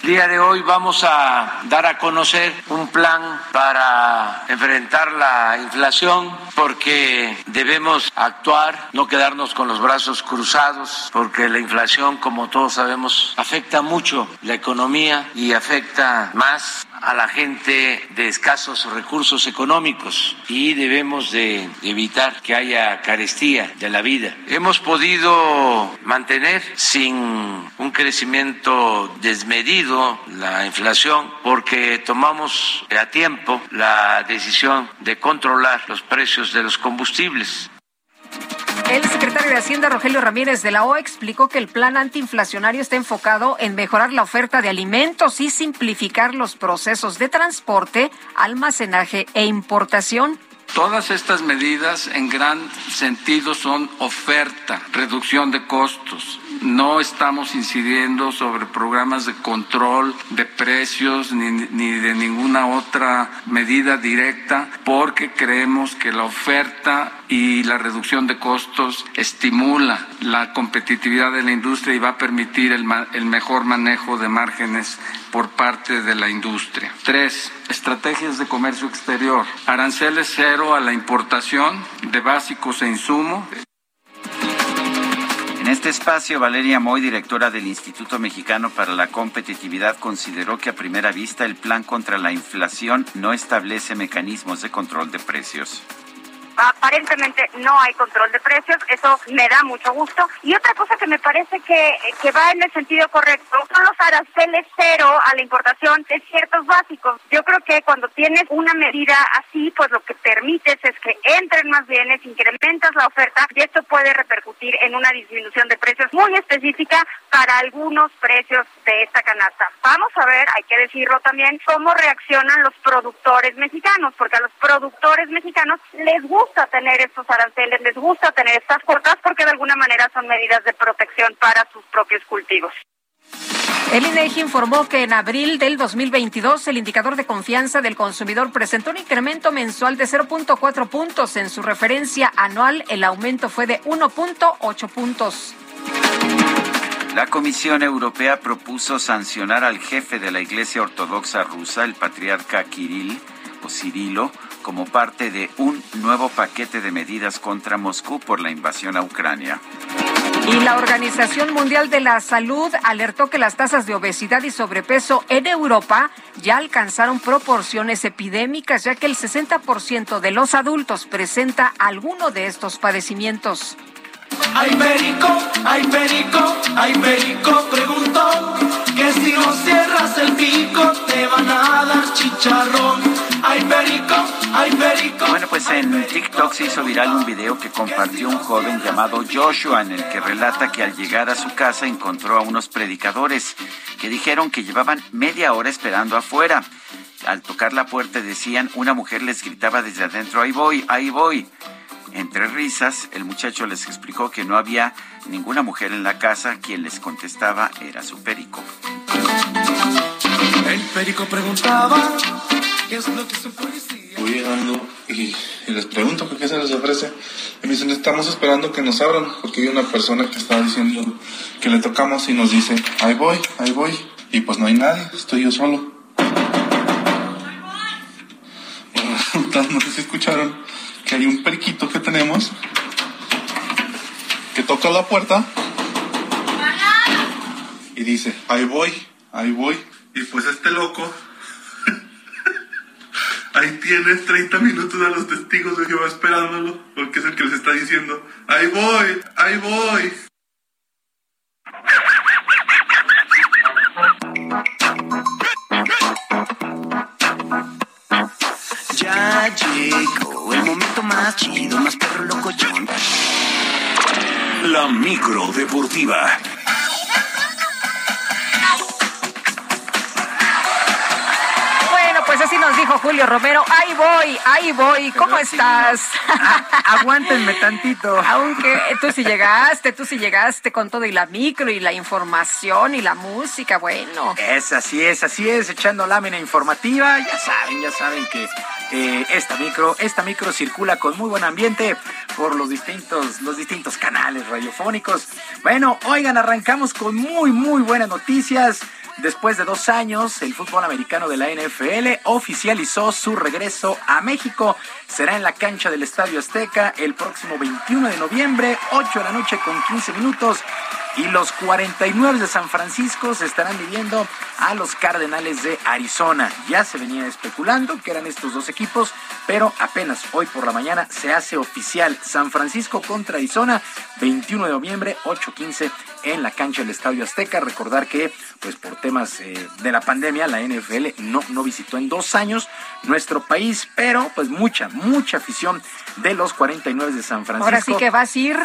El día de hoy vamos a dar a conocer un plan para enfrentar la inflación porque debemos actuar, no quedarnos con los brazos cruzados, porque la inflación, como todos sabemos, afecta mucho la economía y afecta más a la gente de escasos recursos económicos y debemos de evitar que haya carestía de la vida. Hemos podido mantener sin un crecimiento desmedido la inflación porque tomamos a tiempo la decisión de controlar los precios de los combustibles. El secretario de Hacienda, Rogelio Ramírez de la OA, explicó que el plan antiinflacionario está enfocado en mejorar la oferta de alimentos y simplificar los procesos de transporte, almacenaje e importación. Todas estas medidas en gran sentido son oferta, reducción de costos, no estamos incidiendo sobre programas de control de precios ni, ni, de ninguna otra medida directa porque creemos que la oferta y la reducción de costos estimula la competitividad de la industria y va a permitir el, el mejor manejo de márgenes por parte de la industria. Tres, estrategias de comercio exterior. Aranceles cero a la importación de básicos e insumos. En este espacio, Valeria Moy, directora del Instituto Mexicano para la Competitividad, consideró que a primera vista el plan contra la inflación no establece mecanismos de control de precios aparentemente no hay control de precios, eso me da mucho gusto. Y otra cosa que me parece que, que va en el sentido correcto son los aranceles cero a la importación de ciertos básicos. Yo creo que cuando tienes una medida así, pues lo que permites es que entren más bienes, incrementas la oferta y esto puede repercutir en una disminución de precios muy específica para algunos precios de esta canasta. Vamos a ver, hay que decirlo también, cómo reaccionan los productores mexicanos, porque a los productores mexicanos les gusta gusta tener estos aranceles, les gusta tener estas cuotas porque de alguna manera son medidas de protección para sus propios cultivos. El INEGI informó que en abril del 2022 el indicador de confianza del consumidor presentó un incremento mensual de 0.4 puntos. En su referencia anual, el aumento fue de 1.8 puntos. La Comisión Europea propuso sancionar al jefe de la Iglesia Ortodoxa rusa, el patriarca Kirill o Cirilo, como parte de un nuevo paquete de medidas contra Moscú por la invasión a Ucrania. Y la Organización Mundial de la Salud alertó que las tasas de obesidad y sobrepeso en Europa ya alcanzaron proporciones epidémicas, ya que el 60% de los adultos presenta alguno de estos padecimientos. Ay, perico, ay, perico, ay, perico, preguntó que si no cierras el pico te van a dar chicharrón. Ay, perico, ay, perico. Bueno, pues en TikTok se hizo viral un video que compartió un joven llamado Joshua en el que relata que al llegar a su casa encontró a unos predicadores que dijeron que llevaban media hora esperando afuera. Al tocar la puerta decían, una mujer les gritaba desde adentro, ahí voy, ahí voy. Entre risas, el muchacho les explicó que no había ninguna mujer en la casa, quien les contestaba era su perico. El perico preguntaba, ¿qué es lo que se Voy llegando y, les pregunto qué se les ofrece. Y me dicen, estamos esperando que nos abran, porque hay una persona que está diciendo que le tocamos y nos dice, ahí voy, ahí voy. Y pues no hay nadie, estoy yo solo. no sé si escucharon que hay un periquito que tenemos que toca la puerta y dice, ahí voy, ahí voy. Y pues este loco, ahí tienes 30 minutos a los testigos de Jehová esperándolo, porque es el que les está diciendo, ahí voy, ahí voy. Ya llegó el momento más chido, más perro locochón. La micro deportiva. Así nos dijo Julio Romero. Ahí voy, ahí voy. ¿Cómo estás? Aguántenme tantito. Aunque tú sí llegaste, tú sí llegaste con todo y la micro y la información y la música. Bueno. Es así es, así es, echando lámina informativa. Ya saben, ya saben que eh, esta micro, esta micro circula con muy buen ambiente por los distintos, los distintos canales radiofónicos. Bueno, oigan, arrancamos con muy, muy buenas noticias. Después de dos años, el fútbol americano de la NFL oficializó su regreso a México. Será en la cancha del Estadio Azteca el próximo 21 de noviembre, 8 de la noche con 15 minutos. Y los 49 de San Francisco se estarán midiendo a los Cardenales de Arizona. Ya se venía especulando que eran estos dos equipos, pero apenas hoy por la mañana se hace oficial San Francisco contra Arizona, 21 de noviembre, 8:15 en la cancha del Estadio Azteca. Recordar que, pues por temas eh, de la pandemia, la NFL no, no visitó en dos años nuestro país, pero pues mucha, mucha afición de los 49 de San Francisco. Ahora sí que vas a ir.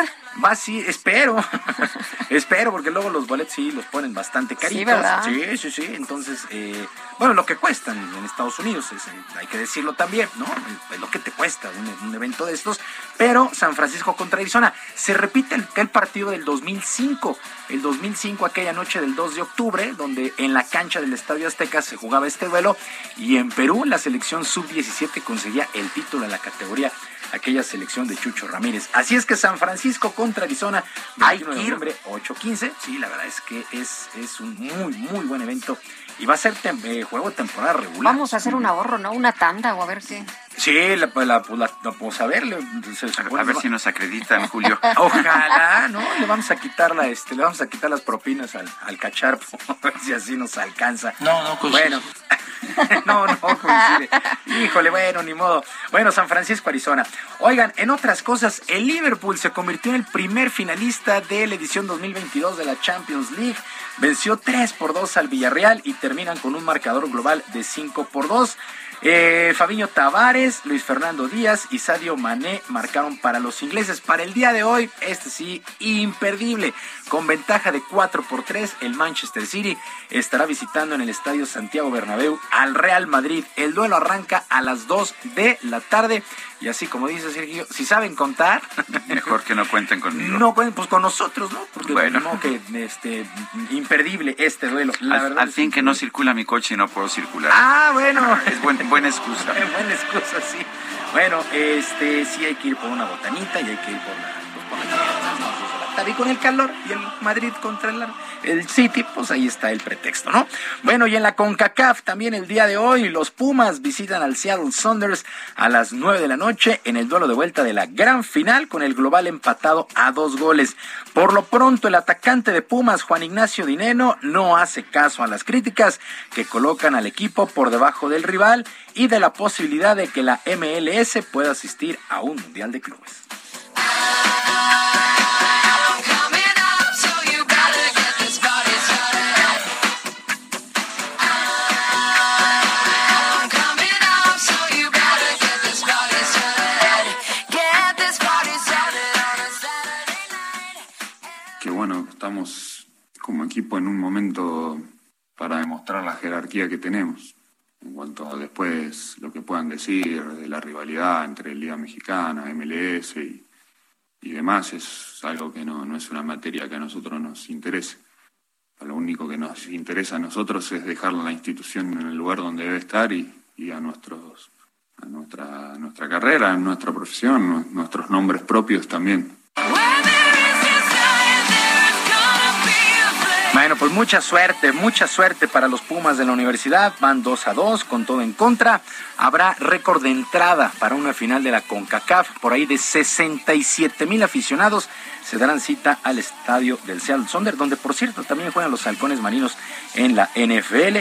Va, sí, espero. espero, porque luego los boletos sí los ponen bastante caritos. Sí, sí, sí. Entonces, eh, bueno, lo que cuestan en Estados Unidos, es, eh, hay que decirlo también, ¿no? Es lo que te cuesta un, un evento de estos. Pero San Francisco contra Arizona. Se repite el, el partido del 2005. El 2005, aquella noche del 2 de octubre, donde en la cancha del Estadio Azteca se jugaba este duelo. Y en Perú, la selección sub-17 conseguía el título en la categoría aquella selección de Chucho Ramírez. Así es que San Francisco contra Arizona, 21 de noviembre, 8-15. Sí, la verdad es que es, es un muy, muy buen evento. Y va a ser tem- eh, juego de temporada regular. Vamos a hacer un ahorro, ¿no? Una tanda o a ver qué. Sí, la, la, la- la- pues a ver, le- se supone- A ver si nos acreditan, Julio. Ojalá, ¿no? Le vamos a quitar la, este, le vamos a quitar las propinas al, al cacharpo, a ver si así nos alcanza. No, no coincide. Bueno. no, no coincide. Híjole, bueno, ni modo. Bueno, San Francisco, Arizona. Oigan, en otras cosas, el Liverpool se convirtió en el primer finalista de la edición 2022 de la Champions League. Venció 3 por 2 al Villarreal y terminan con un marcador global de 5 por 2. Eh, Fabiño Tavares, Luis Fernando Díaz y Sadio Mané marcaron para los ingleses. Para el día de hoy, este sí, imperdible. Con ventaja de 4 por 3, el Manchester City estará visitando en el Estadio Santiago Bernabéu al Real Madrid. El duelo arranca a las 2 de la tarde. Y así como dice Sergio, si saben contar, Mejor que no cuenten conmigo. no pueden, pues con nosotros, ¿no? Porque Bueno. no, que este imperdible este duelo. La al, verdad al es fin que no circula mi coche y no puedo circular. Ah, bueno. Es buen- buena excusa. buena excusa, sí. Bueno, este, sí hay que ir por una botanita y hay que ir por la, pues, por la carrera de las dos de la tarde. Y con el calor y el Madrid contra el, el City, pues ahí está el pretexto, ¿no? Bueno, y en la CONCACAF también el día de hoy, los Pumas visitan al Seattle Saunders a las 9 de la noche en el duelo de vuelta de la gran final con el global empatado a dos goles. Por lo pronto, el atacante de Pumas, Juan Ignacio Dineno, no hace caso a las críticas que colocan al equipo por debajo del rival y de la posibilidad de que la MLS pueda asistir a un Mundial de Clubes. Estamos como equipo en un momento para demostrar la jerarquía que tenemos. En cuanto a después lo que puedan decir de la rivalidad entre Liga Mexicana, MLS y, demás, es algo que no, no es una materia que a nosotros nos interese. Lo único que nos interesa a nosotros es dejar la institución en el lugar donde debe estar y, a nuestros a nuestra, nuestra carrera, a nuestra profesión, nuestros nombres propios también. Bueno, pues mucha suerte, mucha suerte para los Pumas de la universidad. Van 2 a 2 con todo en contra. Habrá récord de entrada para una final de la CONCACAF por ahí de 67 mil aficionados se darán cita al estadio del Seattle Sonder, donde por cierto también juegan los halcones marinos en la NFL.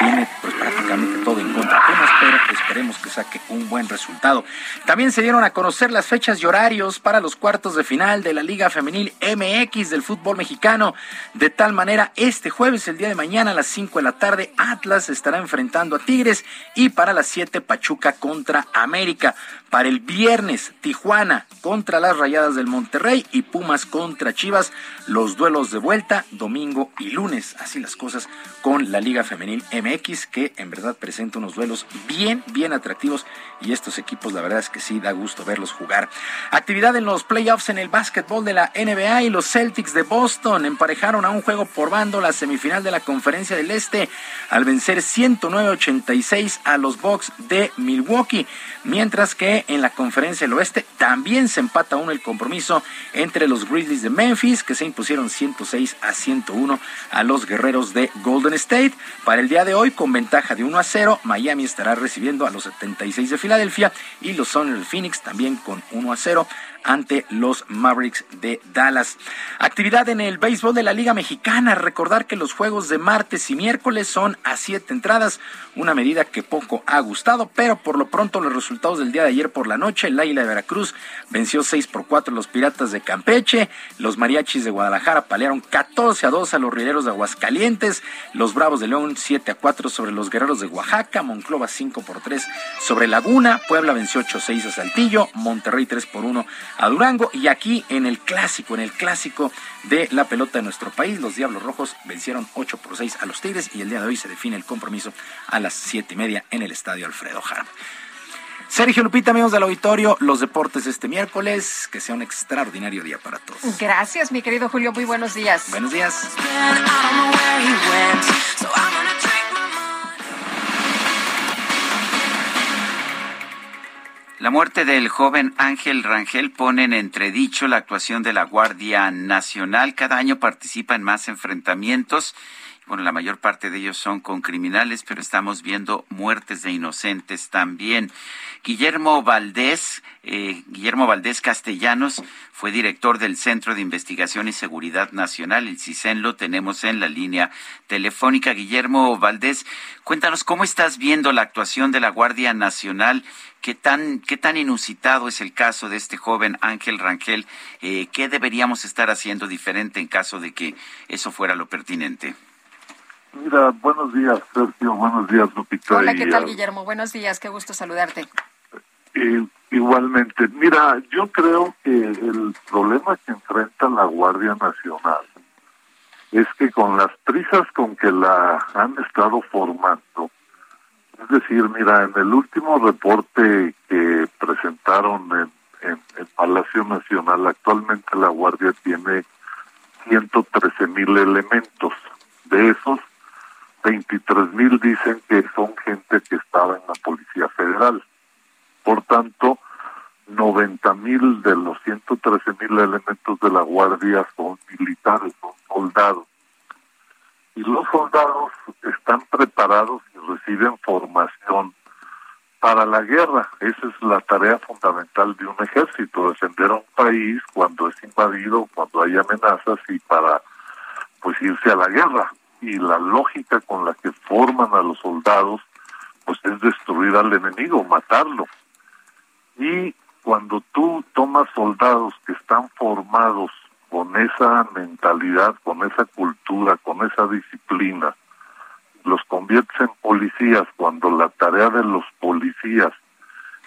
Tiene pues prácticamente todo en contra Pumas, pero esperemos que saque un buen resultado. También se dieron a conocer las fechas y horarios para los cuartos de final de la Liga Femenil MX del fútbol mexicano. De tal manera, este jueves, el día de mañana a las 5 de la tarde, Atlas estará enfrentando a Tigres y para las 7 Pachuca contra América. Para el viernes, Tijuana contra las Rayadas del Monterrey y Pumas contra Chivas. Los duelos de vuelta, domingo y lunes. Así las cosas con la Liga Femenil MX, que en verdad presenta unos duelos bien, bien atractivos. Y estos equipos, la verdad es que sí, da gusto verlos jugar. Actividad en los playoffs en el básquetbol de la NBA y los Celtics de Boston emparejaron a un juego por bando la semifinal de la Conferencia del Este al vencer 109-86 a los Bucks de Milwaukee. Mientras que en la Conferencia del Oeste también se empata uno el compromiso entre los Grizzlies de Memphis, que se impusieron 106 a 101 a los guerreros de Golden State. Para el día de hoy, con ventaja de 1 a 0, Miami estará recibiendo a los 76 de Filadelfia y los Suns Phoenix también con 1 a 0 ante los Mavericks de Dallas. Actividad en el béisbol de la Liga Mexicana. Recordar que los juegos de martes y miércoles son a siete entradas, una medida que poco ha gustado, pero por lo pronto los resultados del día de ayer por la noche, el Águila de Veracruz venció 6 por 4 a los Piratas de Campeche, los Mariachis de Guadalajara palearon 14 a 2 a los Rieleros de Aguascalientes, los Bravos de León 7 a 4 sobre los Guerreros de Oaxaca, Monclova 5 por 3 sobre Laguna, Puebla venció 8 6 a Saltillo, Monterrey 3 por 1 a Durango y aquí en el clásico, en el clásico de la pelota de nuestro país, los Diablos Rojos vencieron 8 por 6 a los Tigres y el día de hoy se define el compromiso a las 7 y media en el Estadio Alfredo Jara. Sergio Lupita, amigos del auditorio, los deportes este miércoles, que sea un extraordinario día para todos. Gracias, mi querido Julio, muy buenos días. Buenos días. La muerte del joven Ángel Rangel pone en entredicho la actuación de la Guardia Nacional. Cada año participa en más enfrentamientos. Bueno, la mayor parte de ellos son con criminales, pero estamos viendo muertes de inocentes también. Guillermo Valdés, eh, Guillermo Valdés Castellanos, fue director del Centro de Investigación y Seguridad Nacional, el CISEN, lo tenemos en la línea telefónica. Guillermo Valdés, cuéntanos cómo estás viendo la actuación de la Guardia Nacional ¿Qué tan, qué tan inusitado es el caso de este joven Ángel Rangel? Eh, ¿Qué deberíamos estar haciendo diferente en caso de que eso fuera lo pertinente? Mira, buenos días, Sergio. Buenos días, Lupita. Hola, ¿qué tal, Guillermo? Buenos días, qué gusto saludarte. igualmente. Mira, yo creo que el problema que enfrenta la Guardia Nacional es que con las prisas con que la han estado formando, es decir, mira, en el último reporte que presentaron en, en el Palacio Nacional, actualmente la Guardia tiene 113 mil elementos. De esos, 23 mil dicen que son gente que estaba en la Policía Federal. Por tanto, 90 mil de los 113 mil elementos de la Guardia son militares, son soldados y los soldados están preparados y reciben formación para la guerra. Esa es la tarea fundamental de un ejército, defender a un país cuando es invadido, cuando hay amenazas y para pues irse a la guerra. Y la lógica con la que forman a los soldados pues es destruir al enemigo, matarlo. Y cuando tú tomas soldados que están formados con esa mentalidad, con esa cultura, con esa disciplina, los conviertes en policías cuando la tarea de los policías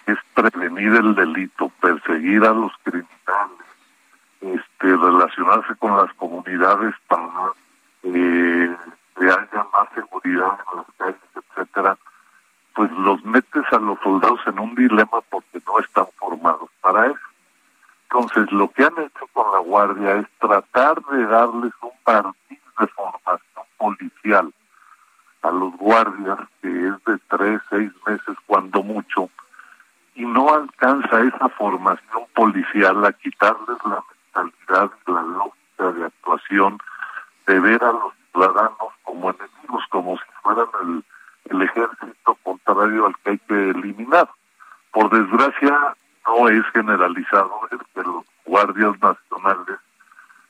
es prevenir el delito, perseguir a los criminales, este, relacionarse con las comunidades para eh, que haya más seguridad en las calles, etcétera, pues los metes a los soldados en un dilema porque no están formados para eso. Entonces, lo que han hecho con la Guardia es tratar de darles un partido de formación policial a los guardias, que es de tres, seis meses cuando mucho, y no alcanza esa formación policial a quitarles la mentalidad, la lógica de actuación, de ver a los como enemigos, como si fueran el, el ejército contrario al que hay que eliminar. Por desgracia, no es generalizado el que los guardias nacionales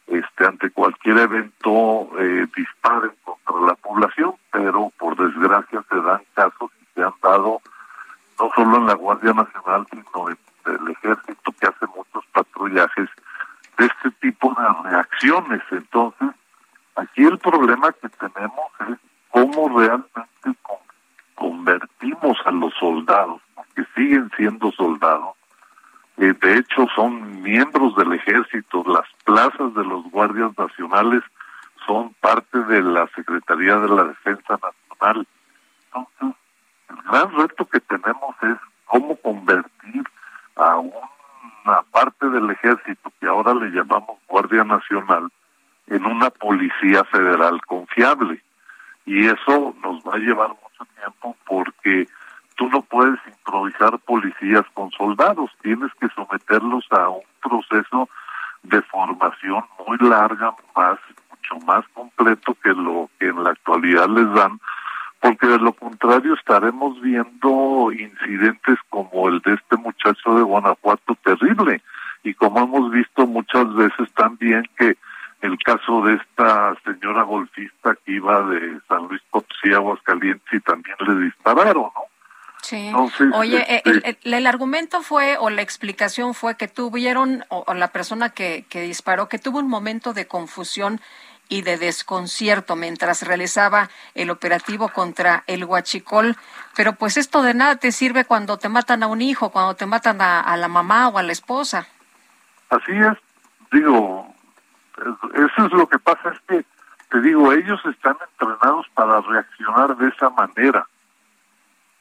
este ante cualquier evento eh, disparen contra la población, pero por desgracia se dan casos y se han dado no solo en la Guardia Nacional, sino en el ejército que hace muchos patrullajes de este tipo de reacciones. Entonces, aquí el problema que tenemos es cómo realmente convertimos a los soldados, que siguen siendo soldados, de hecho son miembros del ejército, las plazas de los guardias nacionales son parte de la Secretaría de la Defensa Nacional. Entonces, el gran reto que tenemos es cómo convertir a una parte del ejército que ahora le llamamos Guardia Nacional en una policía federal confiable. Y eso nos va a llevar mucho tiempo porque tú no puedes improvisar policías con soldados, tienes que someterlos a un proceso de formación muy larga, más mucho más completo que lo que en la actualidad les dan, porque de lo contrario estaremos viendo incidentes como el de este muchacho de Guanajuato terrible y como hemos visto muchas veces también que el caso de esta señora golfista que iba de San Luis Potosí a Aguascalientes y también le dispararon, ¿no? Sí. Oye, eh, este el, argumento fue o la explicación fue que tuvieron, o, la persona que, que disparó, que tuvo un momento de confusión y de desconcierto mientras realizaba el operativo contra el huachicol. Pero pues esto de nada te sirve cuando te matan a un hijo, cuando te matan a, a la mamá o a la esposa. Así es, digo, eso es lo que pasa, es que, te digo, ellos están entrenados para reaccionar de esa manera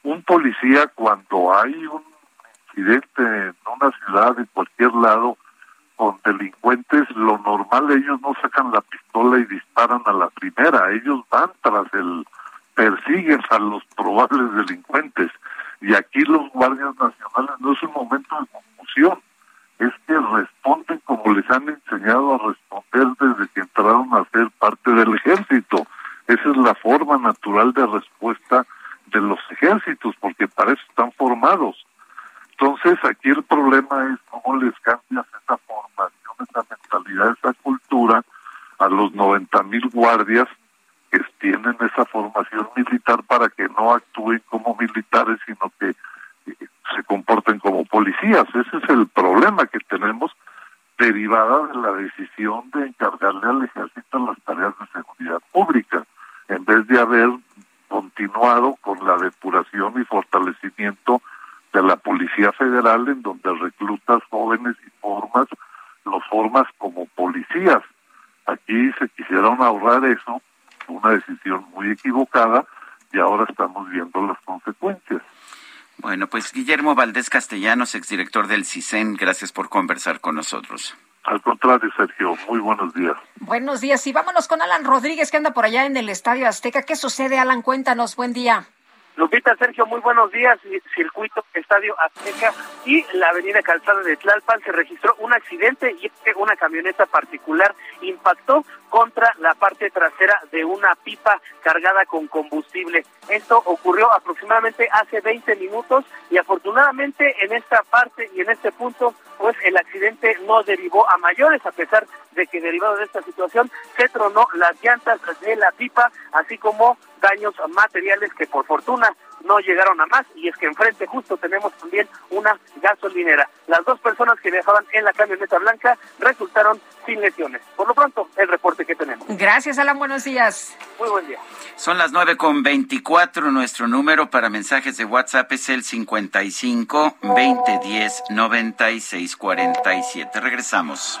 un policía cuando hay un incidente en una ciudad, en cualquier lado, con delincuentes, lo normal ellos no sacan la pistola y disparan a la primera, ellos van tras el, persiguen a los probables delincuentes. Y aquí los guardias nacionales no es un momento de confusión, es que responden como les han enseñado a responder desde que entraron a ser parte del ejército. Esa es la forma natural de respuesta de los ejércitos, porque para eso están formados. Entonces, aquí el problema es cómo les cambias esa formación, esa mentalidad, esa cultura a los 90 mil guardias que tienen esa formación militar para que no actúen como militares, sino que se comporten como policías. Ese es el problema que tenemos derivada de la decisión de encargarle al ejército las tareas de seguridad pública, en vez de haber continuado con la depuración y fortalecimiento de la Policía Federal, en donde reclutas jóvenes y formas, los formas como policías. Aquí se quisieron ahorrar eso, una decisión muy equivocada, y ahora estamos viendo las consecuencias. Bueno, pues Guillermo Valdés Castellanos, exdirector del CISEN, gracias por conversar con nosotros. Al contrario, Sergio, muy buenos días. Buenos días y vámonos con Alan Rodríguez que anda por allá en el Estadio Azteca. ¿Qué sucede, Alan? Cuéntanos, buen día. Lupita, Sergio, muy buenos días. Circuito Estadio Azteca y la avenida Calzada de Tlalpan se registró un accidente y una camioneta particular impactó contra la parte trasera de una pipa cargada con combustible. Esto ocurrió aproximadamente hace 20 minutos y afortunadamente en esta parte y en este punto pues el accidente no derivó a mayores a pesar de que derivado de esta situación se tronó las llantas de la pipa así como daños materiales que por fortuna no llegaron a más y es que enfrente justo tenemos también una gasolinera. Las dos personas que viajaban en la camioneta blanca resultaron sin lesiones. Por lo pronto, el reporte que tenemos. Gracias, Alan. Buenos días. Muy buen día. Son las nueve con veinticuatro. Nuestro número para mensajes de WhatsApp es el 55 2010 96 47. Regresamos.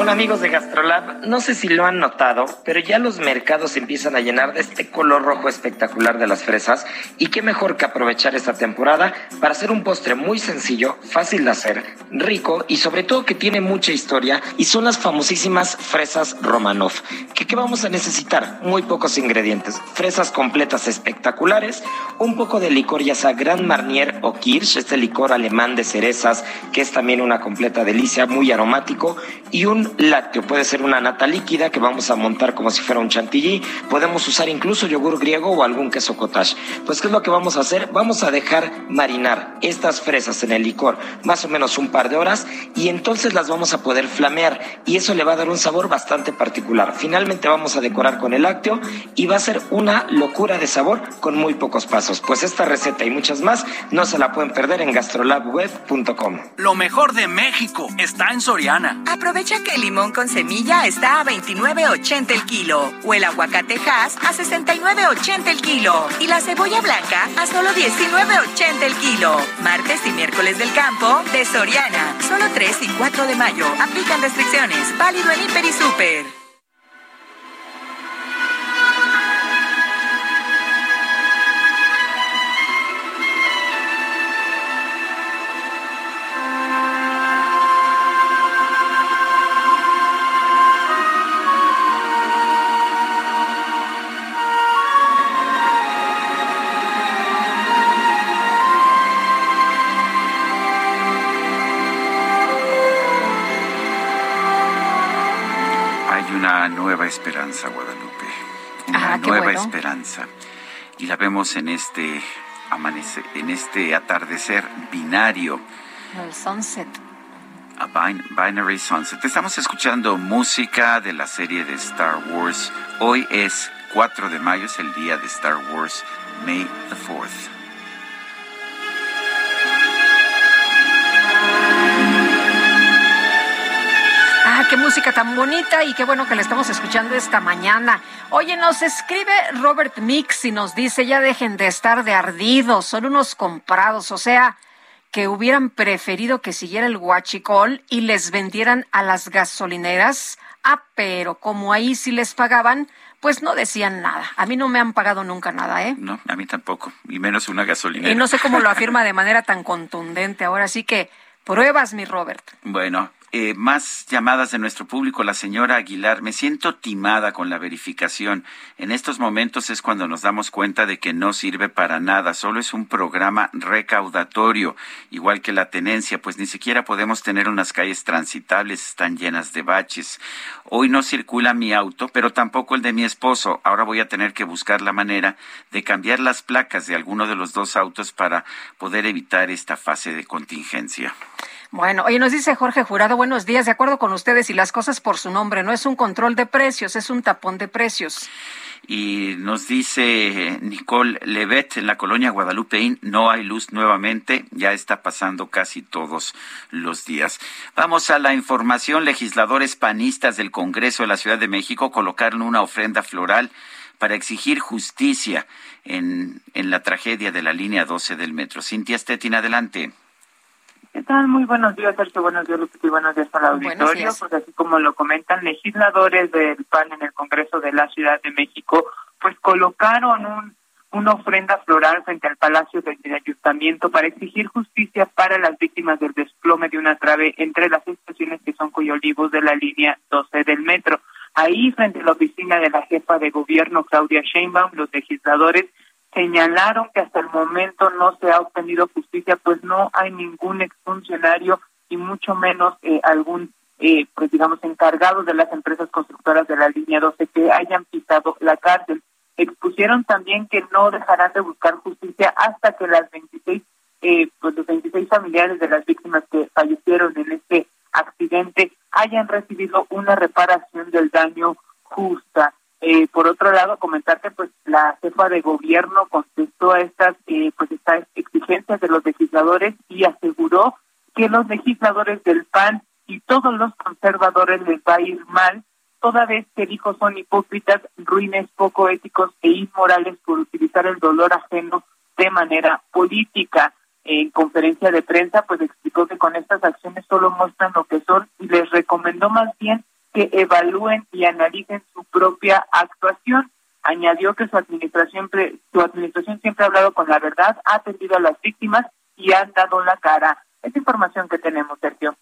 Hola amigos de Gastrolab, no sé si lo han notado, pero ya los mercados empiezan a llenar de este color rojo espectacular de las fresas y qué mejor que aprovechar esta temporada para hacer un postre muy sencillo, fácil de hacer, rico y sobre todo que tiene mucha historia y son las famosísimas fresas Romanov. ¿Qué, qué vamos a necesitar? Muy pocos ingredientes, fresas completas espectaculares, un poco de licor ya sea Grand Marnier o Kirsch, este licor alemán de cerezas que es también una completa delicia, muy aromático y un lácteo. Puede ser una nata líquida que vamos a montar como si fuera un chantilly. Podemos usar incluso yogur griego o algún queso cottage. Pues, ¿qué es lo que vamos a hacer? Vamos a dejar marinar estas fresas en el licor más o menos un par de horas y entonces las vamos a poder flamear y eso le va a dar un sabor bastante particular. Finalmente vamos a decorar con el lácteo y va a ser una locura de sabor con muy pocos pasos. Pues esta receta y muchas más no se la pueden perder en gastrolabweb.com. Lo mejor de México está en Soriana. Aprovecha que el limón con semilla está a 29.80 el kilo o el aguacate Hass a 69.80 el kilo y la cebolla blanca a solo 19.80 el kilo. Martes y miércoles del campo de Soriana. Solo 3 y 4 de mayo. Aplican restricciones. Válido en Hiper y Super. Esperanza. Y la vemos en este amanecer, en este atardecer binario. El sunset. A bin- Binary Sunset. Estamos escuchando música de la serie de Star Wars. Hoy es 4 de mayo, es el día de Star Wars, May the 4th. Música tan bonita y qué bueno que la estamos escuchando esta mañana. Oye, nos escribe Robert Mix y nos dice, ya dejen de estar de ardidos, son unos comprados, o sea, que hubieran preferido que siguiera el huachicol y les vendieran a las gasolineras. Ah, pero como ahí sí les pagaban, pues no decían nada. A mí no me han pagado nunca nada, ¿eh? No, a mí tampoco, y menos una gasolinera. Y no sé cómo lo afirma de manera tan contundente. Ahora sí que pruebas, mi Robert. Bueno, eh, más llamadas de nuestro público. La señora Aguilar, me siento timada con la verificación. En estos momentos es cuando nos damos cuenta de que no sirve para nada. Solo es un programa recaudatorio, igual que la tenencia, pues ni siquiera podemos tener unas calles transitables, están llenas de baches. Hoy no circula mi auto, pero tampoco el de mi esposo. Ahora voy a tener que buscar la manera de cambiar las placas de alguno de los dos autos para poder evitar esta fase de contingencia. Bueno, oye, nos dice Jorge Jurado, buenos días, de acuerdo con ustedes y las cosas por su nombre, no es un control de precios, es un tapón de precios. Y nos dice Nicole Levet en la colonia Guadalupeín, no hay luz nuevamente, ya está pasando casi todos los días. Vamos a la información. Legisladores panistas del Congreso de la Ciudad de México colocaron una ofrenda floral para exigir justicia en, en la tragedia de la línea 12 del metro. Cintia Stettin, adelante. ¿Qué tal? Muy buenos días, Sergio. Buenos días, Lupita, y buenos días para el auditorio. Pues así como lo comentan, legisladores del PAN en el Congreso de la Ciudad de México, pues colocaron un, una ofrenda floral frente al Palacio del del Ayuntamiento para exigir justicia para las víctimas del desplome de una trave entre las estaciones que son Coyolivos de la línea 12 del metro. Ahí, frente a la oficina de la jefa de gobierno, Claudia Sheinbaum, los legisladores señalaron que hasta el momento no se ha obtenido justicia, pues no hay ningún exfuncionario y mucho menos eh, algún eh, pues digamos, encargados de las empresas constructoras de la línea 12 que hayan pisado la cárcel. Expusieron también que no dejarán de buscar justicia hasta que las 26, eh, pues los 26 familiares de las víctimas que fallecieron en este accidente hayan recibido una reparación del daño justa. Eh, por otro lado, comentar que pues la jefa de gobierno contestó a estas eh, pues estas exigencias de los legisladores y aseguró que los legisladores del PAN y todos los conservadores les va a ir mal, toda vez que dijo son hipócritas, ruines, poco éticos e inmorales por utilizar el dolor ajeno de manera política. En conferencia de prensa, pues explicó que con estas acciones solo muestran lo que son y les recomendó más bien que evalúen y analicen su propia actuación. Añadió que su administración, su administración siempre ha hablado con la verdad, ha atendido a las víctimas y han dado la cara. Es información que tenemos, Sergio.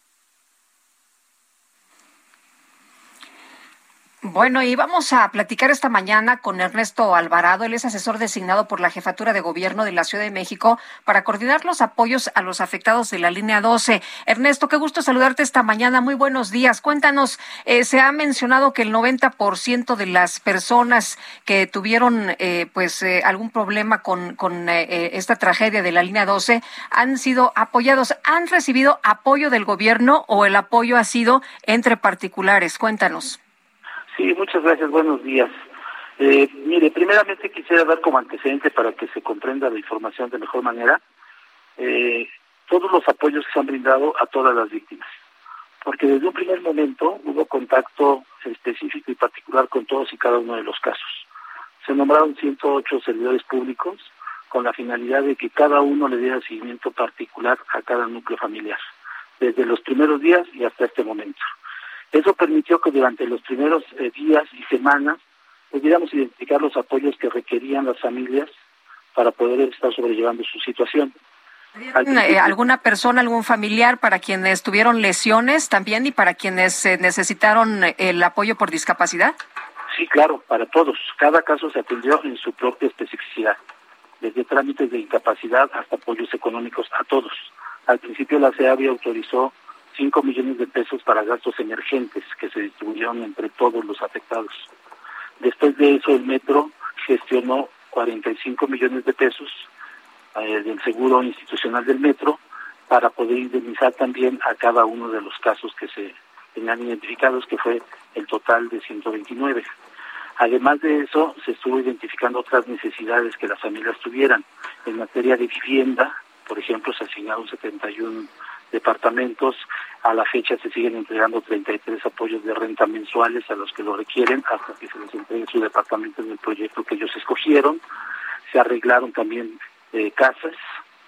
Bueno, y vamos a platicar esta mañana con Ernesto Alvarado. Él es asesor designado por la Jefatura de Gobierno de la Ciudad de México para coordinar los apoyos a los afectados de la línea 12. Ernesto, qué gusto saludarte esta mañana. Muy buenos días. Cuéntanos, eh, se ha mencionado que el 90% de las personas que tuvieron eh, pues eh, algún problema con, con esta tragedia de la línea 12 han sido apoyados. ¿Han recibido apoyo del gobierno o el apoyo ha sido entre particulares? Cuéntanos. Sí, muchas gracias. Buenos días. Eh, mire, primeramente quisiera dar como antecedente para que se comprenda la información de mejor manera eh, todos los apoyos que se han brindado a todas las víctimas. Porque desde un primer momento hubo contacto específico y particular con todos y cada uno de los casos. Se nombraron 108 servidores públicos con la finalidad de que cada uno le diera seguimiento particular a cada núcleo familiar, desde los primeros días y hasta este momento. Eso permitió que durante los primeros eh, días y semanas pudiéramos identificar los apoyos que requerían las familias para poder estar sobrellevando su situación. Eh, ¿Alguna persona, algún familiar para quienes tuvieron lesiones también y para quienes eh, necesitaron el apoyo por discapacidad? Sí, claro, para todos. Cada caso se atendió en su propia especificidad, desde trámites de incapacidad hasta apoyos económicos a todos. Al principio la CEAVI autorizó 5 millones de pesos para gastos emergentes que se distribuyeron entre todos los afectados. Después de eso, el metro gestionó 45 millones de pesos eh, del seguro institucional del metro para poder indemnizar también a cada uno de los casos que se tenían identificados, que fue el total de 129. Además de eso, se estuvo identificando otras necesidades que las familias tuvieran. En materia de vivienda, por ejemplo, se asignaron 71 departamentos. A la fecha se siguen entregando 33 apoyos de renta mensuales a los que lo requieren hasta que se les entregue su departamento en el proyecto que ellos escogieron. Se arreglaron también eh, casas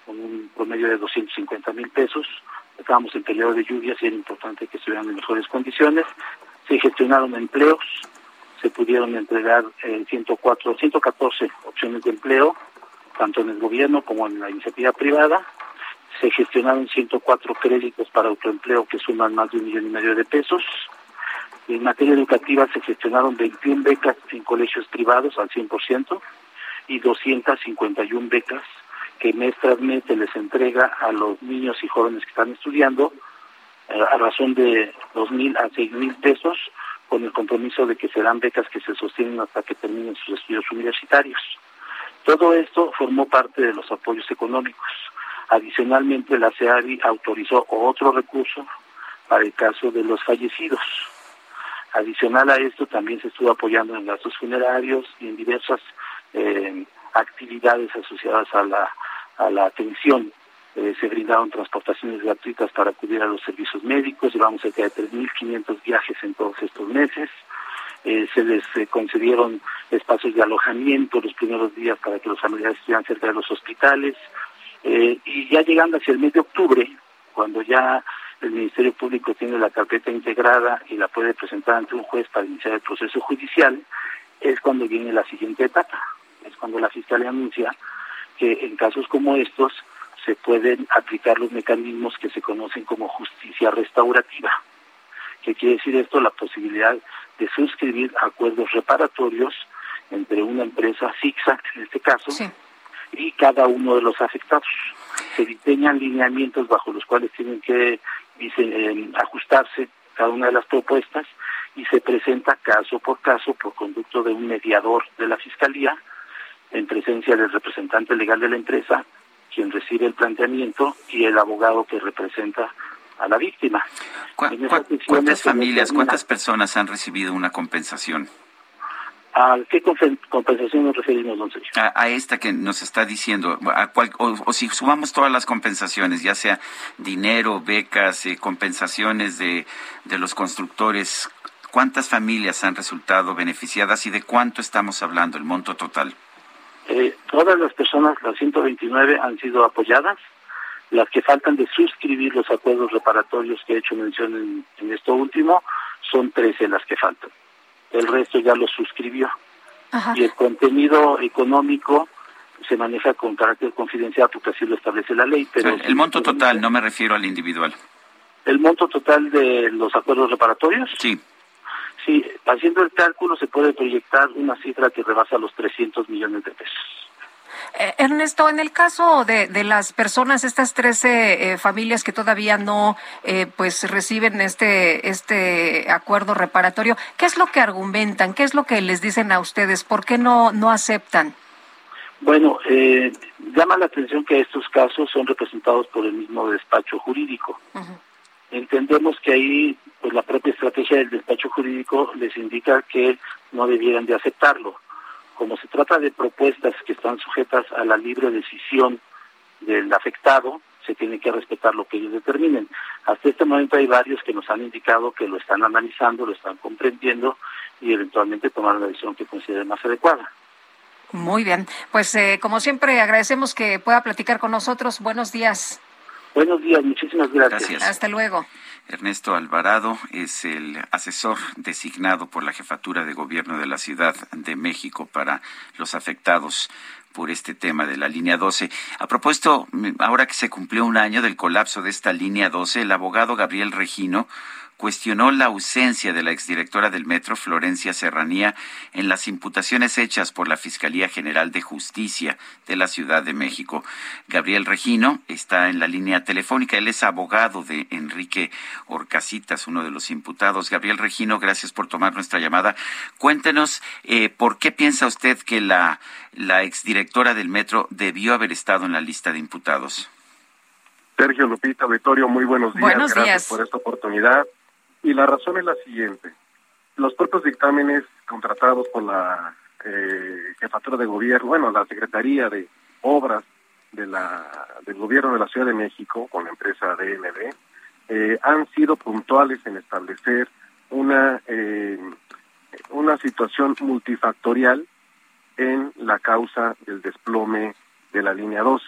con un promedio de 250 mil pesos. Estábamos en periodo de lluvias y era importante que estuvieran en mejores condiciones. Se gestionaron empleos, se pudieron entregar eh, 104, 114 opciones de empleo, tanto en el gobierno como en la iniciativa privada se gestionaron 104 créditos para autoempleo que suman más de un millón y medio de pesos. En materia educativa se gestionaron 21 becas en colegios privados al 100% y 251 becas que mes tras mes se les entrega a los niños y jóvenes que están estudiando eh, a razón de 2.000 a 6.000 pesos con el compromiso de que serán becas que se sostienen hasta que terminen sus estudios universitarios. Todo esto formó parte de los apoyos económicos. Adicionalmente, la CEADI autorizó otro recurso para el caso de los fallecidos. Adicional a esto, también se estuvo apoyando en gastos funerarios y en diversas eh, actividades asociadas a la, a la atención. Eh, se brindaron transportaciones gratuitas para acudir a los servicios médicos, llevamos cerca de 3.500 viajes en todos estos meses. Eh, se les concedieron espacios de alojamiento los primeros días para que los familiares estuvieran cerca de los hospitales, eh, y ya llegando hacia el mes de octubre, cuando ya el Ministerio Público tiene la carpeta integrada y la puede presentar ante un juez para iniciar el proceso judicial, es cuando viene la siguiente etapa, es cuando la Fiscalía anuncia que en casos como estos se pueden aplicar los mecanismos que se conocen como justicia restaurativa. ¿Qué quiere decir esto? La posibilidad de suscribir acuerdos reparatorios entre una empresa, ZigZag en este caso, y cada uno de los afectados. Se diseñan lineamientos bajo los cuales tienen que eh, ajustarse cada una de las propuestas y se presenta caso por caso por conducto de un mediador de la Fiscalía en presencia del representante legal de la empresa, quien recibe el planteamiento y el abogado que representa a la víctima. ¿Cuántas familias, cuántas personas han recibido una compensación? ¿A qué compensación nos referimos, don Sergio? A, esta que nos está diciendo, a o, si sumamos todas las compensaciones, ya sea dinero, becas, eh, compensaciones de, de los constructores, ¿cuántas familias han resultado beneficiadas y de cuánto estamos hablando, el monto total? Eh, todas las personas, las 129, han sido apoyadas. Las que faltan de suscribir los acuerdos reparatorios que he hecho mención en, en esto último, son 13 las que faltan el resto ya lo suscribió. Y el contenido económico se maneja con carácter confidencial porque así lo establece la ley. Pero el, monto total, no me refiero al individual. ¿El monto total de los acuerdos reparatorios? Sí. Sí, haciendo el cálculo se puede proyectar una cifra que rebasa los 300 millones de pesos. Eh, Ernesto, en el caso de, de las personas, estas 13 eh, familias que todavía no eh, pues reciben este, este acuerdo reparatorio, ¿qué es lo que argumentan? ¿Qué es lo que les dicen a ustedes? ¿Por qué no, no aceptan? Bueno, llama la atención que estos casos son representados por el mismo despacho jurídico. Entendemos que ahí pues la propia estrategia del despacho jurídico les indica que no debieran de aceptarlo como se trata de propuestas que están sujetas a la libre decisión del afectado, se tiene que respetar lo que ellos determinen. Hasta este momento hay varios que nos han indicado que lo están analizando, lo están comprendiendo y eventualmente tomar la decisión que consideren más adecuada. Muy bien, pues eh, como siempre agradecemos que pueda platicar con nosotros. Buenos días. Buenos días, muchísimas gracias. Hasta luego. Ernesto Alvarado es el asesor designado por la Jefatura de Gobierno de la Ciudad de México para los afectados por este tema de la línea 12. A propósito, ahora que se cumplió un año del colapso de esta línea 12, el abogado Gabriel Regino cuestionó la ausencia de la exdirectora del Metro, Florencia Serranía, en las imputaciones hechas por la Fiscalía General de Justicia de la Ciudad de México. Gabriel Regino está en la línea telefónica. Él es abogado de Enrique Orcasitas, uno de los imputados. Gabriel Regino, gracias por tomar nuestra llamada. Cuéntenos eh, por qué piensa usted que la, la exdirectora del Metro debió haber estado en la lista de imputados. Sergio Lupita Vittorio, muy buenos días. Buenos días. Gracias por esta oportunidad. Y la razón es la siguiente. Los propios dictámenes contratados por la eh, jefatura de gobierno, bueno, la Secretaría de Obras de la, del gobierno de la Ciudad de México con la empresa DNB, eh, han sido puntuales en establecer una, eh, una situación multifactorial en la causa del desplome de la línea 12.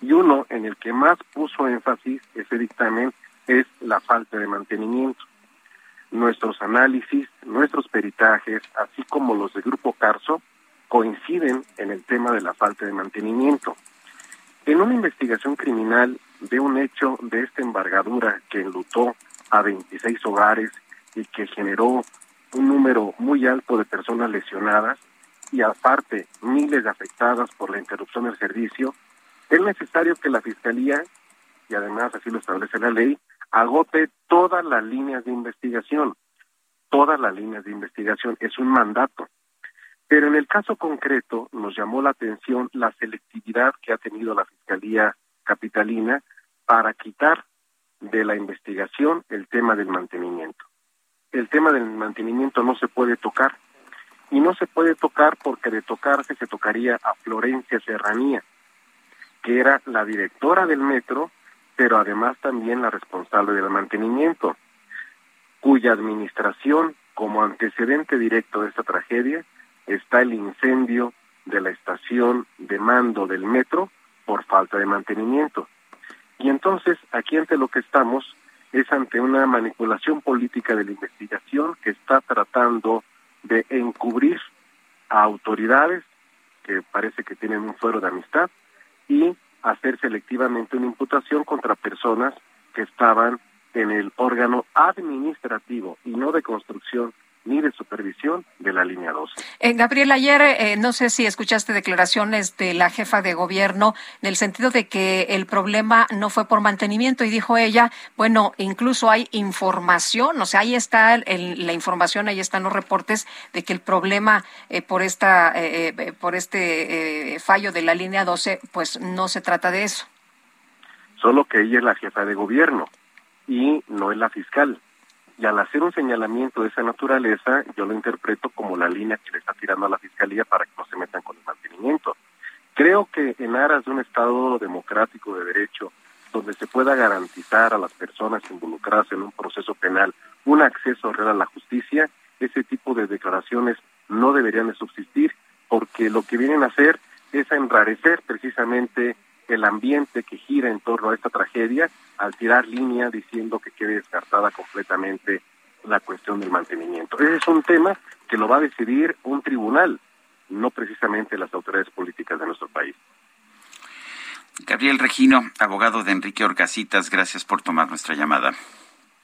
Y uno en el que más puso énfasis ese dictamen es la falta de mantenimiento nuestros análisis, nuestros peritajes, así como los del Grupo Carso, coinciden en el tema de la falta de mantenimiento. En una investigación criminal de un hecho de esta embargadura que enlutó a 26 hogares y que generó un número muy alto de personas lesionadas y aparte miles de afectadas por la interrupción del servicio, es necesario que la Fiscalía, y además así lo establece la ley, agote todas las líneas de investigación, todas las líneas de investigación, es un mandato. Pero en el caso concreto nos llamó la atención la selectividad que ha tenido la Fiscalía Capitalina para quitar de la investigación el tema del mantenimiento. El tema del mantenimiento no se puede tocar y no se puede tocar porque de tocarse se tocaría a Florencia Serranía, que era la directora del metro pero además también la responsable del mantenimiento, cuya administración, como antecedente directo de esta tragedia, está el incendio de la estación de mando del metro por falta de mantenimiento. Y entonces, aquí ante lo que estamos es ante una manipulación política de la investigación que está tratando de encubrir a autoridades que parece que tienen un fuero de amistad y hacer selectivamente una imputación contra personas que estaban en el órgano administrativo y no de construcción ni de supervisión de la línea 12. Eh, Gabriel, ayer eh, no sé si escuchaste declaraciones de la jefa de gobierno en el sentido de que el problema no fue por mantenimiento y dijo ella, bueno, incluso hay información, o sea, ahí está la información, ahí están los reportes de que el problema eh, por esta por este fallo de la línea 12, pues no se trata de eso. Solo que ella es la jefa de gobierno y no es la fiscal y al hacer un señalamiento de esa naturaleza, yo lo interpreto como la línea que le está tirando a la Fiscalía para que no se metan con el mantenimiento. Creo que en aras de un Estado democrático de derecho, donde se pueda garantizar a las personas involucradas en un proceso penal un acceso real a la justicia, ese tipo de declaraciones no deberían de subsistir, porque lo que vienen a hacer es a enrarecer precisamente el ambiente que gira en torno a esta tragedia al tirar línea diciendo que quede descartada completamente la cuestión del mantenimiento. Ese es un tema que lo va a decidir un tribunal, no precisamente las autoridades políticas de nuestro país. Gabriel Regino, abogado de Enrique Orcasitas, gracias por tomar nuestra llamada.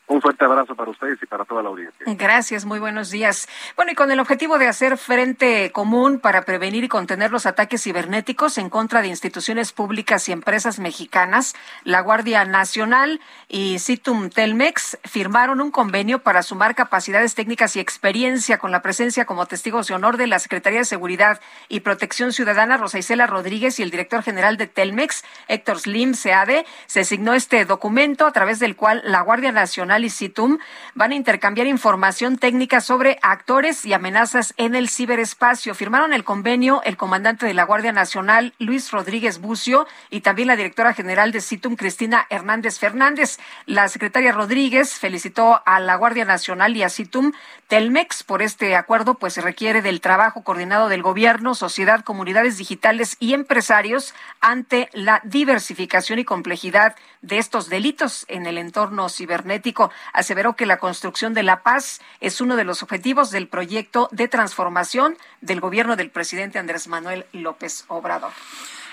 Un fuerte abrazo para ustedes y para toda la audiencia. Gracias, muy buenos días. Bueno, y con el objetivo de hacer frente común para prevenir y contener los ataques cibernéticos en contra de instituciones públicas y empresas mexicanas, la Guardia Nacional y Citum Telmex firmaron un convenio para sumar capacidades técnicas y experiencia con la presencia como testigos de honor de la Secretaría de Seguridad y Protección Ciudadana, Rosa Isela Rodríguez, y el director general de Telmex, Héctor Slim Seade. Se asignó este documento a través del cual la Guardia Nacional y CITUM van a intercambiar información técnica sobre actores y amenazas en el ciberespacio. Firmaron el convenio el comandante de la Guardia Nacional, Luis Rodríguez Bucio, y también la directora general de CITUM, Cristina Hernández Fernández. La secretaria Rodríguez felicitó a la Guardia Nacional y a CITUM Telmex por este acuerdo, pues se requiere del trabajo coordinado del gobierno, sociedad, comunidades digitales y empresarios ante la diversificación y complejidad de estos delitos en el entorno cibernético. Aseveró que la construcción de la paz es uno de los objetivos del proyecto de transformación del gobierno del presidente Andrés Manuel López Obrador.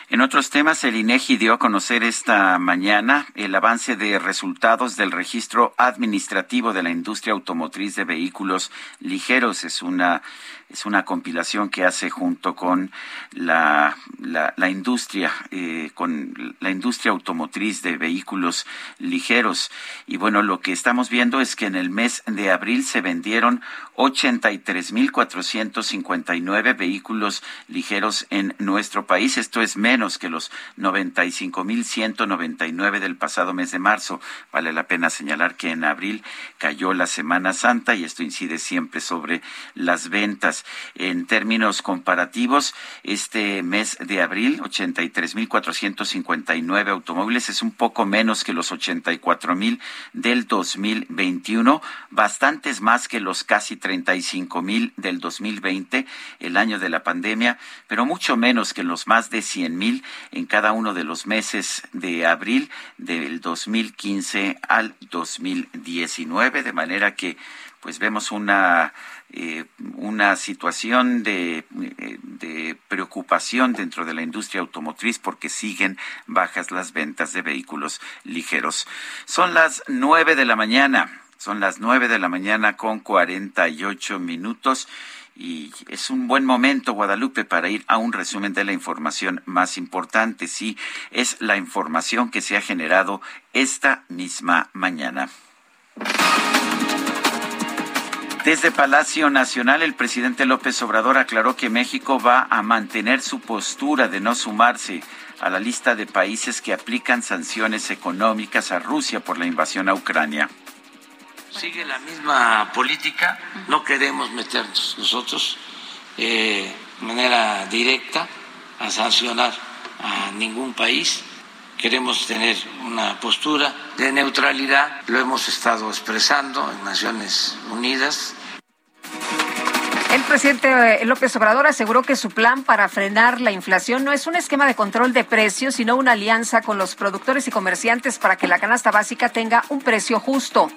En otros temas, el INEGI dio a conocer esta mañana el avance de resultados del registro administrativo de la industria automotriz de vehículos ligeros. Es una es una compilación que hace junto con la, la, industria, eh, con la industria automotriz de vehículos ligeros. Y bueno, lo que estamos viendo es que en el mes de abril se vendieron 83.459 vehículos ligeros en nuestro país. Esto es menos que los 95.199 del pasado mes de marzo. Vale la pena señalar que en abril cayó la Semana Santa y esto incide siempre sobre las ventas en términos comparativos, este mes de abril, 83.459 automóviles, es un poco menos que los 84.000 del 2021, bastantes más que los casi 35.000 del 2020, el año de la pandemia, pero mucho menos que los más de 100.000 en cada uno de los meses de abril del 2015 al 2019, de manera que pues vemos una eh, una situación de, eh, de, preocupación dentro de la industria automotriz porque siguen bajas las ventas de vehículos ligeros. Son las nueve de la mañana, son las nueve de la mañana con cuarenta y ocho minutos. Y es un buen momento, Guadalupe, para ir a un resumen de la información más importante. Sí, es la información que se ha generado esta misma mañana. Desde Palacio Nacional, el presidente López Obrador aclaró que México va a mantener su postura de no sumarse a la lista de países que aplican sanciones económicas a Rusia por la invasión a Ucrania. Sigue la misma política, no queremos meternos nosotros eh, de manera directa a sancionar a ningún país. Queremos tener una postura de neutralidad, lo hemos estado expresando en Naciones Unidas, el presidente eh, López Obrador aseguró que su plan para frenar la inflación no es un esquema de control de precios, sino una alianza con los productores y comerciantes para que la canasta básica tenga un precio justo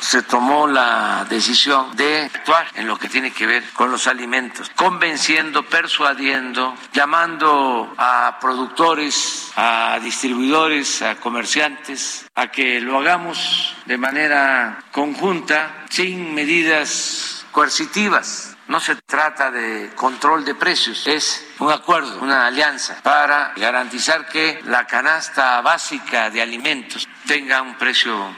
se tomó la decisión de actuar en lo que tiene que ver con los alimentos, convenciendo, persuadiendo, llamando a productores, a distribuidores, a comerciantes, a que lo hagamos de manera conjunta, sin medidas coercitivas. No se trata de control de precios, es un acuerdo, una alianza para garantizar que la canasta básica de alimentos tenga un precio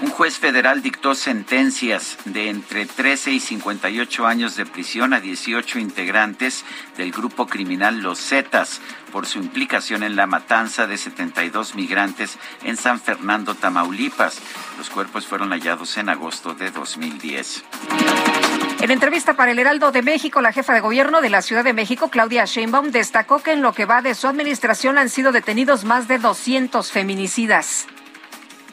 un juez federal dictó sentencias de entre 13 y 58 años de prisión a 18 integrantes del grupo criminal Los Zetas por su implicación en la matanza de 72 migrantes en San Fernando, Tamaulipas. Los cuerpos fueron hallados en agosto de 2010. En entrevista para el Heraldo de México, la jefa de gobierno de la Ciudad de México, Claudia Sheinbaum, destacó que en lo que va de su administración han sido detenidos más de 200 feminicidas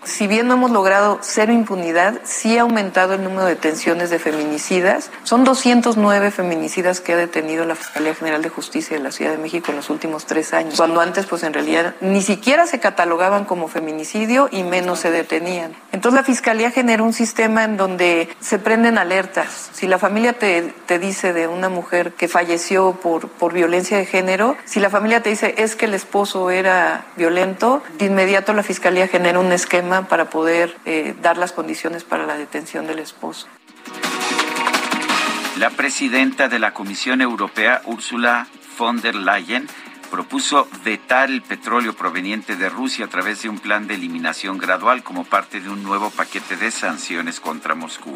si bien no hemos logrado cero impunidad, sí ha aumentado el número de detenciones de feminicidas. Son 209 feminicidas que ha detenido la Fiscalía General de Justicia de la Ciudad de México en los últimos tres años, cuando antes pues en realidad ni siquiera se catalogaban como feminicidio y menos se detenían. Entonces la Fiscalía genera un sistema en donde se prenden alertas. Si la familia te, te dice de una mujer que falleció por, por violencia de género, si la familia te dice es que el esposo era violento, de inmediato la Fiscalía genera un esquema para poder eh, dar las condiciones para la detención del esposo. La presidenta de la Comisión Europea, Ursula von der Leyen, propuso vetar el petróleo proveniente de Rusia a través de un plan de eliminación gradual como parte de un nuevo paquete de sanciones contra Moscú.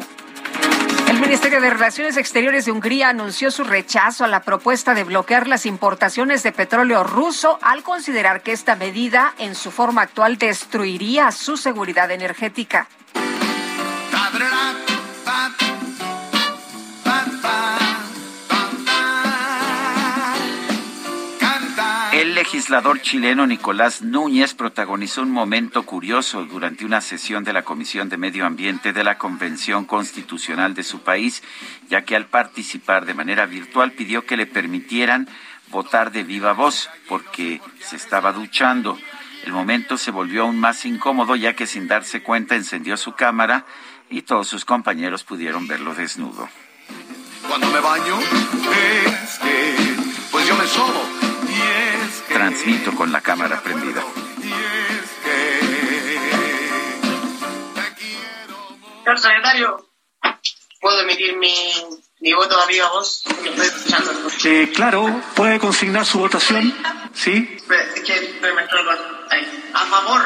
El Ministerio de Relaciones Exteriores de Hungría anunció su rechazo a la propuesta de bloquear las importaciones de petróleo ruso al considerar que esta medida en su forma actual destruiría su seguridad energética. Legislador chileno Nicolás Núñez protagonizó un momento curioso durante una sesión de la Comisión de Medio Ambiente de la Convención Constitucional de su país, ya que al participar de manera virtual pidió que le permitieran votar de viva voz porque se estaba duchando. El momento se volvió aún más incómodo ya que sin darse cuenta encendió su cámara y todos sus compañeros pudieron verlo desnudo. Cuando me baño es que pues yo me sobo Transmito con la cámara prendida. Señor secretario, ¿puedo emitir mi, mi voto a viva voz? Estoy escuchando. Eh, claro, puede consignar su votación, ¿sí? Es que me ahí. A favor.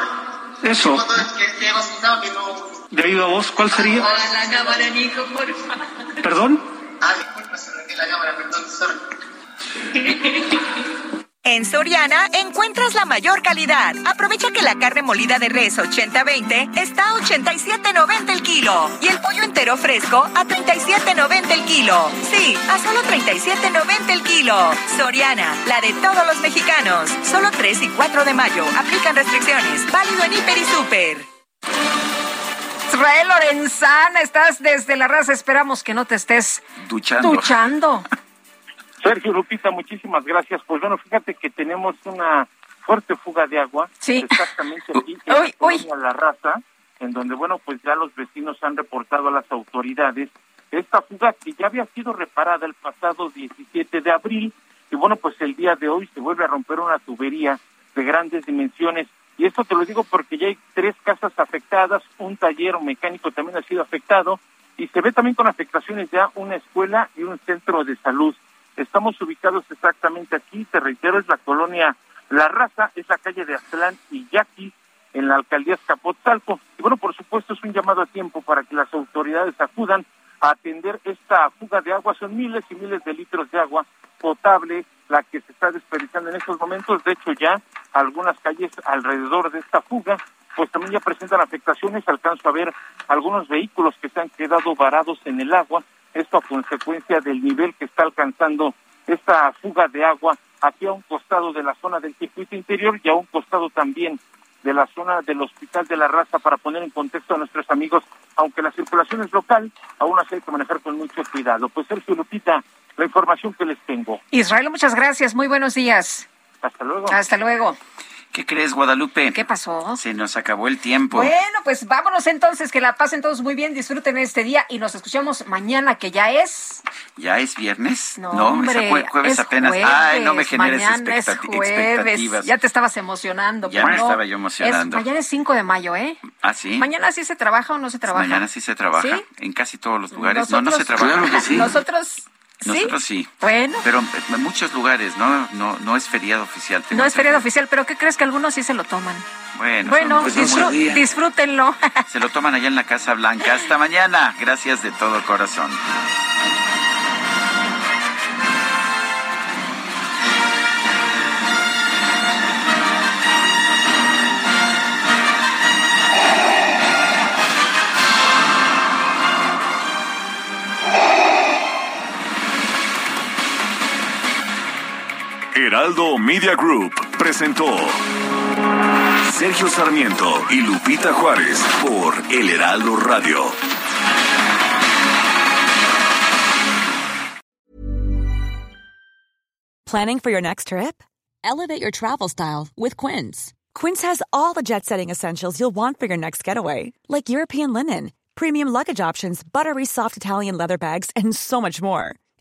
Eso. Que, que que no... ¿De viva voz cuál sería? A la cámara, Nico, por favor. ¿Perdón? Ah, disculpa, se la cámara, perdón, sorry. En Soriana encuentras la mayor calidad. Aprovecha que la carne molida de res 80-20 está a 87.90 el kilo y el pollo entero fresco a 37.90 el kilo. Sí, a solo 37.90 el kilo. Soriana, la de todos los mexicanos. Solo 3 y 4 de mayo. Aplican restricciones. Válido en Hiper y Super. Israel Lorenzana, estás desde la raza. Esperamos que no te estés duchando. duchando. Sergio Lupita, muchísimas gracias. Pues bueno, fíjate que tenemos una fuerte fuga de agua. Sí. Exactamente aquí en la, raza, en donde, bueno, pues ya los vecinos han reportado a las autoridades esta fuga que ya había sido reparada el pasado 17 de abril. Y bueno, pues el día de hoy se vuelve a romper una tubería de grandes dimensiones. Y esto te lo digo porque ya hay tres casas afectadas, un taller mecánico también ha sido afectado y se ve también con afectaciones ya una escuela y un centro de salud. Estamos ubicados exactamente aquí, te reitero, es la colonia La Raza, es la calle de Aztlán y Yaqui, en la alcaldía Escapotzalco. Y bueno, por supuesto, es un llamado a tiempo para que las autoridades acudan a atender esta fuga de agua. Son miles y miles de litros de agua potable la que se está desperdiciando en estos momentos. De hecho, ya algunas calles alrededor de esta fuga, pues también ya presentan afectaciones. Alcanzo a ver algunos vehículos que se han quedado varados en el agua esto a consecuencia del nivel que está alcanzando esta fuga de agua aquí a un costado de la zona del circuito interior y a un costado también de la zona del Hospital de la Raza para poner en contexto a nuestros amigos, aunque la circulación es local, aún así hay que manejar con mucho cuidado. Pues Sergio Lupita, la información que les tengo. Israel, muchas gracias, muy buenos días. Hasta luego. Hasta luego. ¿Qué crees, Guadalupe? ¿Qué pasó? Se nos acabó el tiempo. Bueno, pues vámonos entonces, que la pasen todos muy bien, disfruten este día y nos escuchamos mañana, que ya es. ¿Ya es viernes? No, hombre, es jueves apenas. Ay, no me generes expectativas. Ya te estabas emocionando. Ya me estaba yo emocionando. mañana es 5 de mayo, ¿eh? ¿Ah, sí? ¿Mañana sí se trabaja o no se trabaja? Mañana sí se trabaja. En casi todos los lugares. no, no se trabaja. Claro que sí. Nosotros nosotros sí. Bueno. Pero en muchos lugares, ¿no? No, no es feriado oficial. No es feriado oficial, pero ¿qué crees que algunos sí se lo toman? Bueno, bueno disfrútenlo. Se lo toman allá en la Casa Blanca. Hasta mañana. Gracias de todo corazón. Heraldo Media Group presentó Sergio Sarmiento y Lupita Juárez por El Heraldo Radio. Planning for your next trip? Elevate your travel style with Quince. Quince has all the jet setting essentials you'll want for your next getaway, like European linen, premium luggage options, buttery soft Italian leather bags, and so much more